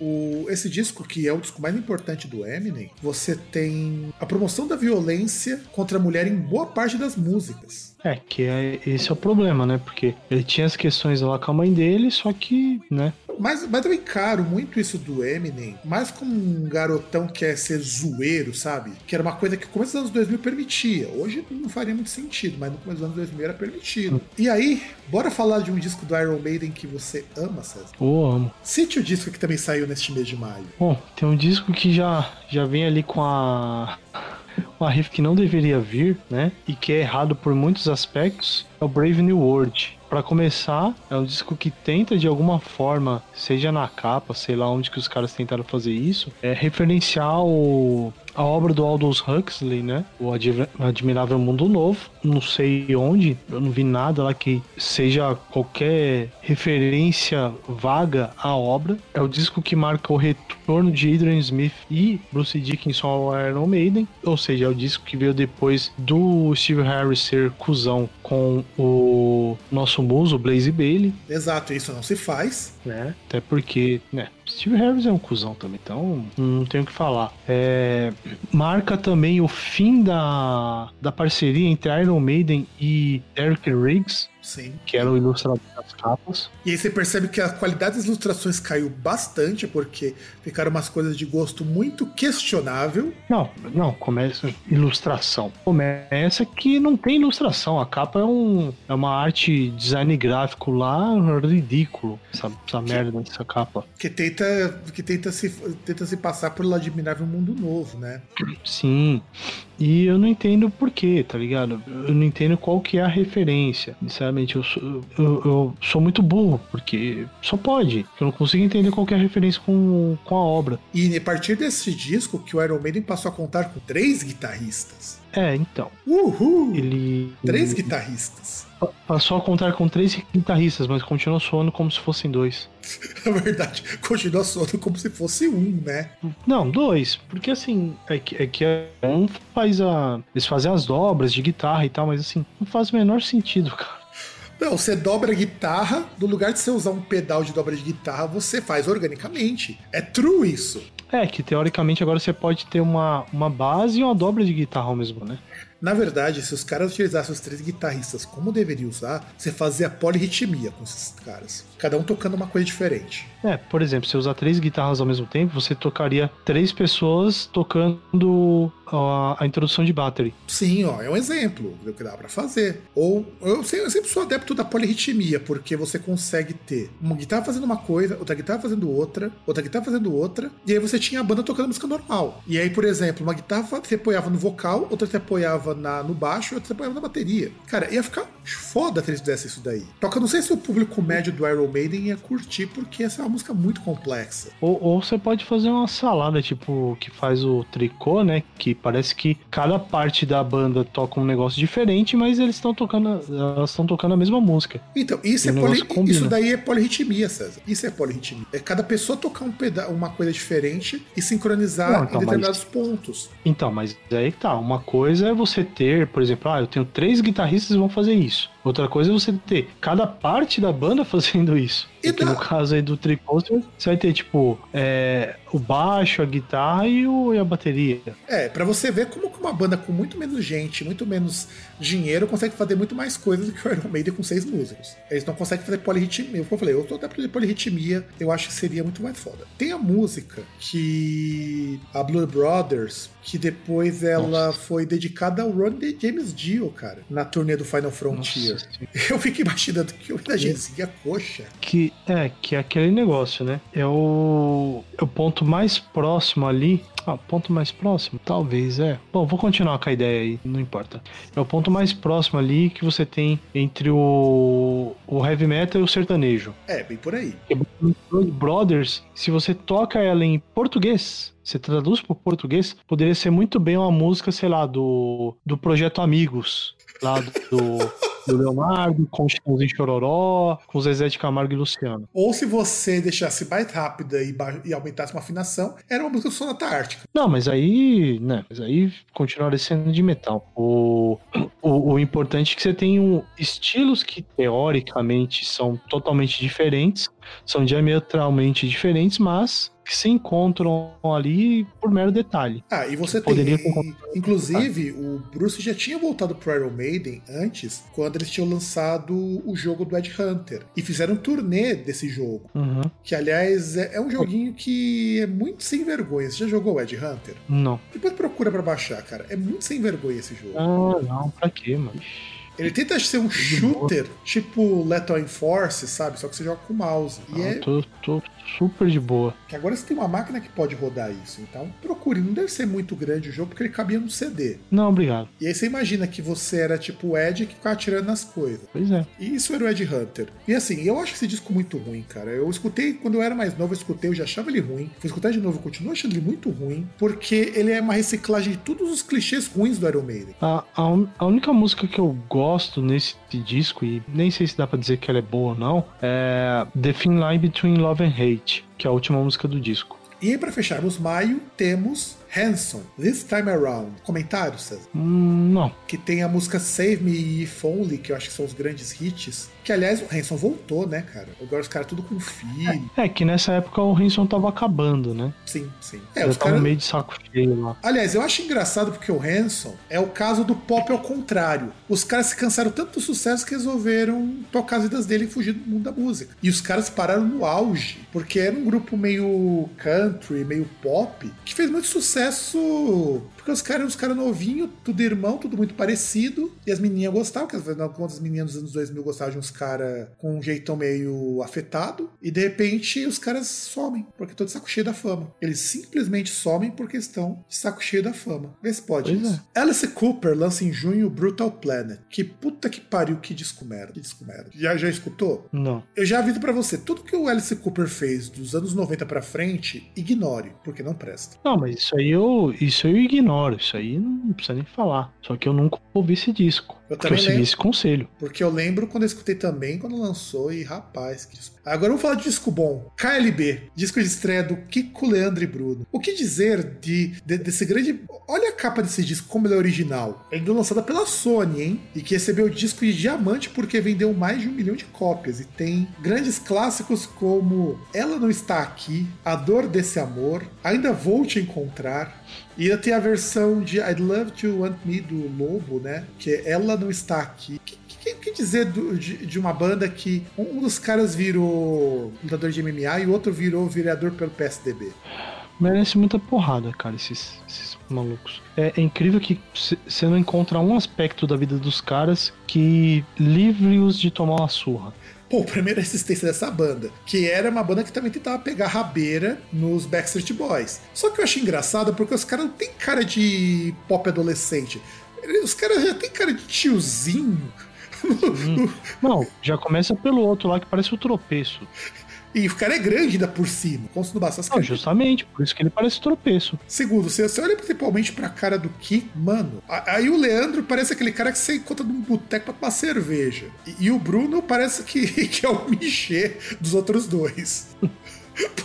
o, esse disco, que é o disco mais importante do Eminem, você tem a promoção da violência contra a mulher em boa parte das músicas. É, que é, esse é o problema, né? Porque ele tinha as questões lá com a mãe dele, só que, né? Mas, mas eu encaro muito isso do Eminem, mais como um garotão que quer ser zoeiro, sabe? Que era uma coisa que no começo dos anos 2000 permitia. Hoje não faria muito sentido, mas no começo dos anos 2000 era permitido. Hum. E aí, bora falar de um disco do Iron Maiden que você ama, César? Oh, amo. Cite o disco que também saiu neste mês de maio. Bom, tem um disco que já, já vem ali com a uma riff que não deveria vir, né? E que é errado por muitos aspectos, é o Brave New World. Para começar, é um disco que tenta de alguma forma, seja na capa, sei lá onde que os caras tentaram fazer isso, é referenciar o, a obra do Aldous Huxley, né? O Admirável Mundo Novo. Não sei onde, eu não vi nada lá que seja qualquer referência vaga à obra. É o disco que marca o retorno de Adrian Smith e Bruce Dickinson ao Iron Maiden, ou seja, é o disco que veio depois do Steve Harris ser cuzão com o nosso muso, Blaze Bailey. Exato, isso não se faz. Né? Até porque, né, Steve Harris é um cuzão também, então não tenho o que falar. É, marca também o fim da, da parceria entre Iron Maiden e Eric Riggs, Sim. Que era o ilustrador das capas. E aí você percebe que a qualidade das ilustrações caiu bastante, porque ficaram umas coisas de gosto muito questionável. Não, não, começa ilustração. Começa que não tem ilustração. A capa é, um, é uma arte design gráfico lá ridículo. Essa, essa que, merda dessa capa. Que tenta, que tenta, se, tenta se passar por Admirável Mundo Novo, né? Sim. E eu não entendo por quê, tá ligado? Eu não entendo qual que é a referência. Sinceramente, eu sou, eu, eu sou muito burro, porque só pode. Eu não consigo entender qual que é a referência com, com a obra. E a partir desse disco que o Iron Maiden passou a contar com três guitarristas. É, então. Uhul! Ele. Três guitarristas. Passou a contar com três guitarristas, mas continua soando como se fossem dois. Na verdade, continua soando como se fosse um, né? Não, dois. Porque assim, é que, é que um faz a. Eles fazem as dobras de guitarra e tal, mas assim, não faz o menor sentido, cara. Não, você dobra a guitarra, no lugar de você usar um pedal de dobra de guitarra, você faz organicamente. É true isso. É, que teoricamente agora você pode ter uma, uma base e uma dobra de guitarra ao mesmo, né? Na verdade, se os caras utilizassem os três guitarristas como deveria usar, você fazia polirritmia com esses caras. Cada um tocando uma coisa diferente. É, por exemplo, se usar três guitarras ao mesmo tempo, você tocaria três pessoas tocando a, a introdução de battery. Sim, ó, é um exemplo do que dá para fazer. Ou eu, eu, sempre sou adepto da polirritmia, porque você consegue ter uma guitarra fazendo uma coisa, outra guitarra fazendo outra, outra guitarra fazendo outra, e aí você tinha a banda tocando música normal. E aí, por exemplo, uma guitarra você apoiava no vocal, outra você apoiava na, no baixo, outra você apoiava na bateria. Cara, ia ficar foda se eles fizessem isso daí. Toca, não sei se o público médio do Iron Maiden ia curtir, porque essa é uma música muito complexa. Ou, ou você pode fazer uma salada, tipo, que faz o tricô, né? Que parece que cada parte da banda toca um negócio diferente, mas eles estão tocando, elas estão tocando a mesma música. Então, isso, é poli, isso daí é polirritmia, César. Isso é polirritmia. É cada pessoa tocar um peda uma coisa diferente e sincronizar Não, então, em determinados mas... pontos. Então, mas aí que tá. Uma coisa é você ter, por exemplo, ah, eu tenho três guitarristas que vão fazer isso. peace Outra coisa é você ter cada parte da banda fazendo isso. E no caso aí do Tricoaster, você vai ter, tipo, é, o baixo, a guitarra e, o, e a bateria. É, para você ver como uma banda com muito menos gente, muito menos dinheiro, consegue fazer muito mais coisas do que o Iron Maiden com seis músicos. Eles não conseguem fazer polirritmia. Como eu falei, eu tô até pra polirritmia, eu acho que seria muito mais foda. Tem a música que a Blue Brothers, que depois ela Nossa. foi dedicada ao Ron de James Dio, cara, na turnê do Final Frontier. Nossa, eu fiquei imaginando que a gente coxa. Que é, que é aquele negócio, né? É o, é o ponto mais próximo ali. Ah, ponto mais próximo? Talvez, é. Bom, vou continuar com a ideia aí, não importa. É o ponto mais próximo ali que você tem entre o, o heavy metal e o sertanejo. É, bem por aí. Brothers, se você toca ela em português, você traduz para português, poderia ser muito bem uma música, sei lá, do, do Projeto Amigos, lá do do Leonardo, com o Chitãozinho Chororó, com o Zezé de Camargo e Luciano. Ou se você deixasse mais rápida e, e aumentasse uma afinação, era uma música do Sonata Ártica. Não, mas aí, né, mas aí continuaria sendo de metal. O, o, o importante é que você tem um, estilos que teoricamente são totalmente diferentes, são diametralmente diferentes, mas que se encontram ali por mero detalhe. Ah, e você tem. Inclusive, o Bruce já tinha voltado pro Iron Maiden antes, quando eles tinham lançado o jogo do Ed Hunter. E fizeram um turnê desse jogo. Uhum. Que, aliás, é, é, um joguinho que é muito sem vergonha. Você já jogou o Ed Hunter? Não. Depois procura pra baixar, cara. É muito sem vergonha esse jogo. Ah, não, pra quê, mano? Ele tenta ser um shooter, tipo Lethal Enforce, sabe? Só que você joga com mouse. E ah, é. Tô, tô, super de boa. Que agora você tem uma máquina que pode rodar isso. Então, procure. Não deve ser muito grande o jogo, porque ele cabia no CD. Não, obrigado. E aí você imagina que você era tipo o Ed que ficava atirando nas coisas. Pois é. E isso era o Ed Hunter. E assim, eu acho esse disco muito ruim, cara. Eu escutei, quando eu era mais novo, eu escutei, eu já achava ele ruim. Fui escutar de novo, eu continuo achando ele muito ruim, porque ele é uma reciclagem de todos os clichês ruins do Iron Maiden. A, a, a única música que eu gosto nesse disco, e nem sei se dá pra dizer que ela é boa ou não, é The Thin Line Between Love and Hate que é a última música do disco. E para fecharmos maio, temos Hanson, This Time Around. Comentários, César? Hum, não. Que tem a música Save Me If Only, que eu acho que são os grandes hits. Que, aliás, o Hanson voltou, né, cara? Agora os caras tudo com filho. É, é, que nessa época o Hanson tava acabando, né? Sim, sim. É, os caras... meio de saco cheio lá. Aliás, eu acho engraçado porque o Hanson é o caso do pop ao contrário. Os caras se cansaram tanto do sucesso que resolveram tocar as vidas dele e fugir do mundo da música. E os caras pararam no auge, porque era um grupo meio country, meio pop, que fez muito sucesso sucesso porque os caras os cara novinhos, tudo irmão, tudo muito parecido. E as menininhas gostavam, porque afinal de contas as meninas dos anos 2000 gostavam de uns caras com um jeitão meio afetado. E de repente os caras somem, porque estão de saco cheio da fama. Eles simplesmente somem porque estão de saco cheio da fama. Vê se pode pois isso. É. Alice Cooper lança em junho Brutal Planet. Que puta que pariu, que disco merda. Que disco merda. Já, já escutou? Não. Eu já aviso para você, tudo que o Alice Cooper fez dos anos 90 para frente, ignore, porque não presta. Não, mas isso aí eu, isso eu ignoro ignoro, isso aí não precisa nem falar. Só que eu nunca ouvi esse disco. Eu Que eu também segui lembro. esse conselho. Porque eu lembro quando eu escutei também, quando lançou, e rapaz, que disco. Agora vamos falar de disco bom. KLB, disco de estreia do Kiko, Leandro e Bruno. O que dizer de, de- desse grande. Olha a capa desse disco, como ele é original. Ainda lançada pela Sony, hein? E que recebeu o disco de diamante porque vendeu mais de um milhão de cópias. E tem grandes clássicos como Ela Não Está Aqui, A Dor Desse Amor, Ainda Vou Te Encontrar. E ainda tem a versão de I'd Love to Want Me do Lobo, né? Que é Ela Não Está Aqui. Que, que, dizer do- de, de uma banda que um dos caras virou lutador de MMA e o outro virou vereador pelo PSDB? Merece muita porrada, cara, esses, esses malucos. É, é incrível que você não encontra um aspecto da vida dos caras que livre-os de tomar uma surra. Pô, primeira resistência dessa banda, que era uma banda que também tentava pegar rabeira nos Backstreet Boys. Só que eu achei engraçado porque os caras não tem cara de pop adolescente. Os caras já tem cara de tiozinho. Não, já começa pelo outro lá que parece o tropeço. E o cara é grande ainda por cima. Como se não bastasse. Não, justamente, por isso que ele parece tropeço. Segundo, você, você olha principalmente pra cara do Ki, mano. Aí o Leandro parece aquele cara que você encontra num boteco pra tomar cerveja. E, e o Bruno parece que, que é o Michê dos outros dois.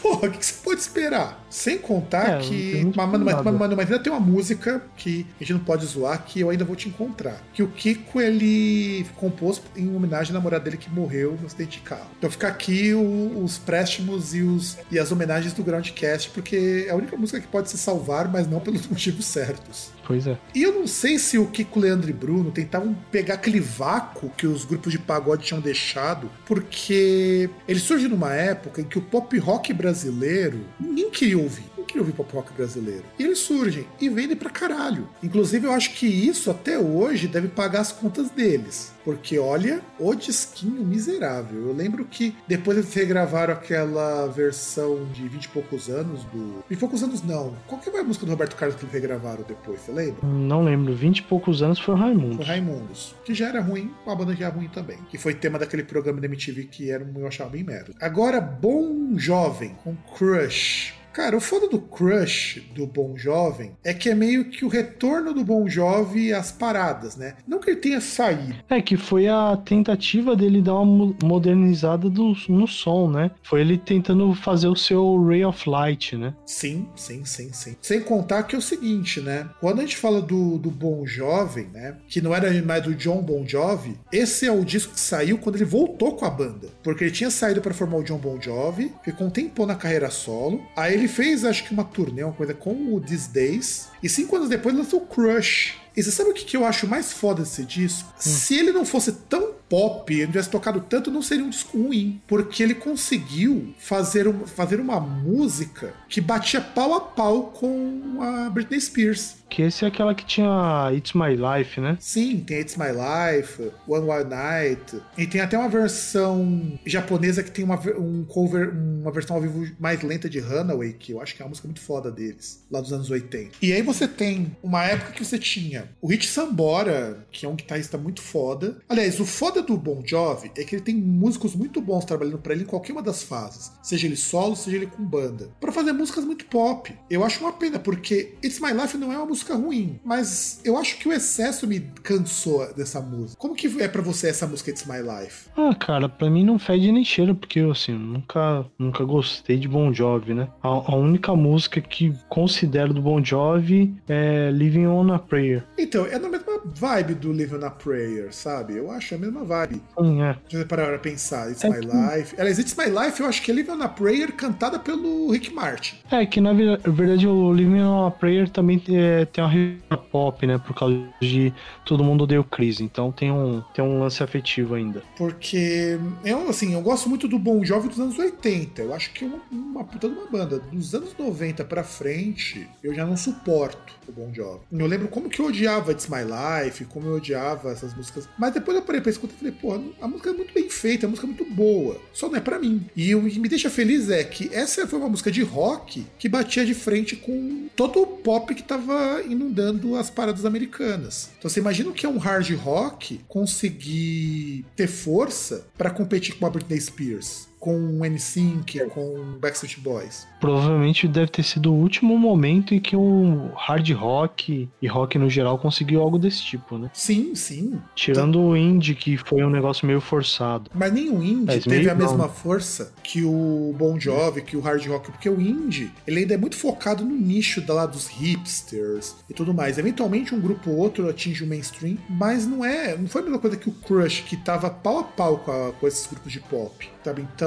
Porra, o que, que você pode esperar? Sem contar É, que. Mas, mano, mas, mano, mas ainda tem uma música que a gente não pode zoar, que eu ainda vou te encontrar. Que o Kiko, ele compôs em homenagem à namorada dele que morreu no acidente de carro. Então fica aqui o- os préstimos e, os, e as homenagens do Groundcast, porque é a única música que pode se salvar, mas não pelos motivos certos. Pois é. E eu não sei se o Kiko, Leandro e Bruno tentavam pegar aquele vácuo que os grupos de pagode tinham deixado, porque ele surge numa época em que o pop rock brasileiro ninguém queria ouvir. Queria ouvir pop rock brasileiro. E eles surgem e vendem pra caralho. Inclusive, eu acho que isso até hoje deve pagar as contas deles. Porque olha, o disquinho miserável. Eu lembro que depois eles regravaram aquela versão de 20 e poucos anos do. 20 e poucos anos não. Qual que foi a música do Roberto Carlos que eles regravaram depois? Você lembra? Não lembro, 20 e poucos anos foi o Raimundo. Foi Raimundos. Que já era ruim, uma banda era ruim também. Que foi tema daquele programa da MTV que era, eu achava bem merda. Agora, Bom Jovem, com Crush. Cara, o foda do Crush do Bom Jovem é que é meio que o retorno do Bom Jovem às paradas, né? Não que ele tenha saído. É que foi a tentativa dele dar uma mo- modernizada do, no som, né? Foi ele tentando fazer o seu Ray of Light, né? Sim, sim, sim, sim. Sem contar que é o seguinte, né? Quando a gente fala do, do Bon Jovem, né? Que não era mais do John Bon Jovi, esse é o disco que saiu quando ele voltou com a banda. Porque ele tinha saído para formar o John Bon Jovi, ficou um tempão na carreira solo. Aí ele fez, acho que uma turnê, uma coisa com o These Days. E cinco anos depois lançou Crush. E você sabe o que que eu acho mais foda desse disco? Se ele não fosse tão pop, ele não tivesse tocado tanto, não seria um disco ruim. Porque ele conseguiu fazer, um- fazer uma música que batia pau a pau com a Britney Spears. Que esse é aquela que tinha It's My Life, né? Sim, tem It's My Life, One Wild Night, e tem até uma versão japonesa que tem uma, um cover, uma versão ao vivo mais lenta de Runaway, que eu acho que é uma música muito foda deles, lá dos anos 80. E aí você tem uma época que você tinha o Rich Sambora, que é um guitarrista muito foda. Aliás, o foda do Bon Jovi é que ele tem músicos muito bons trabalhando pra ele em qualquer uma das fases, seja ele solo, seja ele com banda, Pra fazer músicas muito pop. Eu acho uma pena, porque It's My Life não é uma música ruim, mas eu acho que o excesso me cansou dessa música. Como que é pra você essa música It's My Life? Ah, cara, pra mim não fede nem cheira, porque eu, assim, nunca, nunca gostei de Bon Jovi, né? A, a única música que considero do Bon Jovi é Living on a Prayer. Então, é na mesma vibe do Live on a Prayer, sabe? Eu acho a mesma vibe. Hum, é. Se você parar pra pensar, It's É My que- Life. Aliás, It's My Life eu acho que é Live on a Prayer cantada pelo Rick Martin. É que na ver- verdade o Living on a Prayer também é, tem uma rima pop, né? Por causa de Todo Mundo o Chris. Então tem um, tem um lance afetivo ainda. Porque eu, assim, eu gosto muito do Bon Jovi dos anos 80. Eu acho que é uma, uma puta de uma banda. Dos anos 90 pra frente, eu já não suporto o Bon Jovi. Eu lembro como que eu odiava It's My Life, como eu odiava essas músicas. Mas depois eu parei pra escutar e falei, pô, a música é muito bem feita, a música é muito boa. Só não é pra mim. E o que me deixa feliz é que essa foi uma música de rock que batia de frente com todo o pop que tava inundando as paradas americanas. Então você imagina o que é um hard rock conseguir ter força pra competir com a Britney Spears. Com NSYNC, com Backstreet Boys? Provavelmente deve ter sido o último momento em que o hard rock e rock no geral conseguiu algo desse tipo, né? Sim, sim. Tirando o indie, que foi um negócio meio forçado. Mas nem o indie Mas teve a não. mesma força que o Bon Jovi, que o hard rock, porque o indie, ele ainda é muito focado no nicho da lá dos hipsters e tudo mais. Eventualmente um grupo ou outro atinge o mainstream, mas não é, não foi a mesma coisa que o Crush, que tava pau a pau com, a- com esses grupos de pop, sabe? Então,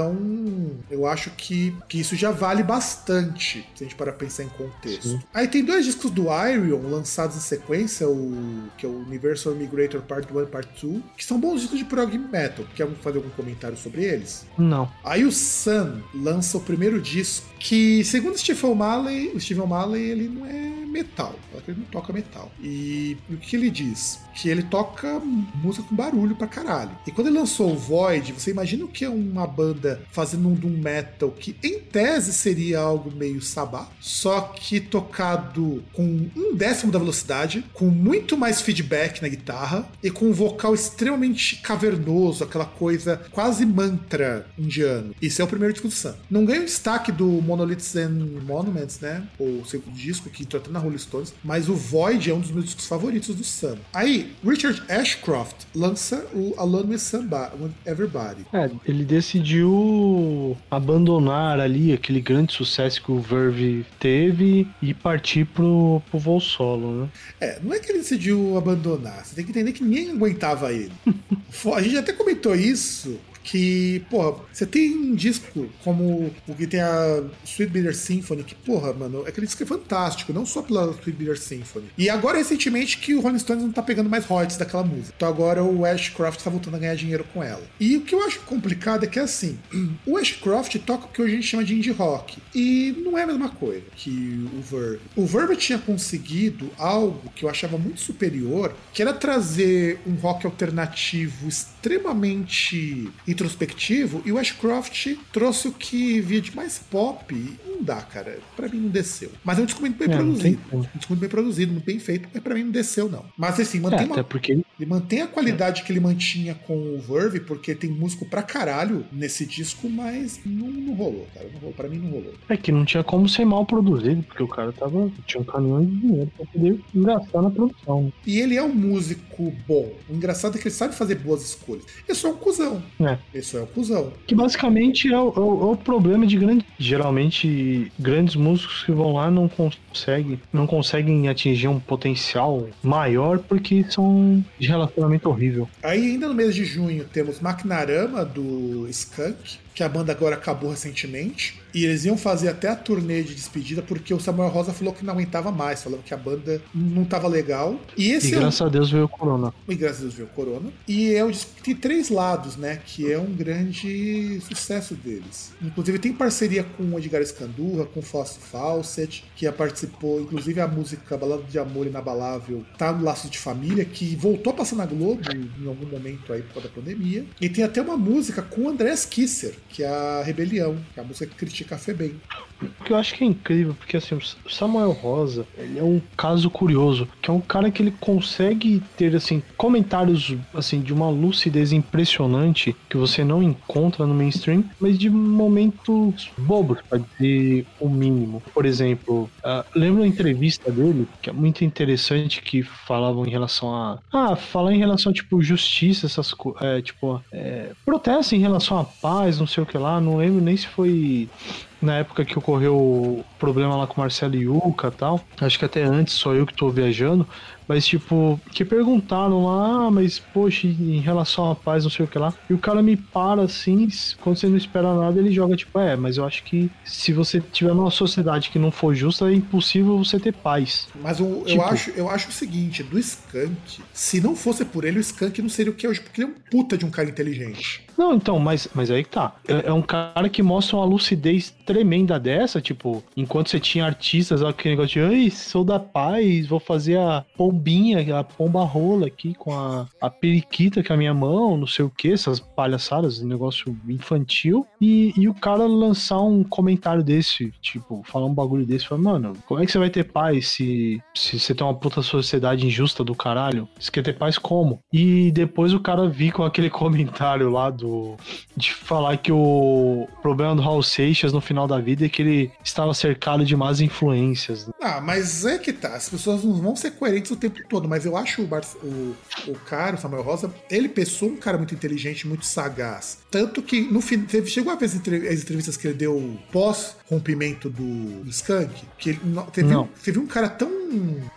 eu acho que, que isso já vale bastante, se a gente parar pra pensar em contexto. Sim. Aí tem dois discos do Iron lançados em sequência, o que é o Universal Migrator Part 1 e Part 2, que são bons discos de prog metal. Quer fazer algum comentário sobre eles? Não. Aí o Sun lança o primeiro disco, que segundo Stephen O'Malley, o Stephen O'Malley ele não é metal, fala que ele não toca metal. E o que ele diz? Que ele toca música com barulho pra caralho. E quando ele lançou o Void, você imagina o que é uma banda fazendo um doom metal que em tese seria algo meio sabá, só que tocado com um décimo da velocidade, com muito mais feedback na guitarra e com um vocal extremamente cavernoso, aquela coisa quase mantra indiano. Isso é o primeiro disco do Sam. Não ganha o destaque do Monoliths and Monuments, né? O segundo disco que entrou na Rolling Stones, mas o Void é um dos meus discos favoritos do Sam. Aí, Richard Ashcroft lança o Alone with Somebody, with Everybody. É, ele decidiu abandonar ali aquele grande sucesso que o Verve teve e partir pro, pro voo solo, né? É, não é que ele decidiu abandonar, você tem que entender que ninguém aguentava ele. A gente até comentou isso. Que, porra, você tem um disco como o que tem a Sweet Bitter Symphony, que, porra, mano, aquele disco é fantástico, não só pela Sweet Bitter Symphony. E agora, recentemente, que o Rolling Stones não tá pegando mais royalties daquela música. Então agora o Ashcroft tá voltando a ganhar dinheiro com ela. E o que eu acho complicado é que, assim, o Ashcroft toca o que hoje a gente chama de indie rock. E não é a mesma coisa que o Verve. O Verve tinha conseguido algo que eu achava muito superior, que era trazer um rock alternativo extremamente introspectivo, e o Ashcroft trouxe o que via de mais pop. Não dá, cara. Pra mim não desceu. Mas é um disco muito bem É, produzido. Um disco muito bem produzido, muito bem feito, mas pra mim não desceu, não. Mas assim, É, mantém até uma porque ele mantém a qualidade que ele mantinha com o Verve, porque tem músico pra caralho nesse disco, mas não, não rolou, cara. Não rolou. Pra mim não rolou. É que não tinha como ser mal produzido, porque o cara tava. tinha um caminhão de dinheiro pra poder gastar na produção. né? E ele é um músico bom. O engraçado é que ele sabe fazer boas escolhas. Ele só é um cuzão. É. Só é um cuzão. Que basicamente é o, é o- é o problema de grandes. Geralmente, grandes músicos que vão lá não conseguem, não conseguem atingir um potencial maior porque são de relacionamento horrível. Aí, ainda no mês de junho, temos Maquinarama do Skunk, que a banda agora acabou recentemente. E eles iam fazer até a turnê de despedida porque o Samuel Rosa falou que não aguentava mais, falando que a banda não tava legal. E E esse é o- graças a Deus veio o Corona. E graças a Deus veio o Corona. E é um disco que tem três lados, né? Que é um grande sucesso deles. Inclusive tem parceria com o Edgar Escandurra, com o Fausto Fawcett, que já participou, inclusive a música Balada de Amor Inabalável tá no Laço de Família, que voltou a passar na Globo em algum momento aí por causa da pandemia. E tem até uma música com o Andrés Kisser, que é a Rebelião, que é a música que critica a Febem. O que eu acho que é incrível, porque assim, o Samuel Rosa, ele é um caso curioso, que é um cara que ele consegue ter assim comentários assim de uma lucidez impressionante que você não encontra no mainstream, mas de momentos bobos, pra dizer o mínimo. Por exemplo, ah, lembra uma entrevista dele, que é muito interessante, que falavam em relação a. Ah, falar em relação tipo justiça, essas coisas. É, tipo, é, em relação à paz, não sei o que lá, não lembro nem se foi na época que ocorreu problema lá com o Marcelo Yuca e tal. Acho que até antes, só eu que tô viajando. Mas, tipo, que perguntaram lá, ah, mas, poxa, em relação à paz, não sei o que lá. E o cara me para assim, quando você não espera nada, ele joga, tipo, é, mas eu acho que se você tiver numa sociedade que não for justa, é impossível você ter paz. Mas o- eu, Tipo- acho, eu acho o seguinte, do Skank, se não fosse por ele, o Skank não seria o que é hoje, porque ele é um puta de um cara inteligente. Não, então, mas, mas aí que tá. É, é um cara que mostra uma lucidez tremenda dessa, tipo, enquanto você tinha artistas, aquele negócio de, ai, sou da paz, vou fazer a pombinha, a pomba rola aqui com a, a periquita que é a minha mão, não sei o que, essas palhaçadas, negócio infantil. E, e o cara lançar um comentário desse, tipo, falar um bagulho desse, falar, mano, como é que você vai ter paz se, se você tem uma puta sociedade injusta do caralho? Você quer ter paz como? E depois o cara vir com aquele comentário lá do. de falar que o problema do Raul Seixas no final da vida é que ele estava cercado de más influências. Ah, mas é que tá. As pessoas não vão ser coerentes o tempo todo, mas eu acho o, Bar o, o cara, o Samuel Rosa, ele pensou um cara muito inteligente, muito sagaz. Tanto que no fim. Chegou a ver as entrevistas que ele deu pós-rompimento do, do Skank? Que ele, teve, não. teve um cara tão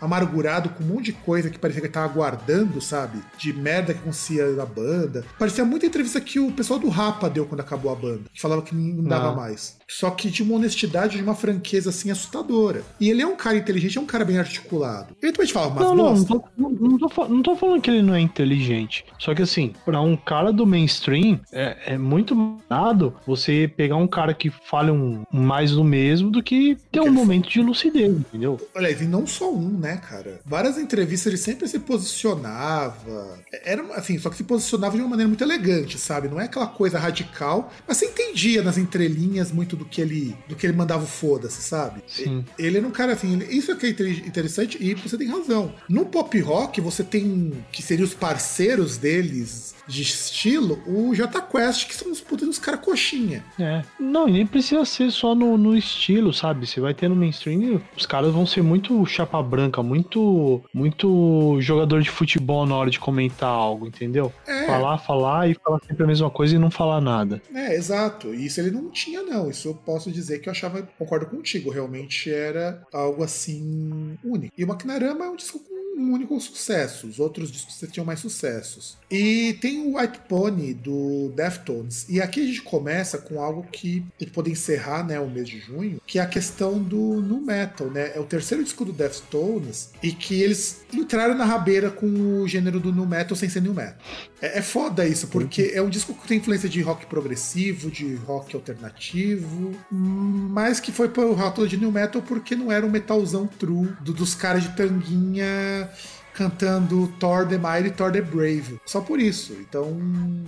amargurado com um monte de coisa que parecia que ele tava aguardando, sabe? De merda que acontecia na banda. Parecia muita entrevista que o pessoal do Rapa deu quando acabou a banda. Que falava que não dava não. mais. Só que de uma honestidade, de uma franqueza assim assustadora. E ele é um cara inteligente, é um cara bem articulado. Ele também te fala, mas não, não, não, tô, não, não, tô, não tô falando que ele não é inteligente. Só que assim, pra um cara do mainstream, é, é muito nada você pegar um cara que fale um, mais do mesmo do que ter um momento de lucidez, entendeu? Olha, e não só um, né, cara? Várias entrevistas ele sempre se posicionava. Era assim, só que se posicionava de uma maneira muito elegante, sabe? Não é aquela coisa radical, mas você entendia nas entrelinhas muito do que ele do que ele mandava foda-se, sabe? Sim. Ele era um cara assim, isso é que é interessante e você tem razão. No pop rock você tem que seriam os parceiros deles de estilo, o J Quest, que são os putos dos caras coxinha. É. Não, e nem precisa ser só no, no estilo, sabe? Você vai ter no mainstream, os caras vão ser muito chapa branca, muito muito jogador de futebol na hora de comentar algo, entendeu? É. Falar, falar e falar sempre a mesma coisa e não falar nada. É, exato. Isso ele não tinha, não. Isso eu posso dizer que eu achava, concordo contigo, realmente era algo assim único. E o Maquinarama é um disco com um único sucesso. Os outros discos tinham mais sucessos. E tem o White Pony do Deftones. E aqui a gente começa com algo que a gente pode encerrar né, o mês de junho, que é a questão do nu metal, né? É o terceiro disco do Deftones e que eles entraram na rabeira com o gênero do nu metal sem ser nu metal. É, é foda isso, porque é um disco que tem influência de rock progressivo, de rock alternativo, mas que foi pro rótulo de new metal porque não era um metalzão true do, dos caras de tanguinha cantando Thor the Mighty, Thor the Brave. Só por isso. Então,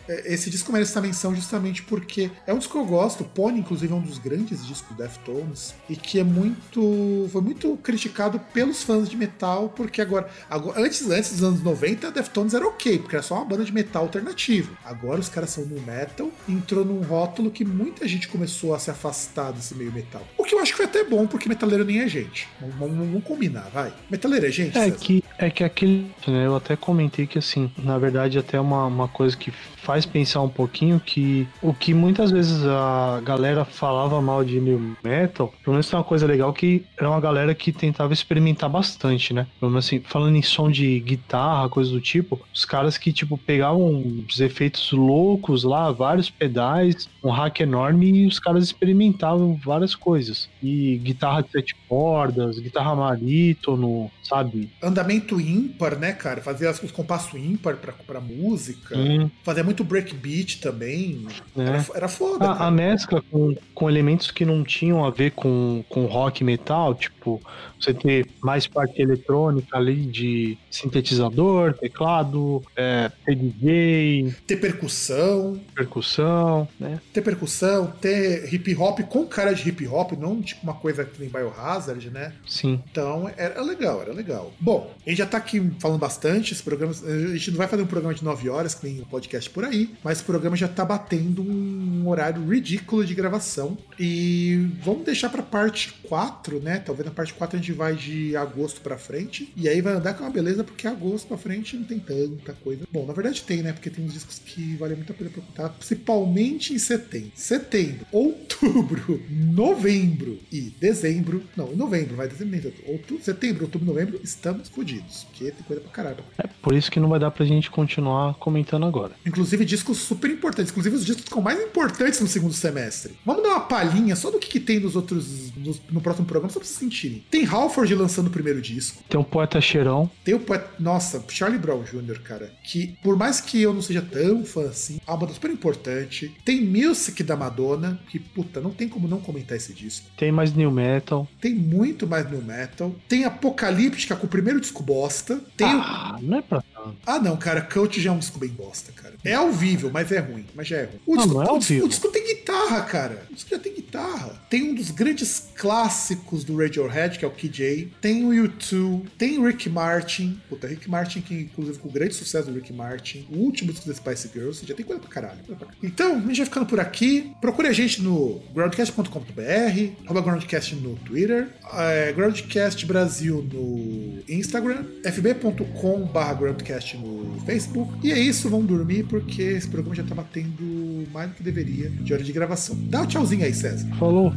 é, esse disco merece essa menção justamente porque é um disco que eu gosto. Pony, inclusive, é um dos grandes discos do Deftones e que é muito. foi muito criticado pelos fãs de metal, porque agora. agora antes, antes dos anos 90, Deftones era ok, porque era só uma banda de metal alternativo. Agora os caras são no metal, entrou num rótulo que muita gente começou a se afastar desse meio metal. O que eu acho que foi até bom, porque metaleiro nem é gente. Vamos, vamos, vamos combinar, vai. Metaleiro é gente? É que, é que aquele. Né, eu até comentei que, assim, na verdade, até uma, uma coisa que faz pensar um pouquinho que o que muitas vezes a galera falava mal de new metal, pelo menos tem uma coisa legal que era uma galera que tentava experimentar bastante, né? Pelo menos assim, falando em som de guitarra, coisa do tipo, os caras que, tipo, pegavam os efeitos loucos lá, vários pedais, um hack enorme e os caras experimentavam várias coisas. E guitarra de sete cordas, guitarra marítono, sabe? Andamento ímpar, né, cara? Fazer os compassos ímpar pra, pra música. Hum. Fazer muito breakbeat também. É. Era, era foda. A, a, mescla com, com elementos que não tinham a ver com, com rock metal, tipo, você ter mais parte eletrônica ali de sintetizador, teclado, é, ter DJ. Ter percussão. Percussão, né? Ter percussão, ter hip hop com cara de hip hop, não tipo uma coisa que nem Biohazard, né? Sim. Então era legal, era legal. Bom, a gente já tá aqui falando bastante, esse programa, a gente não vai fazer um programa de 9 horas, que nem um podcast por aí, mas o programa já tá batendo um horário ridículo de gravação. E vamos deixar pra parte 4, né? Talvez na parte 4 a gente vai de agosto pra frente. E aí vai andar com uma beleza, porque agosto pra frente não tem tanta coisa. Bom, na verdade tem, né? Porque tem uns discos que valem muito a pena procurar, principalmente em setembro. Setembro, outubro, novembro e dezembro. Não, em novembro, vai dezembro, outubro, setembro, outubro, novembro, estamos fodidos. Porque tem coisa pra caralho. É por isso que não vai dar pra gente continuar comentando agora. Inclusive discos super importantes, inclusive os discos que são mais importantes no segundo semestre. Vamos dar uma palhinha só do que, que tem nos outros. no próximo programa, só pra você sentir Tem Halford lançando o primeiro disco. Tem um poeta cheirão. Tem o poeta. Nossa, Charlie Brown Jr., cara. Que, por mais que eu não seja tão fã assim, é uma banda super importante. Tem Music da Madonna, que, puta, não tem como não comentar esse disco. Tem mais new metal. Tem muito mais new metal. Tem Apocalíptica com o primeiro disco bosta. Tem ah, o... não é pra. Ah, não, cara. Cult já é um disco bem bosta, cara. É ao vivo, mas é ruim. Mas já é ruim. O, não, disco, não é ao o, disco, vivo. o disco tem guitarra, cara. O disco já tem guitarra. Tem um dos grandes clássicos do Radiohead, que é o KJ. Tem o U2. Tem o Rick Martin. Puta, Rick Martin, que inclusive com o grande sucesso do Rick Martin. O último disco da Spice Girls. Já tem coisa pra caralho. Então, a gente vai ficando por aqui. Procure a gente no groundcast.com.br, arroba groundcast no Twitter, é, Groundcast Brasil no Instagram, fb.com.br groundcast no Facebook. E é isso, vamos dormir porque esse programa já tá batendo mais do que deveria de hora de gravação. Dá um tchauzinho aí, César. Falou.